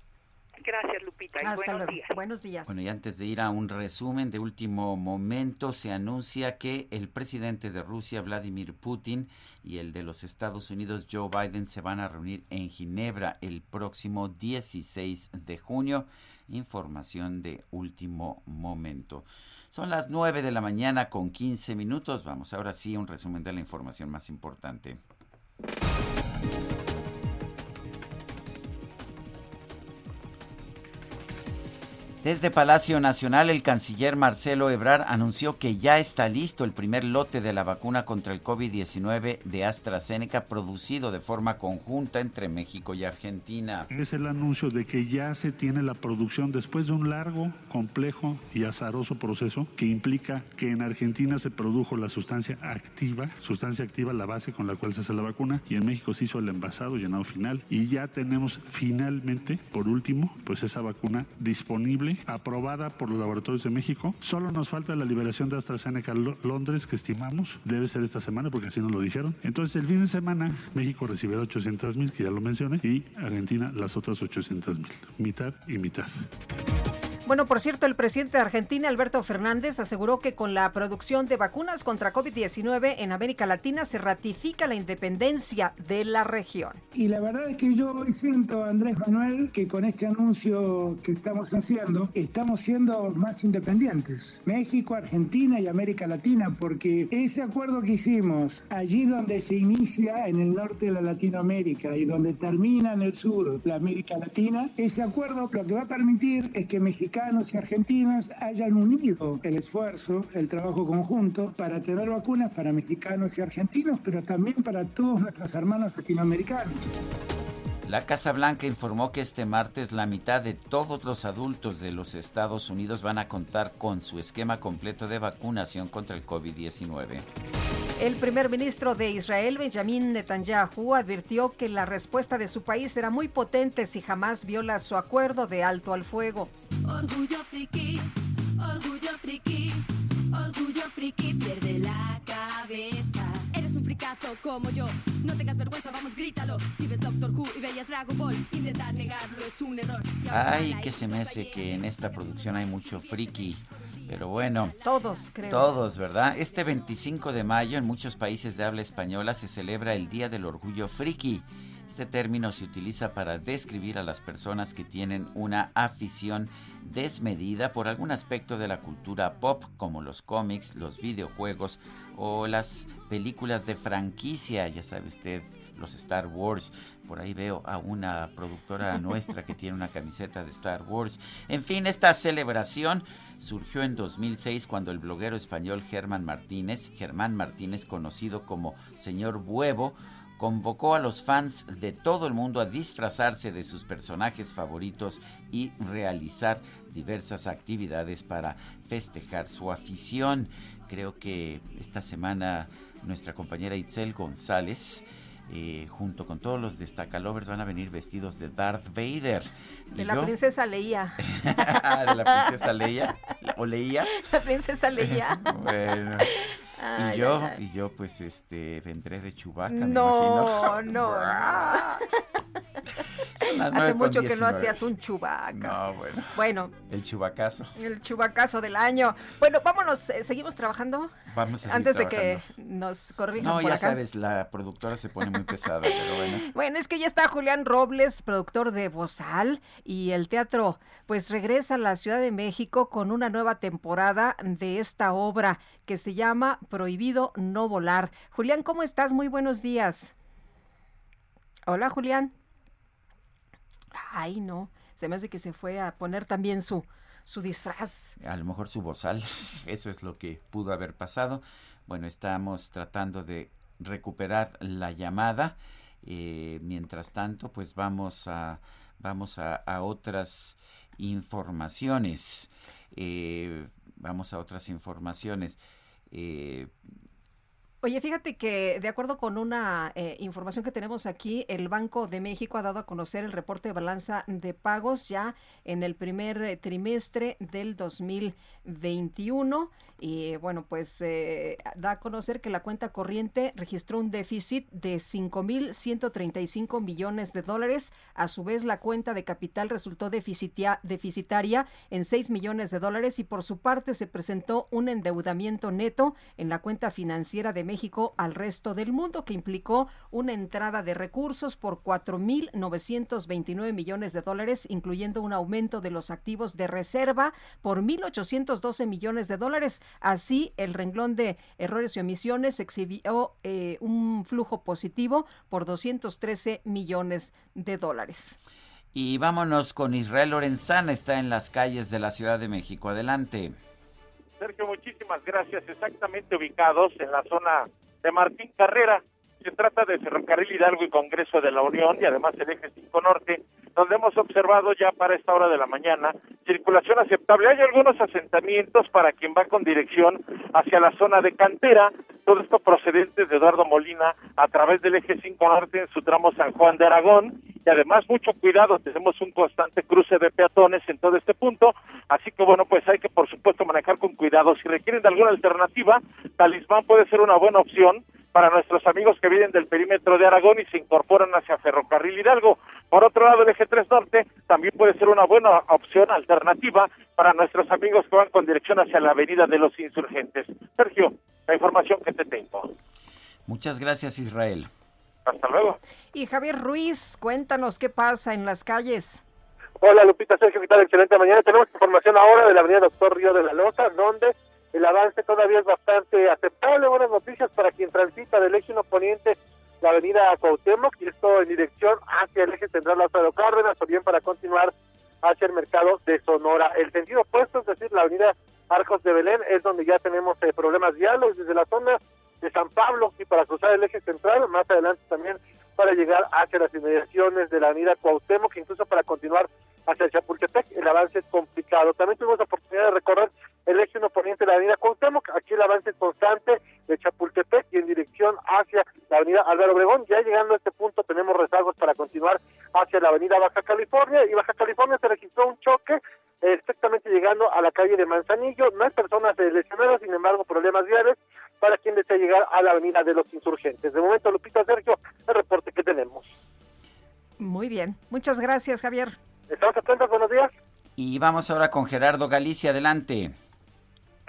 Gracias, Lupita. Y Hasta buenos luego. días. Buenos días. Bueno, y antes de ir a un resumen de último momento, se anuncia que el presidente de Rusia, Vladimir Putin, y el de los Estados Unidos, Joe Biden, se van a reunir en Ginebra el próximo 16 de junio. Información de último momento. Son las 9 de la mañana con 15 minutos. Vamos ahora sí a un resumen de la información más importante. Desde Palacio Nacional, el canciller Marcelo Ebrard anunció que ya está listo el primer lote de la vacuna contra el COVID-19 de AstraZeneca producido de forma conjunta entre México y Argentina. Es el anuncio de que ya se tiene la producción después de un largo, complejo y azaroso proceso que implica que en Argentina se produjo la sustancia activa, sustancia activa la base con la cual se hace la vacuna y en México se hizo el envasado llenado final y ya tenemos finalmente, por último, pues esa vacuna disponible aprobada por los laboratorios de México. Solo nos falta la liberación de AstraZeneca Londres, que estimamos debe ser esta semana, porque así nos lo dijeron. Entonces, el fin de semana, México recibirá 800 mil, que ya lo mencioné, y Argentina las otras 800 mil. Mitad y mitad. Bueno, por cierto, el presidente de Argentina, Alberto Fernández, aseguró que con la producción de vacunas contra COVID-19 en América Latina se ratifica la independencia de la región. Y la verdad es que yo hoy siento, Andrés Manuel, que con este anuncio que estamos haciendo, estamos siendo más independientes. México, Argentina y América Latina, porque ese acuerdo que hicimos allí donde se inicia en el norte de la Latinoamérica y donde termina en el sur la América Latina, ese acuerdo lo que va a permitir es que México mexicanos y argentinos hayan unido el esfuerzo, el trabajo conjunto para tener vacunas para mexicanos y argentinos, pero también para todos nuestros hermanos latinoamericanos. La Casa Blanca informó que este martes la mitad de todos los adultos de los Estados Unidos van a contar con su esquema completo de vacunación contra el COVID-19. El primer ministro de Israel, Benjamin Netanyahu, advirtió que la respuesta de su país será muy potente si jamás viola su acuerdo de alto al fuego. Orgullo friki, orgullo friki, orgullo friki, pierde la cabeza. Eres un fricazo como yo, no tengas vergüenza, vamos, grítalo. Si ves Doctor Who y veías Dragon Ball, intentar negarlo es un error. Ay, que se me hace que en esta producción hay mucho friki. Pero bueno. Todos, creo. Todos, ¿verdad? Este 25 de mayo en muchos países de habla española se celebra el Día del Orgullo Friki. Este término se utiliza para describir a las personas que tienen una afición desmedida por algún aspecto de la cultura pop, como los cómics, los videojuegos o las películas de franquicia, ya sabe usted, los Star Wars. Por ahí veo a una productora nuestra que tiene una camiseta de Star Wars. En fin, esta celebración surgió en 2006 cuando el bloguero español Germán Martínez, Germán Martínez conocido como Señor Huevo, convocó a los fans de todo el mundo a disfrazarse de sus personajes favoritos y realizar diversas actividades para festejar su afición. Creo que esta semana nuestra compañera Itzel González eh, junto con todos los destacalovers van a venir vestidos de Darth Vader. De la princesa Leia. de la princesa Leia. ¿O Leia? La princesa Leia. bueno y yo, y yo pues este vendré de Chubaca, me no, No, no. Hace mucho que no hacías un chubaca. No, bueno. Bueno. El chubacazo. El chubacazo del año. Bueno, vámonos, eh, ¿seguimos trabajando? Vamos a Antes de que nos corrijan No, ya sabes, la productora se pone muy pesada, pero bueno. Bueno, es que ya está Julián Robles, productor de Bozal, y el teatro pues regresa a la Ciudad de México con una nueva temporada de esta obra que se llama Prohibido no volar. Julián, ¿cómo estás? Muy buenos días. Hola, Julián. Ay, no, se me hace que se fue a poner también su, su disfraz. A lo mejor su bozal, eso es lo que pudo haber pasado. Bueno, estamos tratando de recuperar la llamada. Eh, mientras tanto, pues vamos a, vamos a, otras informaciones. Eh, vamos a otras informaciones. Eh, Oye, fíjate que de acuerdo con una eh, información que tenemos aquí, el Banco de México ha dado a conocer el reporte de balanza de pagos ya en el primer eh, trimestre del 2021 y bueno, pues eh, da a conocer que la cuenta corriente registró un déficit de 5.135 millones de dólares. A su vez, la cuenta de capital resultó deficitaria en 6 millones de dólares y por su parte se presentó un endeudamiento neto en la cuenta financiera de México al resto del mundo que implicó una entrada de recursos por 4.929 millones de dólares, incluyendo un aumento de los activos de reserva por 1.812 millones de dólares. Así, el renglón de errores y omisiones exhibió eh, un flujo positivo por 213 millones de dólares. Y vámonos con Israel Lorenzana, está en las calles de la Ciudad de México. Adelante. Sergio, muchísimas gracias. Exactamente ubicados en la zona de Martín Carrera. Se trata de Ferrocarril Hidalgo y Congreso de la Unión y además el eje 5 Norte, donde hemos observado ya para esta hora de la mañana circulación aceptable. Hay algunos asentamientos para quien va con dirección hacia la zona de cantera, todo esto procedente de Eduardo Molina a través del eje 5 Norte en su tramo San Juan de Aragón y además mucho cuidado, tenemos un constante cruce de peatones en todo este punto, así que bueno, pues hay que por supuesto manejar con cuidado. Si requieren de alguna alternativa, Talismán puede ser una buena opción para nuestros amigos que vienen del perímetro de Aragón y se incorporan hacia Ferrocarril Hidalgo. Por otro lado, el eje 3 norte también puede ser una buena opción alternativa para nuestros amigos que van con dirección hacia la avenida de los insurgentes. Sergio, la información que te tengo. Muchas gracias, Israel. Hasta luego. Y Javier Ruiz, cuéntanos qué pasa en las calles. Hola Lupita, Sergio, ¿qué tal? Excelente mañana. Tenemos información ahora de la avenida Doctor Río de la Loza, donde el avance todavía es bastante aceptable. Buenas noticias para quien transita del eje poniente la avenida Cuauhtémoc y esto en dirección hacia el eje central Lázaro Cárdenas o bien para continuar hacia el mercado de Sonora. El sentido opuesto, es decir, la avenida Arcos de Belén, es donde ya tenemos eh, problemas viales desde la zona de San Pablo y para cruzar el eje central, más adelante también para llegar hacia las inmediaciones de la avenida Cuauhtémoc, incluso para continuar hacia Chapultepec, el avance es complicado. También tuvimos la oportunidad de recorrer el eje poniente de la avenida Cuauhtémoc, aquí el avance constante de Chapultepec y en dirección hacia la avenida Álvaro Obregón. Ya llegando a este punto tenemos rezagos para continuar hacia la avenida Baja California y Baja California se registró un choque exactamente llegando a la calle de Manzanillo. No hay personas lesionadas, sin embargo, problemas viales para quien desea llegar a la avenida de los insurgentes. De momento, Lupita Sergio, el reporte que tenemos. Muy bien. Muchas gracias, Javier. Estamos atentos. Buenos días. Y vamos ahora con Gerardo Galicia. Adelante.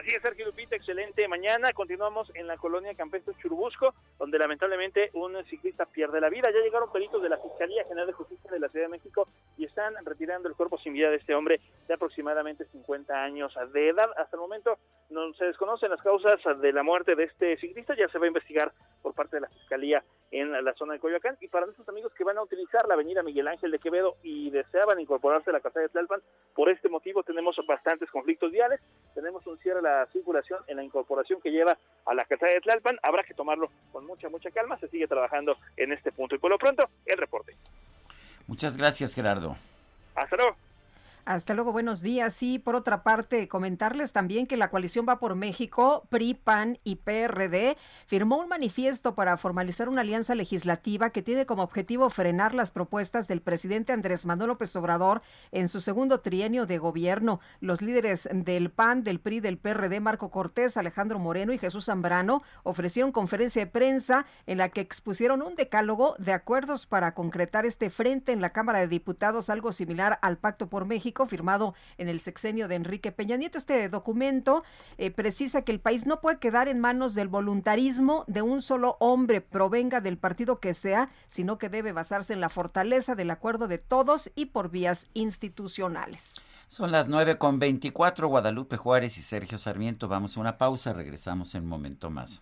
Así es, Sergio Lupita, excelente. Mañana continuamos en la colonia Campestre Churubusco, donde lamentablemente un ciclista pierde la vida. Ya llegaron peritos de la Fiscalía General de Justicia de la Ciudad de México y están retirando el cuerpo sin vida de este hombre de aproximadamente 50 años de edad. Hasta el momento no se desconocen las causas de la muerte de este ciclista, ya se va a investigar por parte de la Fiscalía en la zona de Coyoacán. Y para nuestros amigos que van a utilizar la avenida Miguel Ángel de Quevedo y deseaban incorporarse a la casa de Tlalpan, por este motivo tenemos bastantes conflictos viales, tenemos un cierre a la circulación en la incorporación que lleva a la casa de Tlalpan, habrá que tomarlo con mucha, mucha calma, se sigue trabajando en este punto. Y por lo pronto, el reporte. Muchas gracias, Gerardo. Hasta luego. Hasta luego, buenos días. Y por otra parte, comentarles también que la coalición Va por México, PRI, PAN y PRD firmó un manifiesto para formalizar una alianza legislativa que tiene como objetivo frenar las propuestas del presidente Andrés Manuel López Obrador en su segundo trienio de gobierno. Los líderes del PAN, del PRI, del PRD, Marco Cortés, Alejandro Moreno y Jesús Zambrano, ofrecieron conferencia de prensa en la que expusieron un decálogo de acuerdos para concretar este frente en la Cámara de Diputados, algo similar al Pacto por México firmado en el sexenio de Enrique Peña Nieto. Este documento eh, precisa que el país no puede quedar en manos del voluntarismo de un solo hombre, provenga del partido que sea, sino que debe basarse en la fortaleza del acuerdo de todos y por vías institucionales. Son las nueve con veinticuatro, Guadalupe Juárez y Sergio Sarmiento. Vamos a una pausa, regresamos en un momento más.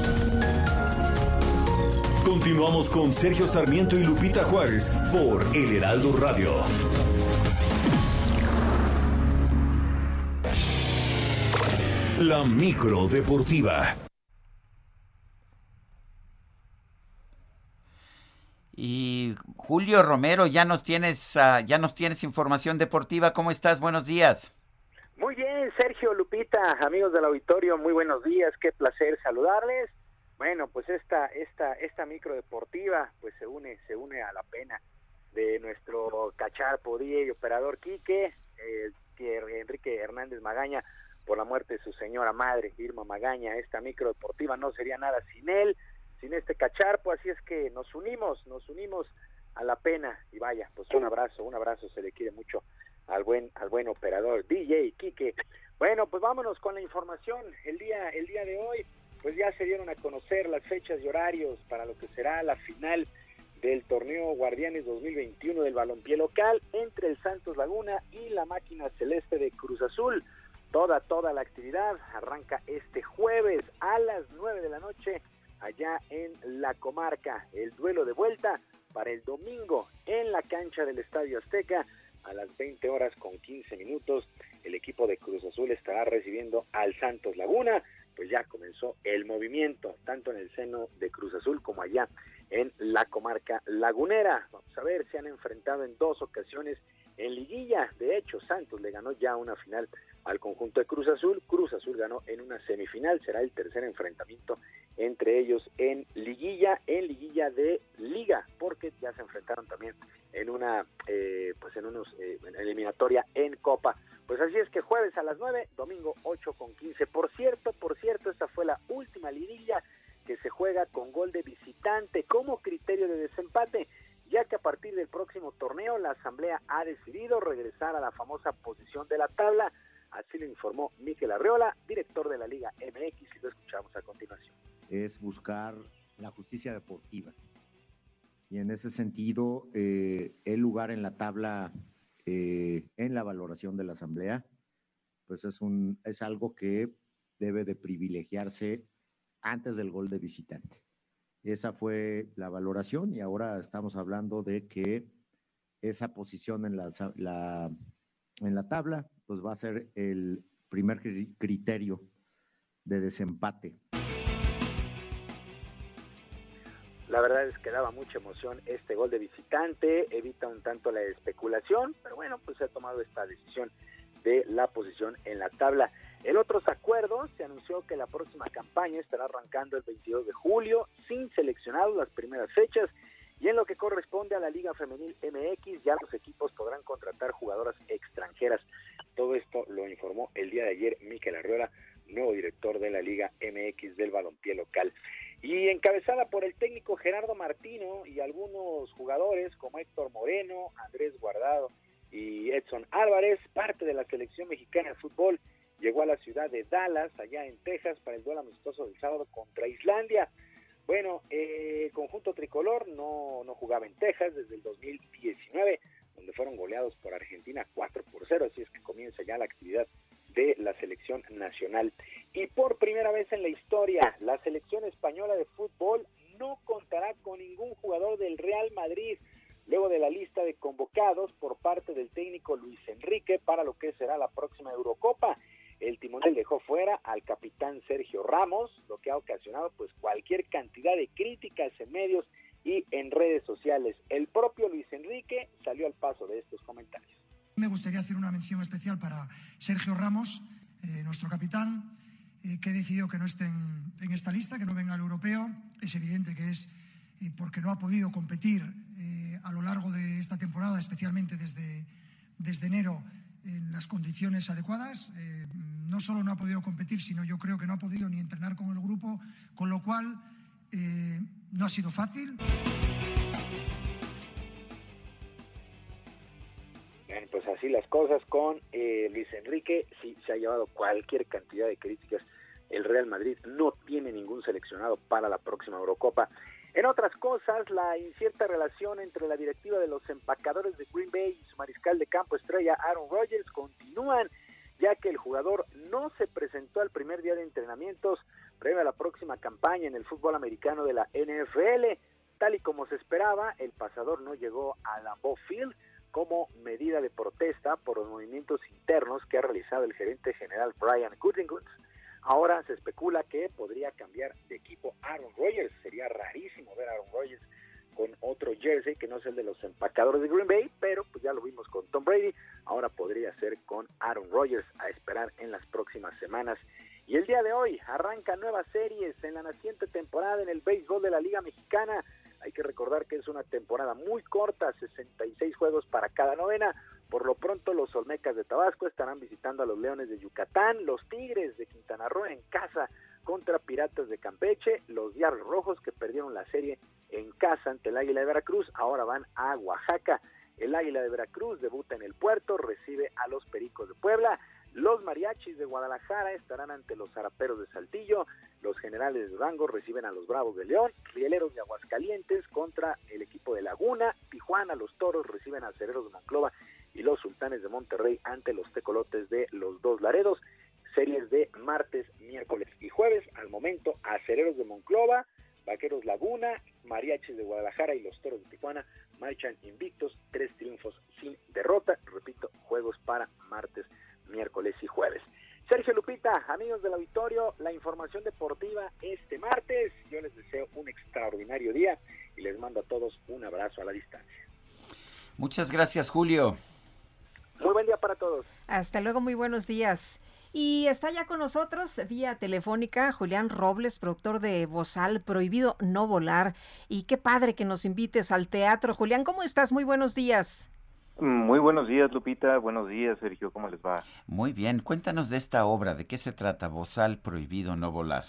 Continuamos con Sergio Sarmiento y Lupita Juárez por El Heraldo Radio. La micro deportiva. Y Julio Romero, ya nos tienes, uh, ya nos tienes información deportiva. ¿Cómo estás? Buenos días. Muy bien, Sergio Lupita, amigos del auditorio, muy buenos días. Qué placer saludarles. Bueno, pues esta, esta, esta micro deportiva, pues se une, se une a la pena de nuestro cacharpo y operador Quique, eh, Enrique Hernández Magaña, por la muerte de su señora madre, Irma Magaña. Esta micro deportiva no sería nada sin él, sin este cacharpo, así es que nos unimos, nos unimos a la pena y vaya, pues un abrazo, un abrazo se le quiere mucho al buen, al buen operador DJ Quique. Bueno, pues vámonos con la información. El día, el día de hoy pues ya se dieron a conocer las fechas y horarios para lo que será la final del torneo Guardianes 2021 del balompié local entre el Santos Laguna y la máquina celeste de Cruz Azul. Toda, toda la actividad arranca este jueves a las 9 de la noche allá en la comarca. El duelo de vuelta para el domingo en la cancha del Estadio Azteca a las 20 horas con 15 minutos. El equipo de Cruz Azul estará recibiendo al Santos Laguna. Pues ya comenzó el movimiento, tanto en el seno de Cruz Azul como allá en la comarca lagunera. Vamos a ver, se han enfrentado en dos ocasiones en liguilla. De hecho, Santos le ganó ya una final al conjunto de Cruz Azul. Cruz Azul ganó en una semifinal. Será el tercer enfrentamiento entre ellos en liguilla, en liguilla de liga, porque ya se enfrentaron también en una, eh, pues en unos eh, eliminatoria en Copa. Pues así es que jueves a las 9, domingo 8 con 15. Por cierto, por cierto, esta fue la última liguilla que se juega con gol de visitante como criterio de desempate ya que a partir del próximo torneo la Asamblea ha decidido regresar a la famosa posición de la tabla. Así lo informó Miquel Arreola, director de la Liga MX, y lo escuchamos a continuación. Es buscar la justicia deportiva. Y en ese sentido, eh, el lugar en la tabla, eh, en la valoración de la Asamblea, pues es, un, es algo que debe de privilegiarse antes del gol de visitante. Esa fue la valoración y ahora estamos hablando de que esa posición en la, en la tabla pues va a ser el primer criterio de desempate. La verdad es que daba mucha emoción este gol de visitante, evita un tanto la especulación, pero bueno, pues se ha tomado esta decisión de la posición en la tabla. En otros acuerdos se anunció que la próxima campaña estará arrancando el 22 de julio, sin seleccionados las primeras fechas, y en lo que corresponde a la Liga Femenil MX, ya los equipos podrán contratar jugadoras extranjeras. Todo esto lo informó el día de ayer Miquel Arriola, nuevo director de la Liga MX del balompié local. Y encabezada por el técnico Gerardo Martino y algunos jugadores como Héctor Moreno, Andrés Guardado y Edson Álvarez, parte de la selección mexicana de fútbol, llegó a la ciudad de Dallas, allá en Texas, para el duelo amistoso del sábado contra Islandia. Bueno, eh, el conjunto tricolor no, no jugaba en Texas desde el 2019, donde fueron goleados por Argentina 4 por 0, así es que comienza ya la actividad de la selección nacional. Y por primera vez en la historia, la selección española de fútbol no contará con ningún jugador del Real Madrid luego de la lista de convocados por parte del técnico Luis Enrique para lo que será la próxima Eurocopa el timonel dejó fuera al capitán Sergio Ramos, lo que ha ocasionado pues cualquier cantidad de críticas en medios y en redes sociales. El propio Luis Enrique salió al paso de estos comentarios. Me gustaría hacer una mención especial para Sergio Ramos, eh, nuestro capitán, eh, que ha decidido que no esté en, esta lista, que no venga al europeo. Es evidente que es eh, porque no ha podido competir a lo largo de esta temporada, especialmente desde, desde enero en las condiciones adecuadas. Eh, no solo no ha podido competir, sino yo creo que no ha podido ni entrenar con el grupo, con lo cual eh, no ha sido fácil. Pues así las cosas con eh, Luis Enrique, sí se ha llevado cualquier cantidad de críticas. El Real Madrid no tiene ningún seleccionado para la próxima Eurocopa. En otras cosas, la incierta relación entre la directiva de los empacadores de Green Bay y su mariscal de campo estrella Aaron Rodgers continúan, ya que el jugador no se presentó al primer día de entrenamientos previo a la próxima campaña en el fútbol americano de la NFL. Tal y como se esperaba, el pasador no llegó a Lambeau Field como medida de protesta por los movimientos internos que ha realizado el gerente general Brian Gutekunst Ahora se especula que podría cambiar de equipo Aaron Rodgers. Sería rarísimo ver Aaron Rodgers con otro jersey que no es el de los empacadores de Green Bay, pero pues ya lo vimos con Tom Brady. Ahora podría ser con Aaron Rodgers a esperar en las próximas semanas. Y el día de hoy arranca nuevas series en la naciente temporada en el béisbol de la Liga Mexicana. Hay que recordar que es una temporada muy corta, 66 juegos para cada novena. Por lo pronto los Olmecas de Tabasco estarán visitando a los Leones de Yucatán, los Tigres de Quintana Roo en casa contra Piratas de Campeche, los Diablos Rojos que perdieron la serie en casa ante el Águila de Veracruz, ahora van a Oaxaca. El Águila de Veracruz debuta en el puerto, recibe a los Pericos de Puebla. Los mariachis de Guadalajara estarán ante los zaraperos de Saltillo, los generales de Durango reciben a los Bravos de León, Rieleros de Aguascalientes contra el equipo de Laguna, Tijuana, los Toros reciben a Cereros de Monclova y los Sultanes de Monterrey ante los Tecolotes de los Dos Laredos. Series de martes, miércoles y jueves. Al momento, Acereros de Monclova, Vaqueros Laguna, Mariachis de Guadalajara y los Toros de Tijuana marchan invictos, tres triunfos sin derrota. Repito, juegos para martes, miércoles y jueves. Sergio Lupita, amigos del auditorio, la información deportiva este martes. Yo les deseo un extraordinario día y les mando a todos un abrazo a la distancia. Muchas gracias, Julio. Muy buen día para todos. Hasta luego, muy buenos días. Y está ya con nosotros vía telefónica Julián Robles, productor de Bozal, Prohibido No Volar. Y qué padre que nos invites al teatro. Julián, ¿cómo estás? Muy buenos días. Muy buenos días, Lupita. Buenos días, Sergio. ¿Cómo les va? Muy bien. Cuéntanos de esta obra. ¿De qué se trata? Bozal, Prohibido No Volar.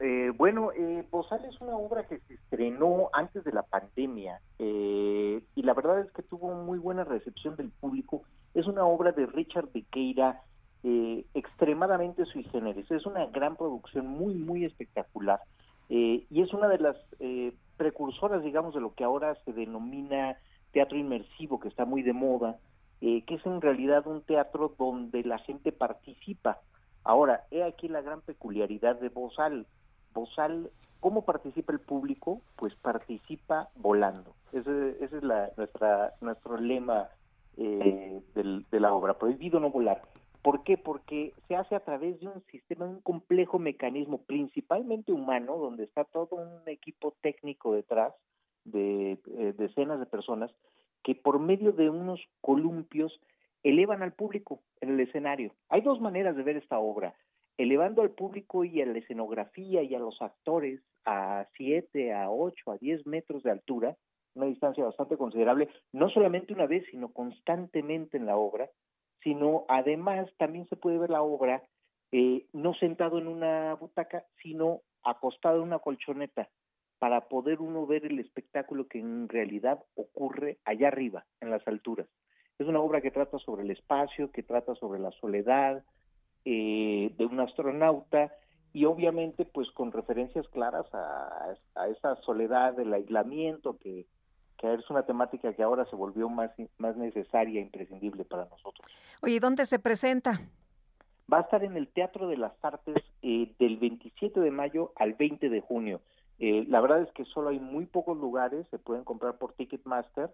Eh, bueno, eh, Bozal es una obra que se estrenó antes de la pandemia eh, y la verdad es que tuvo muy buena recepción del público. Es una obra de Richard Bequeira, eh, extremadamente sui generis. Es una gran producción muy, muy espectacular eh, y es una de las eh, precursoras, digamos, de lo que ahora se denomina teatro inmersivo, que está muy de moda, que es en realidad un teatro donde la gente participa. Ahora, he aquí la gran peculiaridad de Bozal. Bozal, ¿cómo participa el público? Pues participa volando. Ese, es nuestra, nuestro lema eh, de la obra, prohibido no volar. ¿Por qué? Porque se hace a través de un sistema, un complejo mecanismo principalmente humano, donde está todo un equipo técnico detrás de eh, decenas de personas que por medio de unos columpios elevan al público en el escenario. Hay dos maneras de ver esta obra, elevando al público y a la escenografía y a los actores a 7, a 8, a 10 metros de altura, una distancia bastante considerable, no solamente una vez, sino constantemente en la obra, sino además también se puede ver la obra eh, no sentado en una butaca, sino acostado en una colchoneta, para poder uno ver el espectáculo que en realidad ocurre allá arriba, en las alturas. Es una obra que trata sobre el espacio, que trata sobre la soledad eh, de un astronauta y obviamente pues con referencias claras a, a esa soledad, del aislamiento que que es una temática que ahora se volvió más, más necesaria e imprescindible para nosotros. Oye, ¿dónde se presenta? Va a estar en el Teatro de las Artes eh, del 27 de mayo al 20 de junio. Eh, la verdad es que solo hay muy pocos lugares, se pueden comprar por Ticketmaster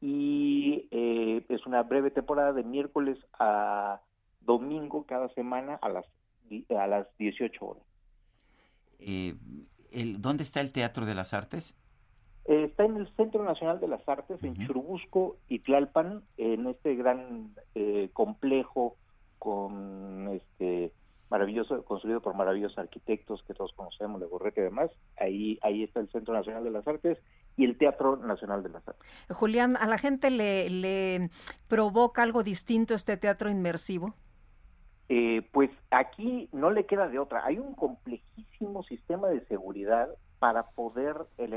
y eh, es una breve temporada de miércoles a domingo cada semana a las, a las 18 horas. El, ¿Dónde está el Teatro de las Artes? Eh, está en el Centro Nacional de las Artes, en Churubusco y Tlalpan, en este gran eh, complejo con este maravilloso, construido por maravillosos arquitectos que todos conocemos, de Gorrete y demás. Ahí, ahí está el Centro Nacional de las Artes y el Teatro Nacional de las Artes. Julián, ¿a la gente le, le provoca algo distinto este teatro inmersivo? Eh, pues aquí no le queda de otra. Hay un complejísimo sistema de seguridad para poder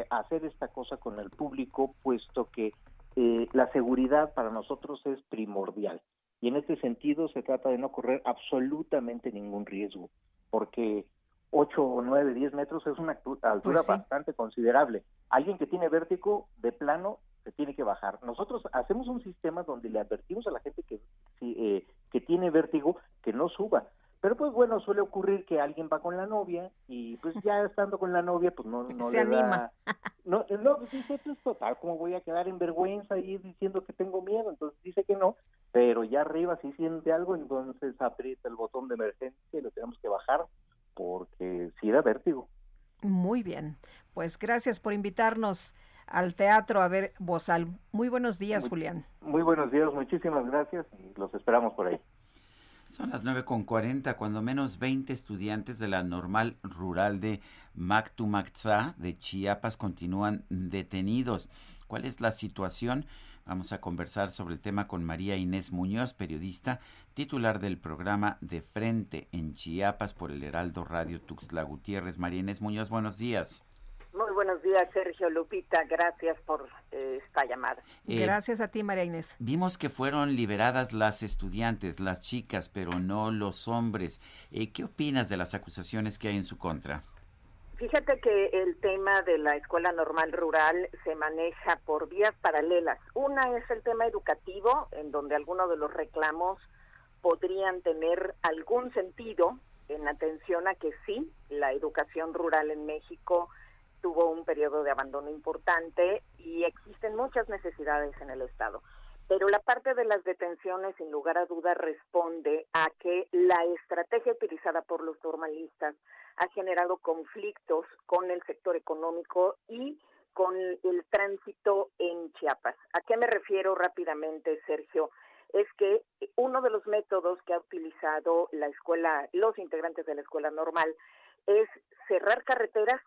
hacer esta cosa con el público, puesto que eh, la seguridad para nosotros es primordial. Y en este sentido se trata de no correr absolutamente ningún riesgo, porque 8, 9, 10 metros es una altura pues bastante considerable. Alguien que tiene vértigo de plano se tiene que bajar. Nosotros hacemos un sistema donde le advertimos a la gente que, eh, que tiene vértigo que no suba pero pues bueno, suele ocurrir que alguien va con la novia y pues ya estando con la novia, pues no, no Se anima. No, no, pues dice, pues total, ¿cómo voy a quedar en vergüenza y diciendo que tengo miedo? Entonces dice que no, pero ya arriba si siente algo, entonces aprieta el botón de emergencia y lo tenemos que bajar porque sí da vértigo. Muy bien, pues gracias por invitarnos al teatro a ver Bozal. Muy buenos días, Julián. Muy buenos días, muchísimas gracias y los esperamos por ahí. Son las 9.40, cuando menos 20 estudiantes de la normal rural de Mactumaxá de Chiapas continúan detenidos. ¿Cuál es la situación? Vamos a conversar sobre el tema con María Inés Muñoz, periodista, titular del programa De Frente en Chiapas por el Heraldo Radio Tuxtla Gutiérrez. María Inés Muñoz, buenos días. Muy buenos días, Sergio Lupita. Gracias por eh, esta llamada. Eh, Gracias a ti, María Inés. Vimos que fueron liberadas las estudiantes, las chicas, pero no los hombres. Eh, ¿Qué opinas de las acusaciones que hay en su contra? Fíjate que el tema de la escuela normal rural se maneja por vías paralelas. Una es el tema educativo, en donde algunos de los reclamos podrían tener algún sentido en atención a que sí, la educación rural en México tuvo un periodo de abandono importante y existen muchas necesidades en el Estado. Pero la parte de las detenciones, sin lugar a duda, responde a que la estrategia utilizada por los normalistas ha generado conflictos con el sector económico y con el tránsito en Chiapas. ¿A qué me refiero rápidamente, Sergio? Es que uno de los métodos que ha utilizado la escuela, los integrantes de la escuela normal, es cerrar carreteras,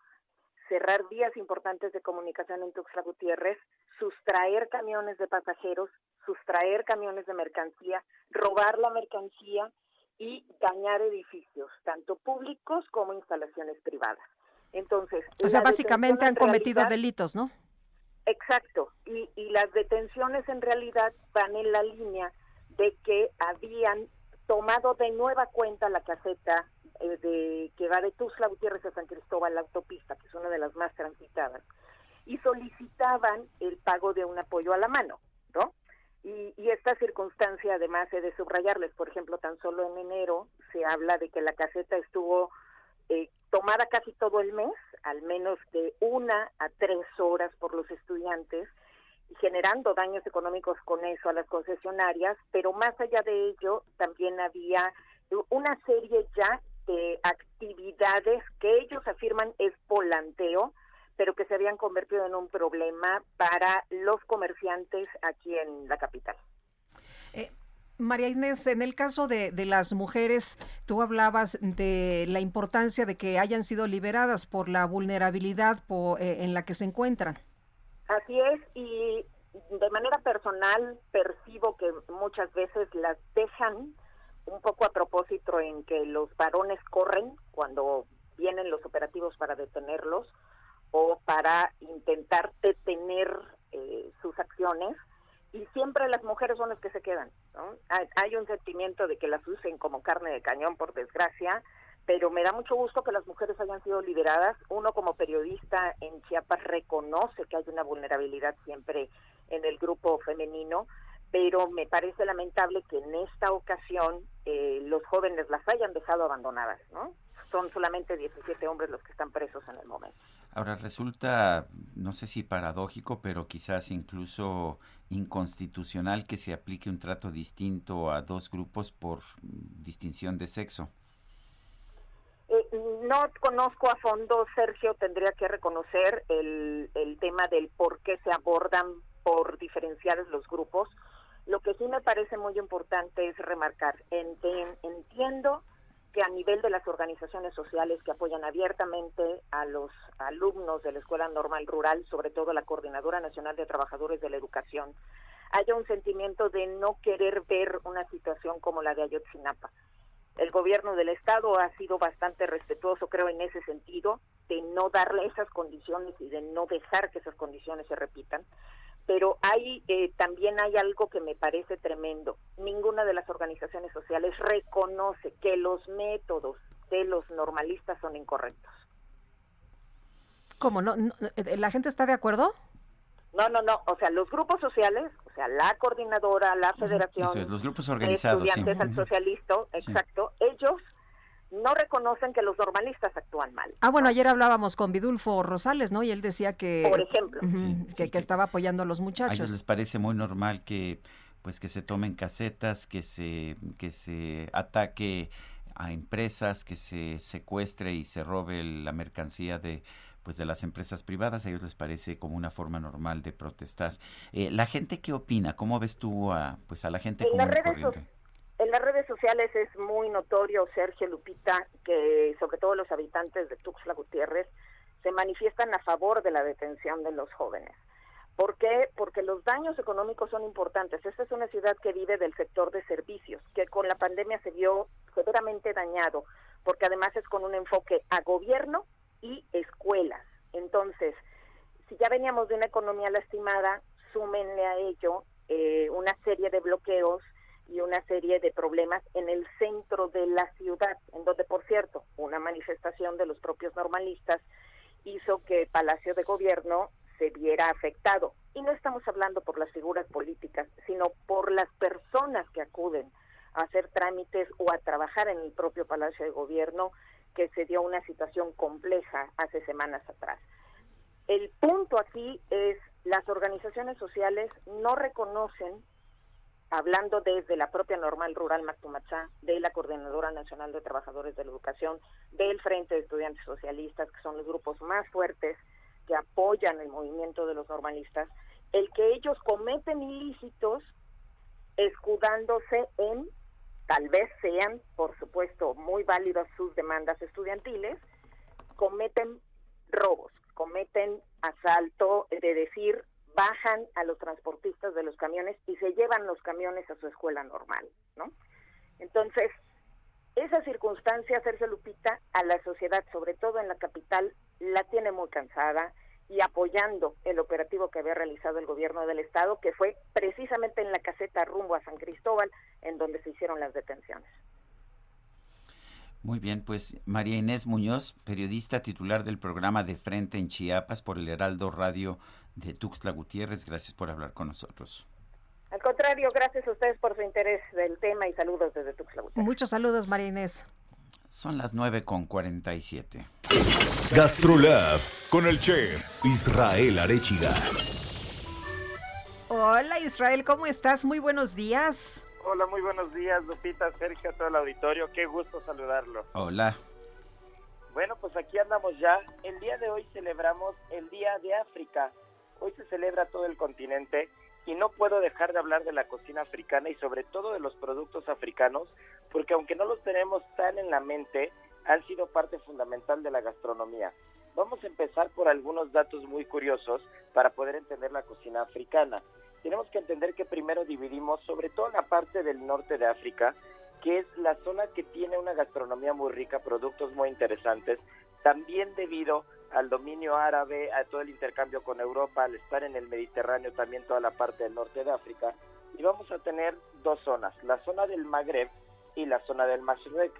cerrar vías importantes de comunicación en Tuxtla Gutiérrez, sustraer camiones de pasajeros, sustraer camiones de mercancía, robar la mercancía y dañar edificios, tanto públicos como instalaciones privadas. Entonces, o sea, básicamente han cometido delitos, ¿no? Exacto, y, y las detenciones en realidad van en la línea de que habían tomado de nueva cuenta la caseta eh, de que va de Tuzla Gutiérrez a San Cristóbal, la autopista, que es una de las más transitadas, y solicitaban el pago de un apoyo a la mano, ¿no? Y, y, esta circunstancia, además, he de subrayarles, por ejemplo, tan solo en enero se habla de que la caseta estuvo eh, tomada casi todo el mes, al menos de una a tres horas por los estudiantes, generando daños económicos con eso a las concesionarias, pero más allá de ello, también había una serie ya de actividades que ellos afirman es volanteo, pero que se habían convertido en un problema para los comerciantes aquí en la capital. Eh, María Inés, en el caso de, las mujeres, tú hablabas de la importancia de que hayan sido liberadas por la vulnerabilidad eh, en la que se encuentran. Así es, y de manera personal percibo que muchas veces las dejan un poco a propósito en que los varones corren cuando vienen los operativos para detenerlos o para intentar detener eh, sus acciones y siempre las mujeres son las que se quedan. Hay, un sentimiento de que las usen como carne de cañón, por desgracia, pero me da mucho gusto que las mujeres hayan sido liberadas. Uno como periodista en Chiapas reconoce que hay una vulnerabilidad siempre en el grupo femenino, pero me parece lamentable que en esta ocasión eh, los jóvenes las hayan dejado abandonadas, ¿no? Son solamente 17 hombres los que están presos en el momento. Ahora resulta, no sé si paradójico, pero quizás incluso inconstitucional que se aplique un trato distinto a dos grupos por distinción de sexo. Eh, no conozco a fondo, Sergio, tendría que reconocer el, el tema del por qué se abordan por diferenciar los grupos. Lo que sí me parece muy importante es remarcar, entiendo que a nivel de las organizaciones sociales que apoyan abiertamente a los alumnos de la Escuela Normal Rural, sobre todo la Coordinadora Nacional de Trabajadores de la Educación, haya un sentimiento de no querer ver una situación como la de Ayotzinapa. El gobierno del Estado ha sido bastante respetuoso, creo, en ese sentido, de no darle esas condiciones y de no dejar que esas condiciones se repitan pero hay eh, también hay algo que me parece tremendo. Ninguna de las organizaciones sociales reconoce que los métodos de los normalistas son incorrectos. ¿Cómo? ¿No, eh, la gente está de acuerdo? No, no, no. O sea, los grupos sociales, o sea, la coordinadora, la federación, los grupos organizados, estudiantes al socialista, exacto, ellos no reconocen que los normalistas actúan mal. Ah, bueno, ayer hablábamos con Vidulfo Rosales, ¿no? Y él decía que... Por ejemplo. que, estaba apoyando a los muchachos. A ellos les parece muy normal que pues que se tomen casetas, que se, que se ataque a empresas, que se secuestre y se robe la mercancía de pues de las empresas privadas, a ellos les parece como una forma normal de protestar. Eh, la gente qué opina, ¿cómo ves tú a pues a la gente como corriente? En las redes es muy notorio, Sergio Lupita, que sobre todo los habitantes de Tuxtla Gutiérrez se manifiestan a favor de la detención de los jóvenes. ¿Por qué? Porque los daños económicos son importantes. Esta es una ciudad que vive del sector de servicios, que con la pandemia se vio severamente dañado, porque además es con un enfoque a gobierno y escuelas. Entonces, si ya veníamos de una economía lastimada, súmenle a ello eh, una serie de bloqueos y una serie de problemas en el centro de la ciudad, en donde, por cierto, una manifestación de los propios normalistas hizo que Palacio de Gobierno se viera afectado. Y no estamos hablando por las figuras políticas, sino por las personas que acuden a hacer trámites o a trabajar en el propio Palacio de Gobierno, que se dio una situación compleja hace semanas atrás. El punto aquí es las organizaciones sociales no reconocen, hablando desde la propia normal rural Mactumachá, de la Coordinadora Nacional de Trabajadores de la Educación, del Frente de Estudiantes Socialistas, que son los grupos más fuertes que apoyan el movimiento de los normalistas, el que ellos cometen ilícitos escudándose en, tal vez sean, por supuesto, muy válidas sus demandas estudiantiles, cometen robos, cometen asalto, de decir, bajan a los transportistas de los camiones y se llevan los camiones a su escuela normal, ¿no? Entonces, esa circunstancia, Sergio Lupita, a la sociedad, sobre todo en la capital, la tiene muy cansada y apoyando el operativo que había realizado el gobierno del estado, que fue precisamente en la caseta rumbo a San Cristóbal, en donde se hicieron las detenciones. Muy bien, pues María Inés Muñoz, periodista titular del programa de Frente en Chiapas por el Heraldo Radio de Tuxtla Gutiérrez, gracias por hablar con nosotros. Al contrario, gracias a ustedes por su interés del tema y saludos desde Tuxtla Gutiérrez. Muchos saludos, María Inés. Son las 9 con 47. Gastrolab con el chef Israel Arechiga. Hola Israel, ¿cómo estás? Muy buenos días. Hola, muy buenos días, Lupita, Sergio, a todo el auditorio. Qué gusto saludarlo. Hola. Bueno, pues aquí andamos ya. El día de hoy celebramos el Día de África. Hoy se celebra todo el continente y no puedo dejar de hablar de la cocina africana y sobre todo de los productos africanos, porque aunque no los tenemos tan en la mente, han sido parte fundamental de la gastronomía. Vamos a empezar por algunos datos muy curiosos para poder entender la cocina africana tenemos que entender que primero dividimos, sobre todo la parte del norte de África, que es la zona que tiene una gastronomía muy rica, productos muy interesantes, también debido al dominio árabe, a todo el intercambio con Europa, al estar en el Mediterráneo, también toda la parte del norte de África, y vamos a tener dos zonas, la zona del Magreb y la zona del Mashrek.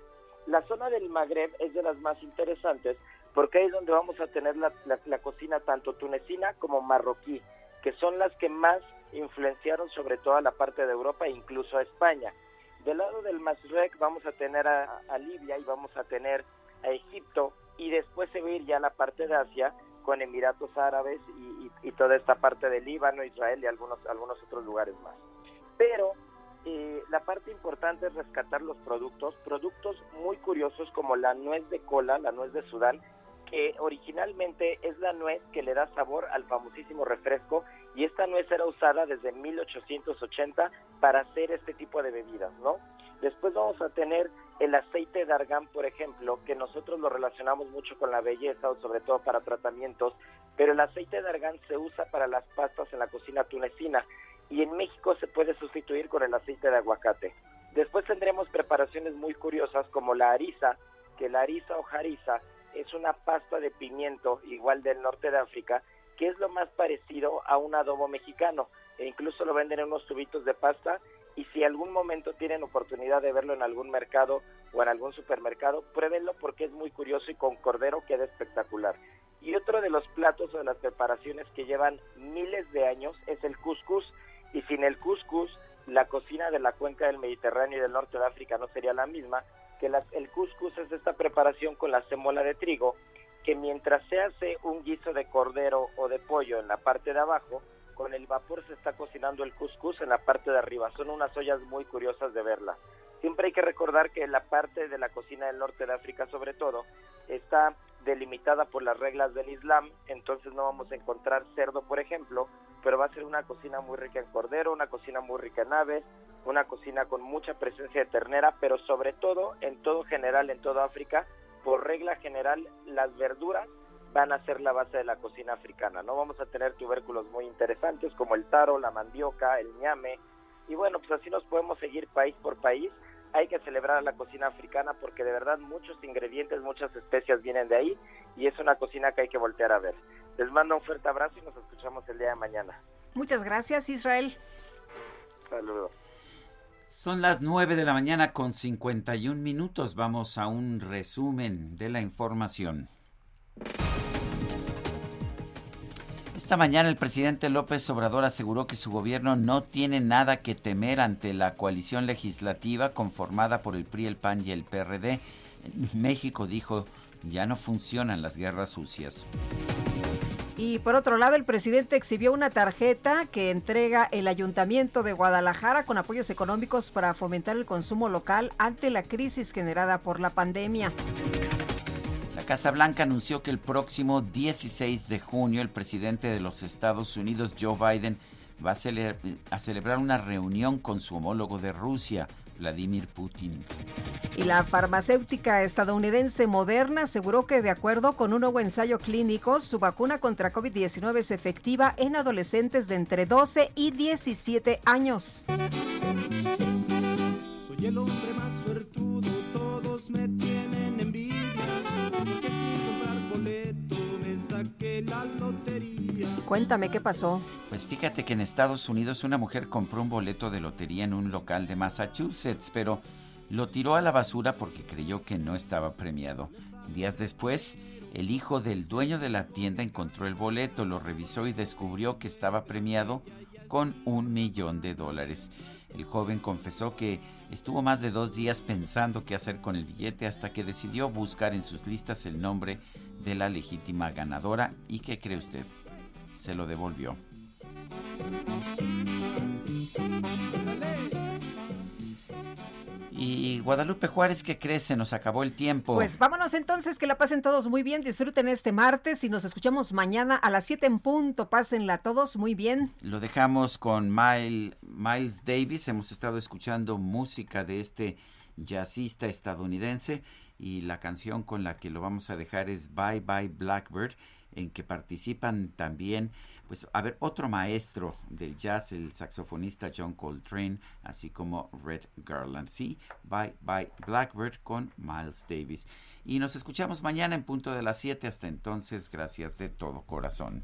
La zona del Magreb es de las más interesantes porque ahí es donde vamos a tener la, la cocina tanto tunecina como marroquí, que son las que más influenciaron sobre todo a la parte de Europa e incluso a España. Del lado del Masrek vamos a tener a, Libia y vamos a tener a Egipto y después se va a ir ya a la parte de Asia con Emiratos Árabes y, toda esta parte de Líbano, Israel y algunos, algunos otros lugares más. Pero eh, la parte importante es rescatar los productos, productos muy curiosos como la nuez de cola, la nuez de Sudán, que originalmente es la nuez que le da sabor al famosísimo refresco y esta nuez era usada desde 1880 para hacer este tipo de bebidas, ¿no? Después vamos a tener el aceite de argán, por ejemplo, que nosotros lo relacionamos mucho con la belleza o sobre todo para tratamientos, pero el aceite de argán se usa para las pastas en la cocina tunecina y en México se puede sustituir con el aceite de aguacate. Después tendremos preparaciones muy curiosas como la harissa, que la harissa o jariza es una pasta de pimiento igual del norte de África, que es lo más parecido a un adobo mexicano. E incluso lo venden en unos tubitos de pasta y si algún momento tienen oportunidad de verlo en algún mercado o en algún supermercado, pruébenlo porque es muy curioso y con cordero queda espectacular. Y otro de los platos o de las preparaciones que llevan miles de años es el couscous y sin el couscous la cocina de la cuenca del Mediterráneo y del norte de África no sería la misma, que el couscous es esta preparación con la semola de trigo, que mientras se hace un guiso de cordero o de pollo en la parte de abajo, con el vapor se está cocinando el couscous en la parte de arriba. Son unas ollas muy curiosas de verla. Siempre hay que recordar que la parte de la cocina del norte de África, sobre todo, está delimitada por las reglas del Islam, entonces no vamos a encontrar cerdo, por ejemplo, pero va a ser una cocina muy rica en cordero, una cocina muy rica en aves, una cocina con mucha presencia de ternera, pero sobre todo, en todo general, en toda África, por regla general, las verduras van a ser la base de la cocina africana, ¿no? Vamos a tener tubérculos muy interesantes como el taro, la mandioca, el ñame, y bueno, pues así nos podemos seguir país por país. Hay que celebrar la cocina africana porque de verdad muchos ingredientes, muchas especias vienen de ahí y es una cocina que hay que voltear a ver. Les mando un fuerte abrazo y nos escuchamos el día de mañana. Muchas gracias, Israel. Saludos. Son las 9 de la mañana con 51 minutos. Vamos a un resumen de la información. Esta mañana el presidente López Obrador aseguró que su gobierno no tiene nada que temer ante la coalición legislativa conformada por el PRI, el PAN y el PRD. México dijo, ya no funcionan las guerras sucias. Y por otro lado, el presidente exhibió una tarjeta que entrega el Ayuntamiento de Guadalajara con apoyos económicos para fomentar el consumo local ante la crisis generada por la pandemia. Casa Blanca anunció que el próximo 16 de junio el presidente de los Estados Unidos, Joe Biden, va a, celebrar una reunión con su homólogo de Rusia, Vladimir Putin. Y la farmacéutica estadounidense Moderna aseguró que de acuerdo con un nuevo ensayo clínico, su vacuna contra COVID-19 es efectiva en adolescentes de entre 12 y 17 años. Soy el hombre más suertudo, todos me tienen Cuéntame qué pasó. Pues fíjate que en Estados Unidos una mujer compró un boleto de lotería en un local de Massachusetts, pero lo tiró a la basura porque creyó que no estaba premiado. Días después, el hijo del dueño de la tienda encontró el boleto, lo revisó y descubrió que estaba premiado con un millón de dólares. El joven confesó que estuvo más de dos días pensando qué hacer con el billete hasta que decidió buscar en sus listas el nombre de la legítima ganadora. ¿Y qué cree usted? se lo devolvió. Y Guadalupe Juárez, ¿qué crees? Se nos acabó el tiempo. Pues vámonos entonces, que la pasen todos muy bien, disfruten este martes y nos escuchamos mañana a las 7 en punto. Pásenla todos muy bien. Lo dejamos con Miles Davis. Hemos estado escuchando música de este jazzista estadounidense y la canción con la que lo vamos a dejar es Bye Bye Blackbird en que participan también, pues, a ver, otro maestro del jazz, el saxofonista John Coltrane, así como Red Garland. Sí, Bye Bye Blackbird con Miles Davis. Y nos escuchamos mañana en punto de las 7. Hasta entonces, gracias de todo corazón.